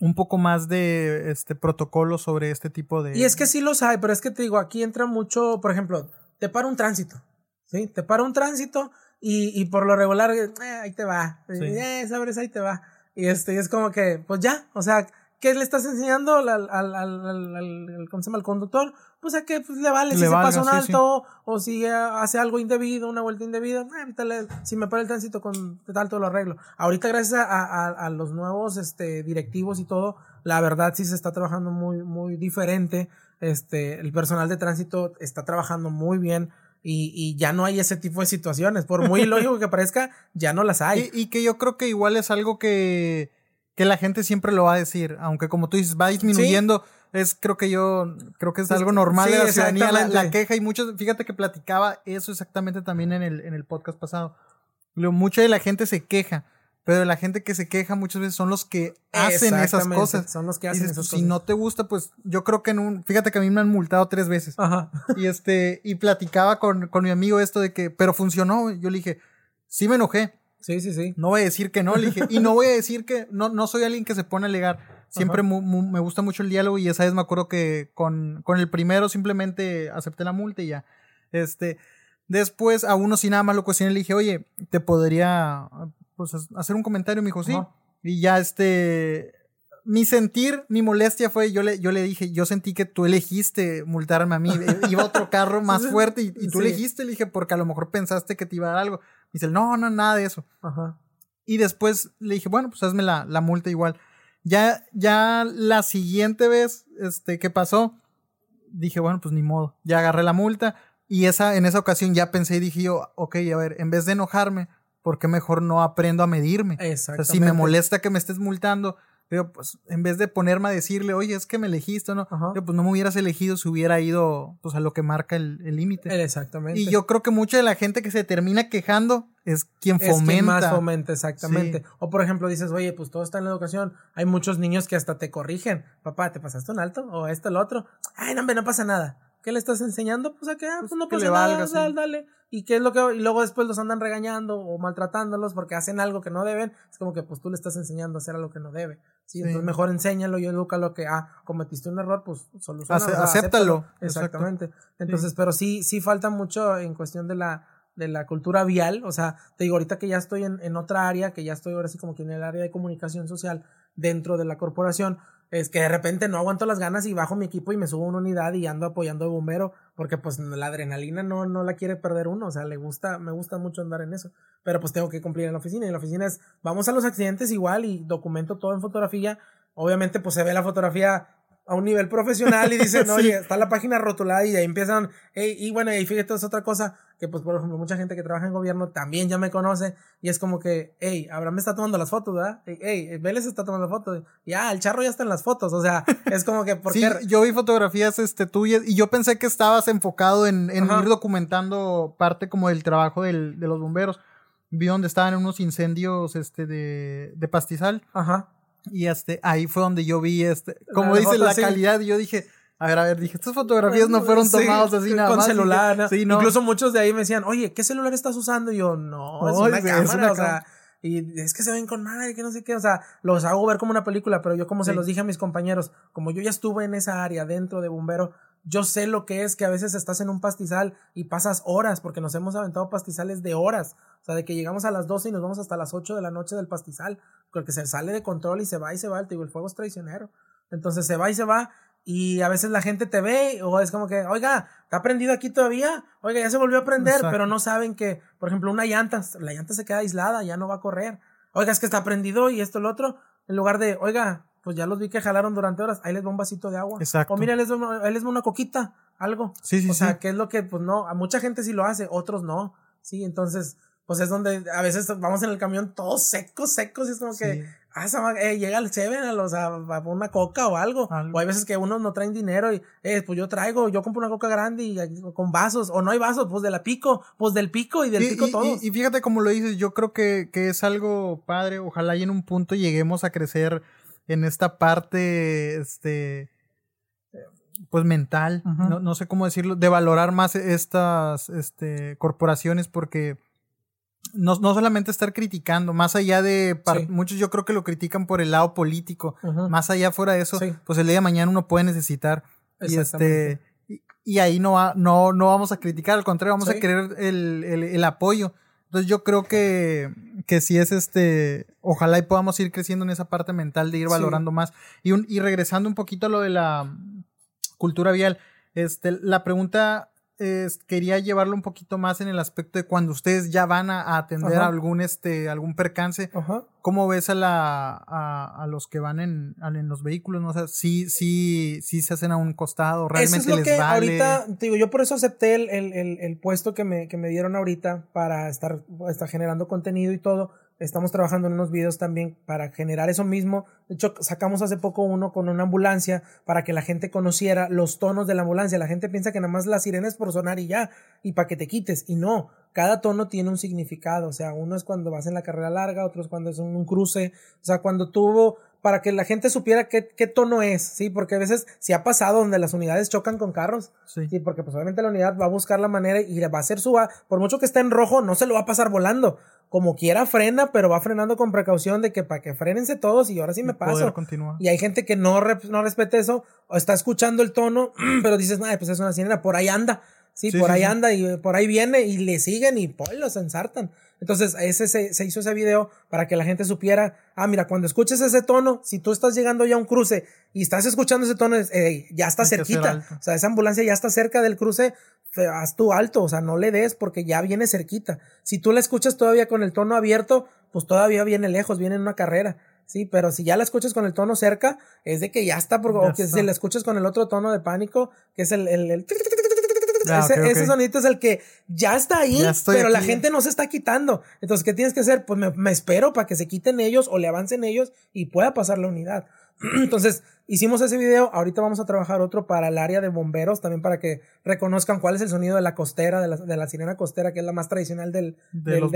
un poco más de este protocolo sobre este tipo de. Y es que sí los hay, pero es que te digo, aquí entra mucho, por ejemplo, te para un tránsito. ¿sí? Te para un tránsito y, y por lo regular, eh, ahí te va, eh, sabes, ahí te va. Y este, es como que, pues ya, o sea, ¿qué le estás enseñando al, al, al, al, ¿cómo se llama? al conductor? Pues a que pues, le vale si se pasa un alto o si hace algo indebido, una vuelta indebida, eh, si me para el tránsito con tal todo lo arreglo. Ahorita gracias a, a, a, los nuevos este, directivos y todo, la verdad sí se está trabajando muy, muy diferente. Este, el personal de tránsito está trabajando muy bien y, y, ya no hay ese tipo de situaciones. Por muy lógico que parezca, ya no las hay. Y, que yo creo que igual es algo que, que la gente siempre lo va a decir, aunque como tú dices, va disminuyendo. Es, creo que yo, creo que es algo normal de la ciudadanía, la, queja y muchos, fíjate que platicaba eso exactamente también en el, en el podcast pasado. Lo, mucha de la gente se queja pero la gente que se queja muchas veces son los que hacen esas cosas. Son los que hacen esas cosas. Si no te gusta, pues yo creo que en un. Fíjate que a mí me han multado tres veces. Ajá. Y este. Y platicaba con, con mi amigo esto de que. Pero funcionó. Yo le dije. Sí me enojé. Sí, sí, sí. No voy a decir que no, le dije. Y no voy a decir que. No, no soy alguien que se pone a alegar. Siempre me gusta mucho el diálogo. Y esa vez me acuerdo que con, con el primero simplemente acepté la multa y ya. Este. Después a uno sin nada más lo cuestioné le dije, oye, te podría pues, hacer un comentario, me dijo, sí. Y ya este, mi sentir, mi molestia fue, yo le, yo le dije, yo sentí que tú elegiste multarme a mí. Iba otro carro más fuerte y, tú elegiste, le dije, porque a lo mejor pensaste que te iba a dar algo. Y dice, no, no, nada de eso. Ajá. Y después le dije, bueno, pues hazme la, la multa igual. Ya, ya la siguiente vez, este, que pasó, dije, bueno, pues ni modo. Ya agarré la multa. Y esa, en esa ocasión ya pensé y dije yo, ok, a ver, en vez de enojarme, ¿por qué mejor no aprendo a medirme? Exactamente. si me molesta que me estés multando, pero pues en vez de ponerme a decirle, oye, es que me elegiste, ¿no? pues no me hubieras elegido si hubiera ido pues a lo que marca el límite. exactamente. Y yo creo que mucha de la gente que se termina quejando es quien fomenta. Es quien más fomenta, exactamente. O por ejemplo dices, oye, pues todo está en la educación. Hay muchos niños que hasta te corrigen. Papá, ¿te pasaste un alto? O esto, lo otro. Ay, no, no pasa nada. ¿Qué le estás enseñando? Pues a que, ah, pues, pues no pasa nada, dale, dale. ¿Y qué es lo que, y luego después los andan regañando o maltratándolos porque hacen algo que no deben? Es como que pues tú le estás enseñando a hacer algo que no debe. Sí, entonces mejor enséñalo y lo que, ah, cometiste un error, pues soluciona. acéptalo. Exactamente. Entonces, pero sí, sí falta mucho en cuestión de la, de la cultura vial. O sea, te digo, ahorita que ya estoy en, en otra área, que ya estoy ahora sí como que en el área de comunicación social dentro de la corporación, es que de repente no aguanto las ganas y bajo mi equipo y me subo una unidad y ando apoyando a bombero porque pues la adrenalina no, no la quiere perder uno, o sea, le gusta, me gusta mucho andar en eso, pero pues tengo que cumplir en la oficina y en la oficina es, vamos a los accidentes igual y documento todo en fotografía, obviamente pues se ve la fotografía a un nivel profesional y dicen, oye, está la página rotulada y ahí empiezan, y bueno, y fíjate, es otra cosa, que pues por ejemplo mucha gente que trabaja en gobierno también ya me conoce y es como que, hey, Abraham está tomando las fotos, ¿verdad? Hey, Vélez está tomando las fotos, ya, el charro ya está en las fotos, o sea, es como que, porque... Sí, yo vi fotografías este, tuyas y yo pensé que estabas enfocado en, en ir documentando parte como del trabajo del, de los bomberos. Vi donde estaban unos incendios este, de, de pastizal. Ajá. Y este, ahí fue donde yo vi este, como dice la calidad, y yo dije, a ver, a ver, dije, estas fotografías no fueron tomadas así nada con celular. Sí, no. Incluso muchos de ahí me decían, oye, ¿qué celular estás usando? Y yo, no, es una cámara, o sea, y es que se ven con madre, que no sé qué, o sea, los hago ver como una película, pero yo como se los dije a mis compañeros, como yo ya estuve en esa área dentro de bombero, yo sé lo que es que a veces estás en un pastizal y pasas horas, porque nos hemos aventado pastizales de horas. O sea, de que llegamos a las 12 y nos vamos hasta las 8 de la noche del pastizal, porque se sale de control y se va y se va. Te digo, el fuego es traicionero. Entonces se va y se va y a veces la gente te ve o es como que, oiga, ¿está prendido aquí todavía? Oiga, ya se volvió a prender, pero no saben que, por ejemplo, una llanta, la llanta se queda aislada, ya no va a correr. Oiga, es que está prendido y esto, lo otro, en lugar de, oiga, pues ya los vi que jalaron durante horas, ahí les va un vasito de agua. Exacto. O mira, les va, les va una coquita, algo. Sí, sí, o sea, que es lo que, pues no, a mucha gente sí lo hace, otros no. Sí, entonces, pues es donde a veces vamos en el camión todos secos, secos, y es como que ah, eh, llega al Seven, o sea, a una coca o algo. O hay veces que unos no traen dinero y, eh, pues yo traigo, yo compro una coca grande y con vasos, o no hay vasos, pues de la pico, pues del pico y del pico todos. Y, fíjate como lo dices, yo creo que, que es algo padre, ojalá y en un punto lleguemos a crecer en esta parte, este, pues mental, no, no, sé cómo decirlo, de valorar más estas este, corporaciones porque no, no solamente estar criticando, más allá de, muchos yo creo que lo critican por el lado político, más allá fuera de eso, pues el día de mañana uno puede necesitar y este y, ahí no, va, no, no vamos a criticar, al contrario, vamos a querer el, el, apoyo. Entonces yo creo que, que si es este, ojalá y podamos ir creciendo en esa parte mental de ir valorando más. Y, un, y regresando un poquito a lo de la cultura vial, este, la pregunta quería llevarlo un poquito más en el aspecto de cuando ustedes ya van a, atender algún este algún percance. ¿Cómo ves a la a, los que van en, en los vehículos? ¿No? O sea, sí, sí, sí se hacen a un costado, realmente eso es lo que Ahorita, digo, yo por eso acepté el, el, el, puesto que me, que me dieron ahorita para estar, estar generando contenido y todo Estamos trabajando en unos videos también para generar eso mismo. De hecho, sacamos hace poco uno con una ambulancia para que la gente conociera los tonos de la ambulancia. La gente piensa que nada más la sirena es por sonar y ya, y para que te quites. Y no, cada tono tiene un significado. O sea, uno es cuando vas en la carrera larga, otro es cuando es un cruce. O sea, cuando tuvo para que la gente supiera qué, qué, tono es, ¿sí? Porque a veces si ha pasado donde las unidades chocan con carros, sí. Porque pues obviamente la unidad va a buscar la manera y le va a hacer su... Por mucho que esté en rojo, no se lo va a pasar volando. Como quiera frena, pero va frenando con precaución de que para que frenense todos y ahora sí me paso. Y hay gente que no, no respeta eso, o está escuchando el tono, pero dices, ay, pues es una sirena, por ahí anda. Sí, por ahí anda y por ahí viene y le siguen y pues los ensartan. Entonces, ese se, hizo ese video para que la gente supiera, ah, mira, cuando escuches ese tono, si tú estás llegando ya a un cruce y estás escuchando ese tono, ya está cerquita. O sea, esa ambulancia ya está cerca del cruce, haz tú alto, o sea, no le des porque ya viene cerquita. Si tú la escuchas todavía con el tono abierto, pues todavía viene lejos, viene en una carrera. Sí, pero si ya la escuchas con el tono cerca, es de que ya está, porque, o que si la escuchas con el otro tono de pánico, que es el, el Ah, ese, sonido es el que ya está ahí, pero la gente no se está quitando. Entonces, ¿qué tienes que hacer? Pues me, espero para que se quiten ellos o le avancen ellos y pueda pasar la unidad. Entonces, hicimos ese video. Ahorita vamos a trabajar otro para el área de bomberos, también para que reconozcan cuál es el sonido de la costera, de la, de la sirena costera, que es la más tradicional del, del,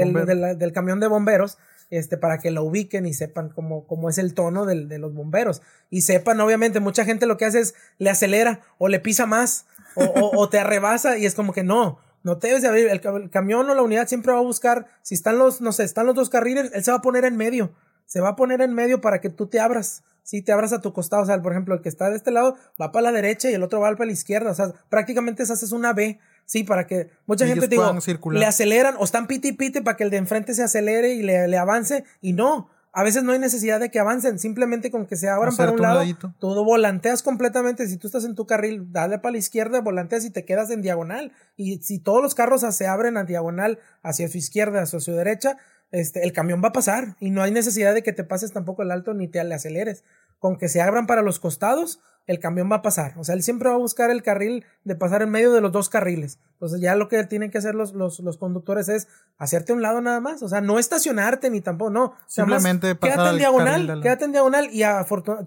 del, camión de bomberos, este, para que lo ubiquen y sepan cómo, cómo es el tono de los bomberos. Y sepan, obviamente, mucha gente lo que hace es le acelera o le pisa más o, te arrebasa y es como que no, no te debes de abrir. El, camión o la unidad siempre va a buscar, si están los, no sé, están los dos carriles, él se va a poner en medio. Se va a poner en medio para que tú te abras. Si te abras a tu costado, o sea, por ejemplo, el que está de este lado va para la derecha y el otro va para la izquierda. O sea, prácticamente se haces una B. Sí, para que mucha gente digo, le aceleran o están piti piti para que el de enfrente se acelere y le, le avance. Y no, a veces no hay necesidad de que avancen, simplemente con que se abran para un lado, todo volanteas completamente. Si tú estás en tu carril, dale para la izquierda, volanteas y te quedas en diagonal. Y si todos los carros se abren a diagonal hacia su izquierda, hacia su derecha, este, el camión va a pasar y no hay necesidad de que te pases tampoco el alto ni te le aceleres. Con que se abran para los costados, el camión va a pasar. O sea, él siempre va a buscar el carril de pasar en medio de los dos carriles. Entonces ya lo que tienen que hacer los, los, los conductores es hacerte a un lado nada más. O sea, no estacionarte ni tampoco, no. Simplemente pasar quédate en diagonal, quédate en diagonal y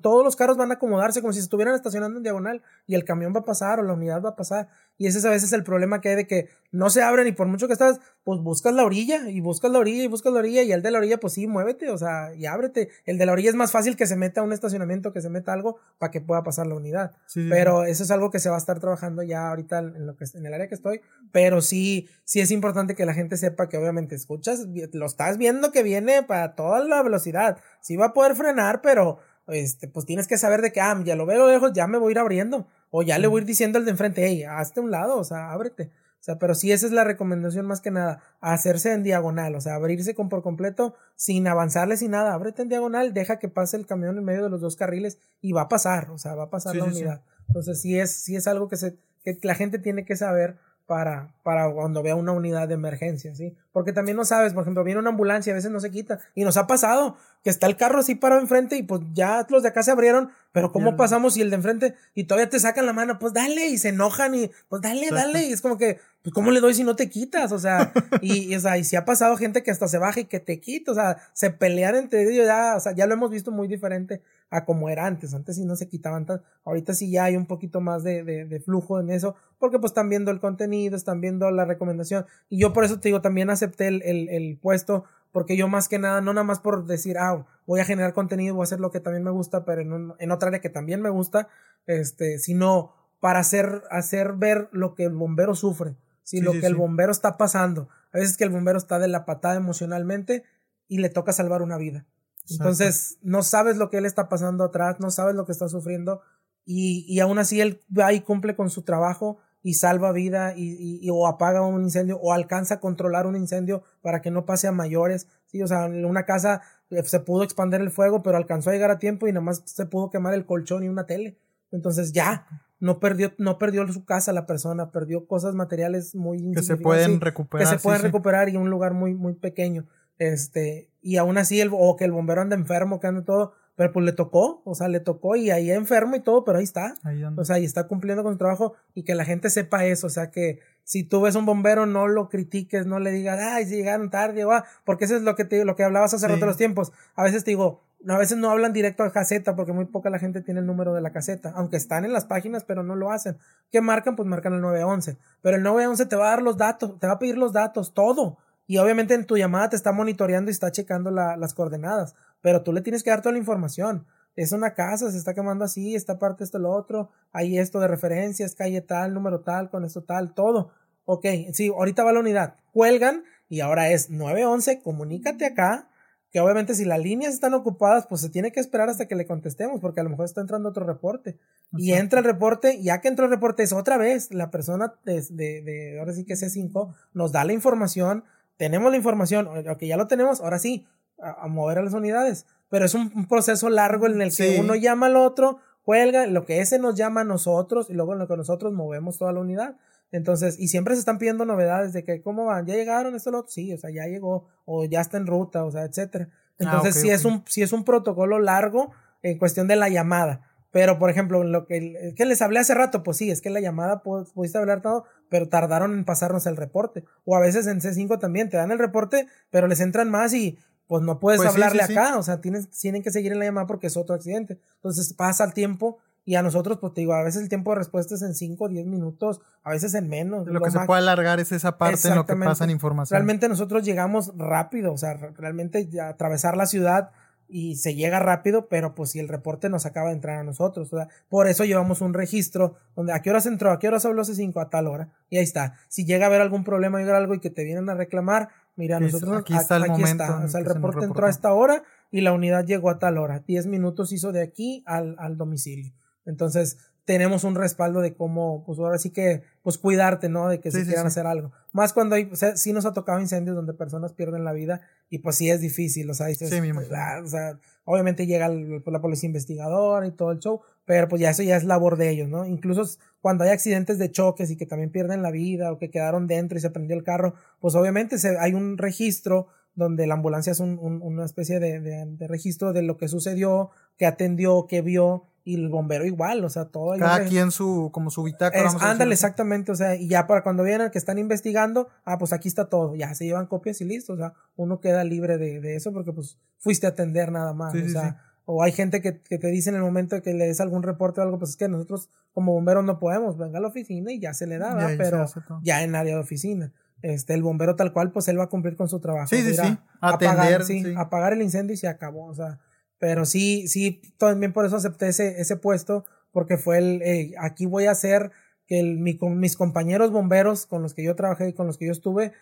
todos los carros van a acomodarse como si estuvieran estacionando en diagonal y el camión va a pasar o la unidad va a pasar. Y ese es a veces el problema que hay de que no se abren y por mucho que estás, pues buscas la orilla y buscas la orilla y buscas la orilla y el de la orilla, pues sí, muévete, o sea, y ábrete. El de la orilla es más fácil que se meta a un estacionamiento, que se meta algo para que pueda pasar la unidad. pero eso es algo que se va a estar trabajando ya ahorita en, lo que, en el área que estoy. Pero sí, sí es importante que la gente sepa que obviamente escuchas, lo estás viendo que viene para toda la velocidad. Sí va a poder frenar, pero este, pues tienes que saber de que, ah, ya lo veo lejos, ya me voy a ir abriendo. O ya le voy a ir diciendo al de enfrente, hey, hazte un lado, o sea, ábrete. O sea, pero sí esa es la recomendación más que nada, hacerse en diagonal, o sea, abrirse con por completo sin avanzarle sin nada, ábrete en diagonal, deja que pase el camión en medio de los dos carriles y va a pasar, o sea, va a pasar la unidad. Entonces sí es, sí es algo que, se, que la gente tiene que saber para, para cuando vea una unidad de emergencia, ¿sí? Porque también no sabes, por ejemplo, viene una ambulancia, a veces no se quita, y nos ha pasado que está el carro así parado enfrente y pues ya los de acá se abrieron, Pero ¿cómo pasamos si el de enfrente y todavía te sacan la mano? Pues dale y se enojan y pues dale, dale. Y es como que, pues ¿cómo le doy si no te quitas? O sea, y, o sea, y si ha pasado gente que hasta se baja y que te quita, o sea, se pelean entre ellos ya, o sea, ya lo hemos visto muy diferente a como era antes. Antes sí no se quitaban tan, ahorita sí ya hay un poquito más de, de, de flujo en eso, porque pues están viendo el contenido, están viendo la recomendación. Y yo por eso te digo, también acepté el, el, el puesto porque yo más que nada, no nada más por decir, ah, voy a generar contenido, voy a hacer lo que también me gusta, pero en, en otra área que también me gusta, este, sino para hacer, hacer ver lo que el bombero sufre, si lo que el bombero está pasando. A veces que el bombero está de la patada emocionalmente y le toca salvar una vida. Entonces, no sabes lo que él está pasando atrás, no sabes lo que está sufriendo y, y aún así él va y cumple con su trabajo y salva vida y, y, o apaga un incendio o alcanza a controlar un incendio para que no pase a mayores. Sí, o sea, en una casa eh, se pudo expandir el fuego, pero alcanzó a llegar a tiempo y nada más se pudo quemar el colchón y una tele. Entonces ya, no perdió, no perdió su casa la persona, perdió cosas materiales muy que se pueden recuperar. Que se pueden recuperar y un lugar muy, muy pequeño. Este, y aún así, el, o que el bombero anda enfermo, que anda todo, pero pues le tocó, o sea, le tocó y ahí enfermo y todo, pero ahí está. o sea, y está cumpliendo con su trabajo y que la gente sepa eso, o sea, que si tú ves un bombero no lo critiques, no le digas, ay, si llegaron tarde, o, ah", porque eso es lo que te lo que hablabas hace rato los tiempos. A veces te digo, a veces no hablan directo a caseta porque muy poca la gente tiene el número de la caseta, aunque están en las páginas, pero no lo hacen. ¿Qué marcan? Pues marcan el 911. Pero el 911 te va a dar los datos, te va a pedir los datos, todo. Y obviamente en tu llamada te está monitoreando y está checando las coordenadas pero tú le tienes que dar toda la información. Es una casa, se está quemando así, esta parte, esto, lo otro, hay esto de referencias, calle tal, número tal, con esto tal, todo. Ok, sí, ahorita va la unidad, cuelgan y ahora es 911, comunícate acá, que obviamente si las líneas están ocupadas, pues se tiene que esperar hasta que le contestemos, porque a lo mejor está entrando otro reporte. Y entra el reporte, ya que entró el reporte, es otra vez, la persona de, de, de ahora sí que C5 nos da la información, tenemos la información, ok, ya lo tenemos, ahora sí, a, mover a las unidades. Pero es un, proceso largo en el que uno llama al otro, cuelga, lo que ese nos llama a nosotros y luego en lo que nosotros movemos toda la unidad. Entonces, y siempre se están pidiendo novedades de que, ¿cómo van? ¿Ya llegaron esto lo otro? Sí, o sea, ya llegó, o ya está en ruta, o sea, etcétera. Ah, Entonces, si es un, si es un protocolo largo en cuestión de la llamada. Pero, por ejemplo, lo que, que les hablé hace rato, pues sí, es que la llamada pudiste hablar todo, pero tardaron en pasarnos el reporte. O a veces en C5 también te dan el reporte, pero les entran más y pues no puedes pues hablarle acá, o sea, tienes, tienen que seguir en la llamada porque es otro accidente. Entonces pasa el tiempo y a nosotros, pues te digo, a veces el tiempo de respuesta es en 5 o 10 minutos, a veces en menos. Lo, que se puede alargar es esa parte en lo que pasa en información. Realmente nosotros llegamos rápido, o sea, realmente atravesar la ciudad y se llega rápido, pero pues si el reporte nos acaba de entrar a nosotros, o sea, por eso llevamos un registro donde a qué horas entró, a qué horas habló C5, a tal hora, y ahí está. Si llega a haber algún problema, llega algo y que te vienen a reclamar, Mira, nosotros aquí está el momento. O sea, el reporte entró a esta hora y la unidad llegó a tal hora. Diez minutos hizo de aquí al, al domicilio. Entonces, tenemos un respaldo de cómo, pues ahora sí que, pues cuidarte, ¿no? De que se quieran hacer algo. Más cuando hay, o sea, sí nos ha tocado incendios donde personas pierden la vida y pues sí es difícil, o sea, dices, o sea, obviamente llega la policía investigadora y todo el show, pero pues ya eso ya es labor de ellos, ¿no? Incluso cuando hay accidentes de choques y que también pierden la vida o que quedaron dentro y se prendió el carro, pues obviamente se, hay un registro donde la ambulancia es un, una especie de, de, registro de lo que sucedió, que atendió, que vio, y el bombero igual, o sea, todo. Cada quien su, como su bitácora. ándale, exactamente, o sea, y ya para cuando vienen que están investigando, ah, pues aquí está todo, ya se llevan copias y listo, o sea, uno queda libre de, de eso porque pues fuiste a atender nada más, o sea, o hay gente que, que, te dice en el momento que le des algún reporte o algo, pues es que nosotros como bomberos no podemos, venga a la oficina y ya se le da, pero ya en área de oficina. Este, el bombero tal cual, pues él va a cumplir con su trabajo. Sí, sí, sí. Atender, sí, apagar el incendio y se acabó, o sea, pero sí, sí, también por eso acepté ese, ese puesto, porque fue el, aquí voy a hacer que el, mi, con mis compañeros bomberos con los que yo trabajé y con los que yo estuve,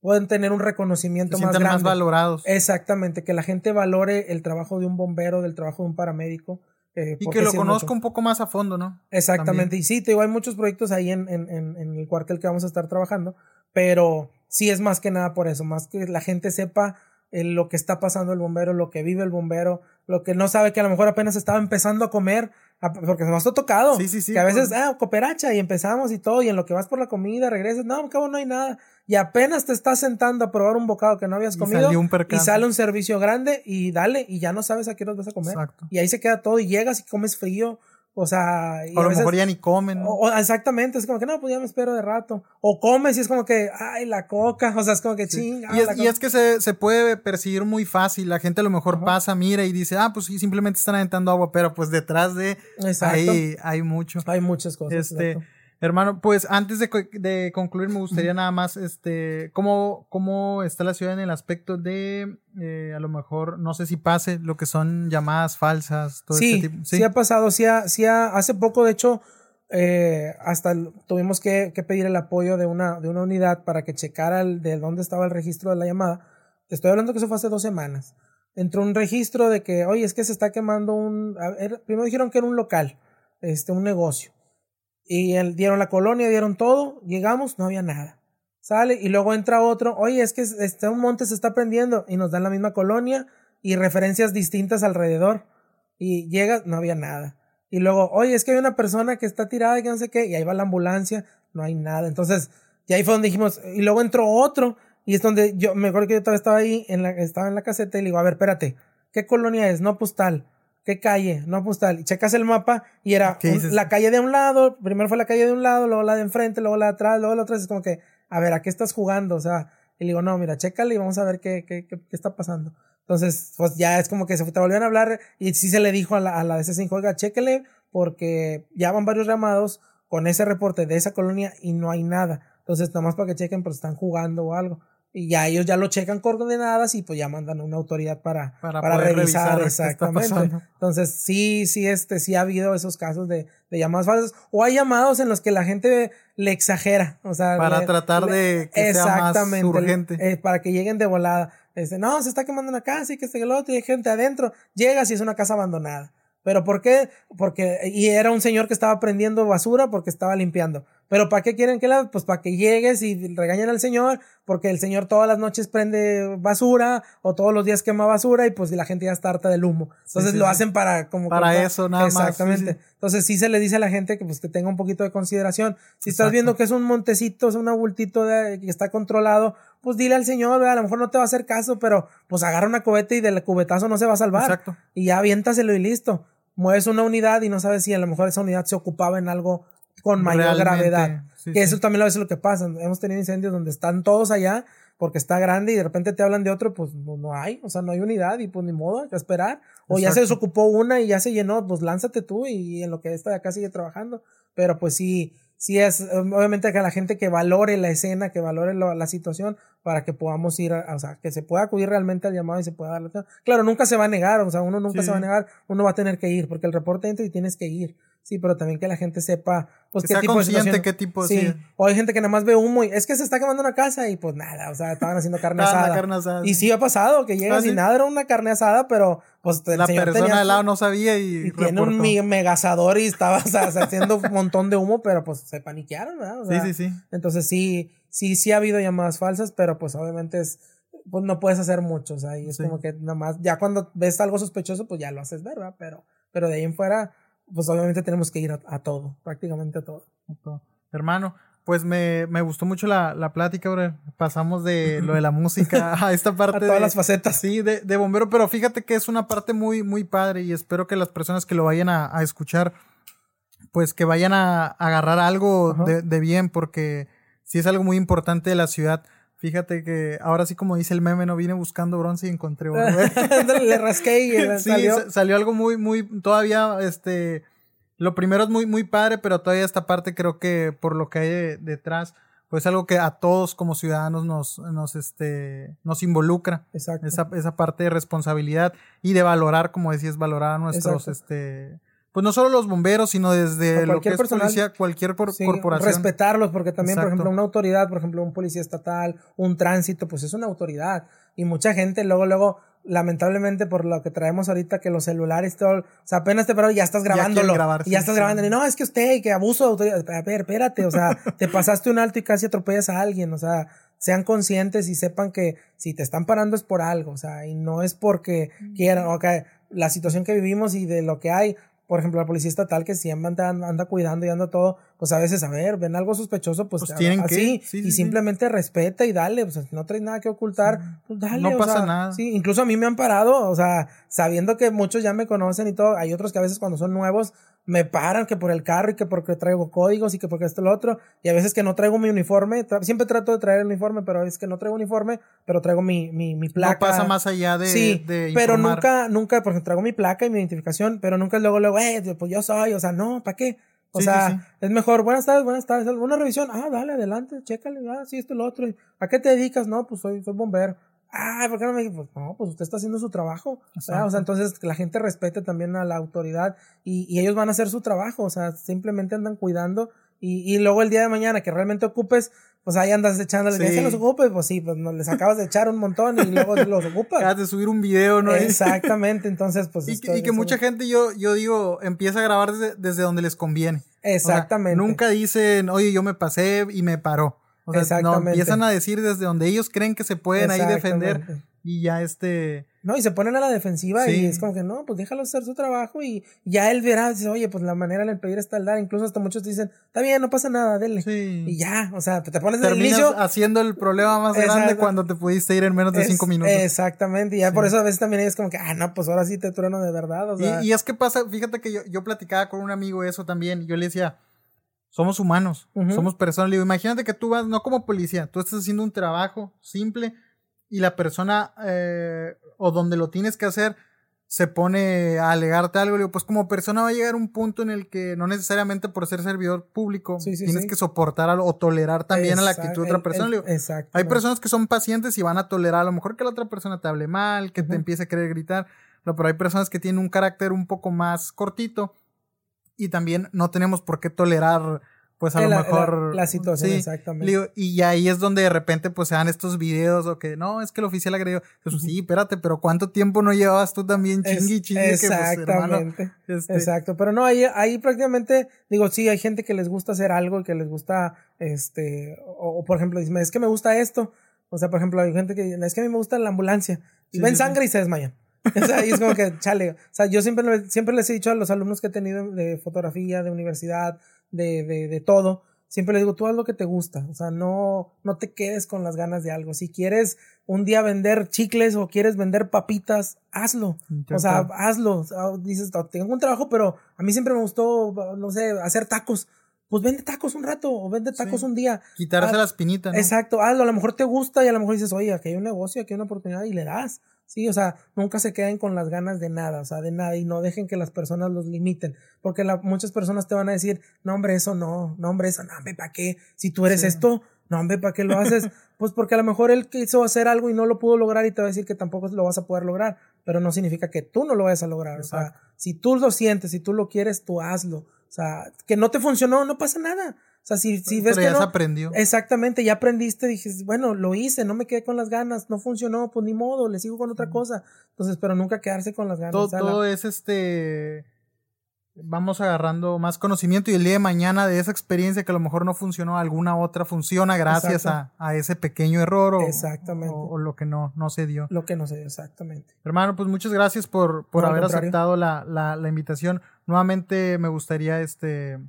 pueden tener un reconocimiento más grande. más valorados. Exactamente, que la gente valore el trabajo de un bombero, del trabajo de un paramédico. Eh, y que lo conozca un poco más a fondo, ¿no? Exactamente, y sí, te digo, hay muchos proyectos ahí en, en, en, el cuartel que vamos a estar trabajando, pero sí es más que nada por eso, más que la gente sepa eh, lo que está pasando el bombero, lo que vive el bombero, lo que no sabe que a lo mejor apenas estaba empezando a comer Porque nos ha tocado. Sí, sí, sí, Que a veces, ah, cooperacha, y empezamos y todo, y en lo que vas por la comida, regresas, no, cabo no hay nada. Y apenas te estás sentando a probar un bocado que no habías Y comido. un y sale un servicio grande y dale, y ya no sabes a qué hora vas a comer. Exacto. Y ahí se queda todo, y llegas y comes frío. O sea, y O a lo veces- mejor ya ni comen. ¿no? o- exactamente, es como que no, pues ya me espero de rato. O comes y es como que, ay, la coca, o sea, es como que chinga. Y es, y que se, se puede percibir muy fácil. La gente a lo mejor Ajá. pasa, mira y dice, ah, pues sí, simplemente están aventando agua, pero pues detrás de Exacto. ahí hay mucho. Hay muchas cosas. Este, exacto. Hermano, pues antes de, co- de concluir, me gustaría nada más, este, cómo, cómo está la ciudad en el aspecto de, eh, a lo mejor, no sé si pase lo que son llamadas falsas, todo sí, este tipo. sí, ha pasado, sí, ha, sí ha- hace poco, de hecho, eh, hasta tuvimos que, que pedir el apoyo de una, de una unidad para que checara el, de dónde estaba el registro de la llamada. Te estoy hablando que eso fue hace dos semanas. Entró un registro de que, oye, es que se está quemando un... a ver, primero dijeron que era un local, este, un negocio. Y dieron la colonia, dieron todo, llegamos, no había nada. Sale y luego entra otro, oye, es que este, un monte se está prendiendo y nos dan la misma colonia y referencias distintas alrededor. Y llega, no había nada. Y luego, oye, es que hay una persona que está tirada y que no sé qué, y ahí va la ambulancia, no hay nada. Entonces, y ahí fue donde dijimos, y luego entró otro, y es donde yo, me acuerdo que yo todavía estaba ahí, en la, estaba en la caseta y le digo, a ver, espérate, ¿qué colonia es? No postal. ¿Qué calle? No postal. Y checas el mapa y era la calle de un lado, primero fue la calle de un lado, luego la de enfrente, luego la de atrás, luego la otra. Es como que, a ver, ¿a qué estás jugando? O sea, y le digo, no, mira, chécale y vamos a ver qué, qué, qué, qué está pasando. Entonces, pues ya es como que se te volvieron a hablar y sí se le dijo a la, a la de ese 5, oiga, chéquele porque ya van varios llamados con ese reporte de esa colonia y no hay nada. Entonces, nada más para que chequen, pues están jugando o algo. Y ya ellos ya lo checan coordenadas y pues ya mandan a una autoridad para, Para para, revisar, exactamente. Entonces, sí, sí, este, sí ha habido esos casos de, de llamadas falsas. O hay llamados en los que la gente le exagera. O sea, Para le- tratar le- de que sea más Exactamente, urgente. eh, para que lleguen de volada. Este, no, se está quemando una casa y que este y el otro y hay gente adentro. Llegas y es una casa abandonada. ¿Pero por qué? Porque, y era un señor que estaba prendiendo basura porque estaba limpiando. ¿Pero para qué quieren que la? Pues para que llegues y regañen al señor, porque el señor todas las noches prende basura o todos los días quema basura y pues la gente ya está harta del humo. Entonces sí, lo sí. hacen para como Para contar- eso, nada más, sí, Exactamente. Entonces sí se le dice a la gente que pues que tenga un poquito de consideración. Si estás viendo que es un montecito, es un abultito de- que está controlado, pues dile al señor, ¿verdad? a lo mejor no te va a hacer caso, pero pues agarra una cubeta y del cubetazo no se va a salvar. Exacto. Y ya aviéntaselo y listo. Mueves una unidad y no sabes si a lo mejor esa unidad se ocupaba en algo con mayor Realmente, gravedad. sí, que sí. eso también a veces es lo que pasa. Hemos tenido incendios donde están todos allá porque está grande y de repente te hablan de otro, pues no, no hay, o sea, no hay unidad y pues ni modo, hay que esperar. O ya se desocupó una y ya se llenó, pues lánzate tú y en lo que esta de acá sigue trabajando. Pero pues sí, sí es, um, obviamente que la gente que valore la escena, que valore lo- la situación para que podamos ir, a- o sea, que se pueda acudir realmente al llamado y se pueda dar la. Claro, nunca se va a negar, o sea, uno nunca Sí. se va a negar, uno va a tener que ir, porque el reporte entra y tienes que ir. Sí, pero también que la gente sepa, pues, Que qué sea tipo de qué tipo Sí. sí. O hay gente que nada más ve humo y es que se está quemando una casa y pues nada, o sea, estaban haciendo carne asada. carne asada, Y sí. ha pasado que llegas Ah, sí. y nada, era una carne asada, pero pues el La señor persona tenía al lado no sabía y, y tiene un megasador y estaba o sea, haciendo un montón de humo, pero pues se paniquearon, ¿verdad? O sea, Sí, sí, sí. Entonces sí, sí, sí ha habido llamadas falsas, pero pues obviamente es, pues no puedes hacer mucho, o sea, y es Sí. como que nada más, ya cuando ves algo sospechoso, pues ya lo haces ver, ¿verdad? Pero, pero de ahí en fuera, pues obviamente tenemos que ir a, a todo, prácticamente a todo. Hermano, pues me, me gustó mucho la, la plática, bro. Pasamos de lo de la música a esta parte A todas de, las facetas. sí, de, de bombero, pero fíjate que es una parte muy, muy padre y espero que las personas que lo vayan a, a escuchar, pues que vayan a, agarrar algo de, de bien, porque sí es algo muy importante de la ciudad. Fíjate que ahora sí como dice el meme, no vine buscando bronce y encontré oro. Le rasqué y le sí, salió. sa- salió algo muy, muy, todavía, este, lo primero es muy, muy padre, pero todavía esta parte creo que por lo que hay de- detrás, pues algo que a todos como ciudadanos nos, nos, este, nos involucra. Exacto. Esa, esa parte de responsabilidad y de valorar, como decías, valorar a nuestros, Exacto. este, pues no solo los bomberos, sino desde lo que cualquier es personal. policía, cualquier cor- Sí, corporación. Respetarlos, porque también, por Exacto. ejemplo, una autoridad, por ejemplo, un policía estatal, un tránsito, pues es una autoridad. Y mucha gente luego, luego, lamentablemente por lo que traemos ahorita, que los celulares, todo, o sea, apenas te paro y ya estás grabándolo. grabar, y ya sí, estás sí. grabando. Y no, es que usted, y que abuso de autoridad. A ver, espérate, o sea, te pasaste un alto y casi atropellas a alguien, o sea, sean conscientes y sepan que si te están parando es por algo, o sea, y no es porque quieran, o que la situación que vivimos y de lo que hay, por ejemplo, la policía estatal que siempre anda, anda cuidando y anda todo, pues a veces, a ver, ven algo sospechoso, pues, Pues tienen así, que, sí, y sí, sí. simplemente respeta y dale, pues no traes nada que ocultar, pues dale. No o pasa sea, nada. Sí, incluso a mí me han parado, o sea, sabiendo que muchos ya me conocen y todo, hay otros que a veces cuando son nuevos me paran que por el carro y que porque traigo códigos y que porque esto y lo otro, y a veces que no traigo mi uniforme, tra- siempre trato de traer el uniforme, pero es que no traigo uniforme, pero traigo mi, mi, mi placa. No pasa más allá de, Sí, de pero informar. nunca, nunca, porque traigo mi placa y mi identificación, pero nunca luego, luego, eh, pues yo soy, o sea, no, ¿para qué? O Sí, sea, sí, sí. es mejor, buenas tardes, buenas tardes, una revisión, ah, dale, adelante, chécale, ah, sí, esto y lo otro, ¿a qué te dedicas? No, pues soy, soy bombero. Ah, ¿por qué no me dices? Pues no, pues usted está haciendo su trabajo. ¿verdad? O sea, entonces que la gente respete también a la autoridad y, y ellos van a hacer su trabajo, o sea, simplemente andan cuidando y, y luego el día de mañana que realmente ocupes, pues ahí andas echándole, Sí. ¿ya se los ocupes? Pues sí, pues no, les acabas de echar un montón y luego los ocupas. Acabas de subir un video, ¿no? Exactamente, entonces pues... Y, que- y que mucha gente, yo, yo digo, empieza a grabar desde, desde donde les conviene. O sea, Exactamente. nunca dicen, oye, yo me pasé y me paró. O sea, no, Exactamente. empiezan a decir desde donde ellos creen que se pueden ahí defender Exactamente. y ya este... No, y se ponen a la defensiva Sí. y es como que no, pues déjalo hacer su trabajo y ya él verá, dice, oye, pues la manera en el pedir está el dar, incluso hasta muchos dicen, está bien, no pasa nada, dele. Sí. Y ya, o sea, te pones Terminas inicio. haciendo el problema más grande cuando te pudiste ir en menos de es- cinco minutos. Exactamente, y ya por eso a veces también es como que, ah, no, pues ahora sí te trueno de verdad, o sea. y, y es que pasa, fíjate que yo, yo platicaba con un amigo eso también, y yo le decía, somos humanos, somos personas. Le digo, imagínate que tú vas, no como policía, tú estás haciendo un trabajo simple y la persona eh, o donde lo tienes que hacer se pone a alegarte algo. Le digo, pues como persona va a llegar un punto en el que no necesariamente por ser servidor público Sí, sí, tienes sí. que soportar algo o tolerar también a la actitud de otra persona. digo, Exacto. hay personas que son pacientes y van a tolerar a lo mejor que la otra persona te hable mal, que te empiece a querer gritar, no, pero hay personas que tienen un carácter un poco más cortito y también no tenemos por qué tolerar pues a lo la- mejor la situación, sí. exactamente. Digo, y ahí es donde de repente pues se dan estos videos o que no, es que el oficial agredió. Pues, sí, espérate, pero ¿cuánto tiempo no llevabas tú también Es- chingui chingue que pues hermano, Exactamente. este, Exacto, pero no, ahí, ahí prácticamente, digo, sí, hay gente que les gusta hacer algo, que les gusta, este, o, o, por ejemplo, dicen, es que me gusta esto, o sea, por ejemplo, hay gente que dice, es que a mí me gusta la ambulancia, y Sí, ven sangre y se desmayan. O sea, y es como que, chale, o sea, yo siempre, siempre les he dicho a los alumnos que he tenido de fotografía, de universidad, de, de, de todo, siempre les digo, tú haz lo que te gusta, o sea, no, no te quedes con las ganas de algo. Si quieres un día vender chicles o quieres vender papitas, hazlo. O sea, hazlo. O sea, dices, "Oh, tengo un trabajo, pero a mí siempre me gustó, no sé, hacer tacos. Pues vende tacos un rato o vende tacos Sí. un día. quitarse Ah, la espinita, ¿no? Exacto, hazlo. A lo mejor te gusta y a lo mejor dices, oye, aquí hay un negocio, aquí hay una oportunidad y le das. Sí, o sea, nunca se queden con las ganas de nada, o sea, de nada y no dejen que las personas los limiten. Porque la- muchas personas te van a decir, no, hombre, eso no, no, hombre, eso no, hombre, ¿para qué? Si tú eres Sí. esto, no, hombre, ¿para qué lo haces? pues porque a lo mejor él quiso hacer algo y no lo pudo lograr y te va a decir que tampoco lo vas a poder lograr, pero no significa que tú no lo vayas a lograr. O sea, si tú lo sientes, si tú lo quieres, tú hazlo. O sea, que no te funcionó, no pasa nada. O sea, si, si ves pero que ya no, se aprendió. Exactamente, ya aprendiste, dices, bueno, lo hice, no me quedé con las ganas, no funcionó, pues ni modo, le sigo con otra cosa. Entonces, pero nunca quedarse con las ganas. todo, es este vamos agarrando más conocimiento y el día de mañana de esa experiencia que a lo mejor no funcionó, alguna otra funciona gracias a, a ese pequeño error o, Exactamente. o- o lo que no, no se dio. Lo que no sé, exactamente. Hermano, pues muchas gracias por, por No, haber aceptado la, la, la invitación. Nuevamente me gustaría este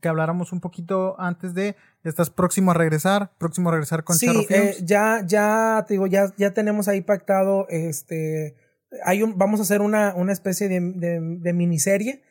que habláramos un poquito antes de estás próximo a regresar, próximo a regresar con Charro Sí, eh, Films. ya, ya, te digo, ya, ya tenemos ahí pactado, este, hay un, vamos a hacer una, una especie de, de, de miniserie,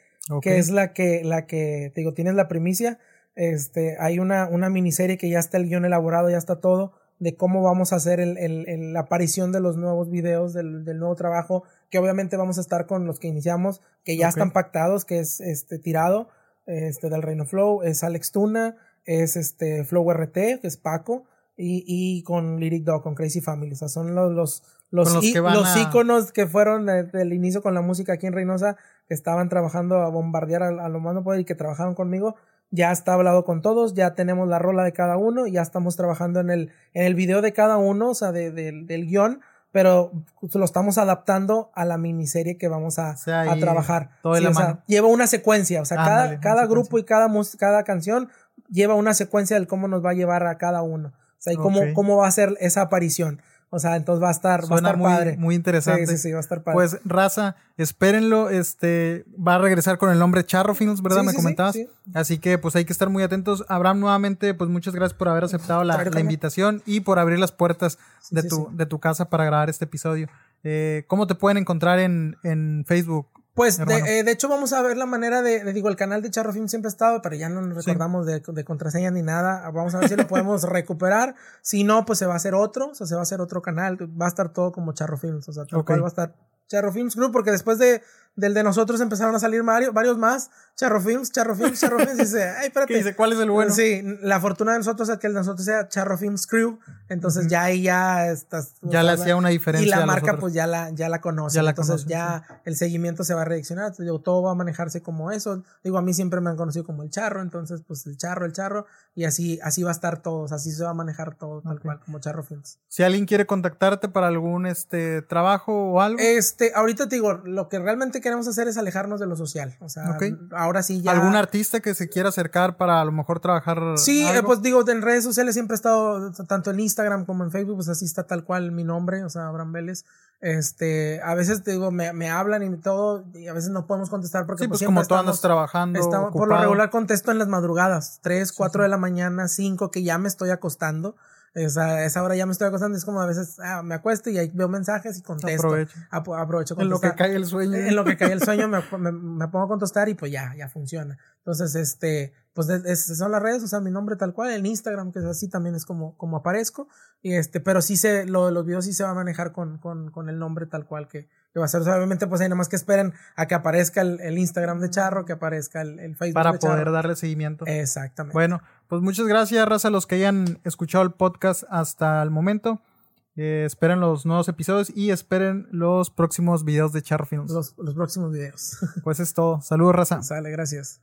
que es la que, la que, te digo, tienes la primicia, este, hay una, una miniserie que ya está el guion elaborado, ya está todo, de cómo vamos a hacer el, el, el- la aparición de los nuevos videos, del, del nuevo trabajo, que obviamente vamos a estar con los que iniciamos, que ya están pactados, que es este tirado, este del Reino Flow, es Alex Tuna, es este Flow RT, que es Paco, y, y con Lyric Dog, con Crazy Family. O sea, son los, los, los, los que los a- íconos que fueron desde el inicio con la música aquí en Reynosa, que estaban trabajando a bombardear a, a lo más no poder y que trabajaron conmigo. Ya está hablado con todos, ya tenemos la rola de cada uno, ya estamos trabajando en el, en el video de cada uno, o sea, de- de- del guion, pero lo estamos adaptando a la miniserie que vamos a, O sea, a trabajar. todo de Sí, la o sea, mano. lleva una secuencia, o sea, cada, cada grupo y cada, mus- cada canción lleva una secuencia del cómo nos va a llevar a cada uno. O sea, y cómo, cómo va a ser esa aparición. O sea, entonces va a estar, va a estar muy, padre. muy interesante. Sí, sí, sí, va a estar padre. Pues, raza, espérenlo. Este va a regresar con el nombre Charro Films, ¿verdad? Sí, Me sí, comentabas. sí. Así que, pues, hay que estar muy atentos. Abraham, nuevamente, pues, muchas gracias por haber aceptado la, la invitación y por abrir las puertas de, tu, de tu casa para grabar este episodio. Eh, ¿Cómo te pueden encontrar en, en Facebook? Pues de, eh, de hecho vamos a ver la manera de, de- digo, el canal de Charro Film siempre ha estado, pero ya no nos recordamos de, de contraseña ni nada. Vamos a ver si lo podemos recuperar. Si no, pues se va a hacer otro, o sea, se va a hacer otro canal. Va a estar todo como Charro Films, o sea, tal cual va a estar Charro Films Group, porque después de, del de nosotros empezaron a salir varios, varios más. Charro Films, Charro Films, Charro Films. Y dice, ay, espérate. ¿Qué dice? ¿Cuál es el bueno? Sí, la fortuna de nosotros es que el de nosotros sea Charro Films Crew. Entonces ya ahí ya estás. Ya le hacía una diferencia Y la marca, pues ya la, ya la conoce. Ya la Entonces conocen, ya el seguimiento se va a. Entonces, digo, todo va a manejarse como eso. Digo, a mí siempre me han conocido como el charro. Entonces, pues el charro, el charro. Y así, así va a estar todo. así se va a manejar todo, tal cual, como Charro Films. Si alguien quiere contactarte para algún este trabajo o algo, Este, ahorita te digo, lo que realmente queremos hacer es alejarnos de lo social. O sea, ahora sí ya. algún artista que se quiera acercar para a lo mejor trabajar. Sí, eh, algo? pues digo, en redes sociales siempre he estado, tanto en Instagram como en Facebook, pues así está tal cual mi nombre, o sea, Abraham Vélez. Este, a veces te digo, me, me hablan y todo, y a veces no podemos contestar porque Sí, pues, pues como tú estamos, andas trabajando. estamos- por lo regular contesto en las madrugadas, 3, 4 de la mañana, 5, que ya me estoy acostando. O sea, a esa hora ya me estoy acostando, es como a veces ah, me acuesto y ahí veo mensajes y contesto. Aprovecho. Apo- aprovecho En lo que cae el sueño. En lo que cae el sueño me, me, me pongo a contestar y pues ya, ya funciona. Entonces, este, pues es- son las redes, o sea, mi nombre tal cual, en Instagram, que es así también es como, como aparezco. Y este, pero sí se, lo de los videos sí se va a manejar con, con, con el nombre tal cual que, que va a ser. O sea, obviamente, pues hay nada más que esperen a que aparezca el, el Instagram de Charro, que aparezca el, el Facebook para de Charro. poder darle seguimiento. Exactamente. Bueno, pues muchas gracias, raza, a los que hayan escuchado el podcast hasta el momento. Eh, esperen los nuevos episodios y esperen los próximos videos de Charro Films. los, los próximos videos. Pues es todo. Saludos, raza. Sale, gracias.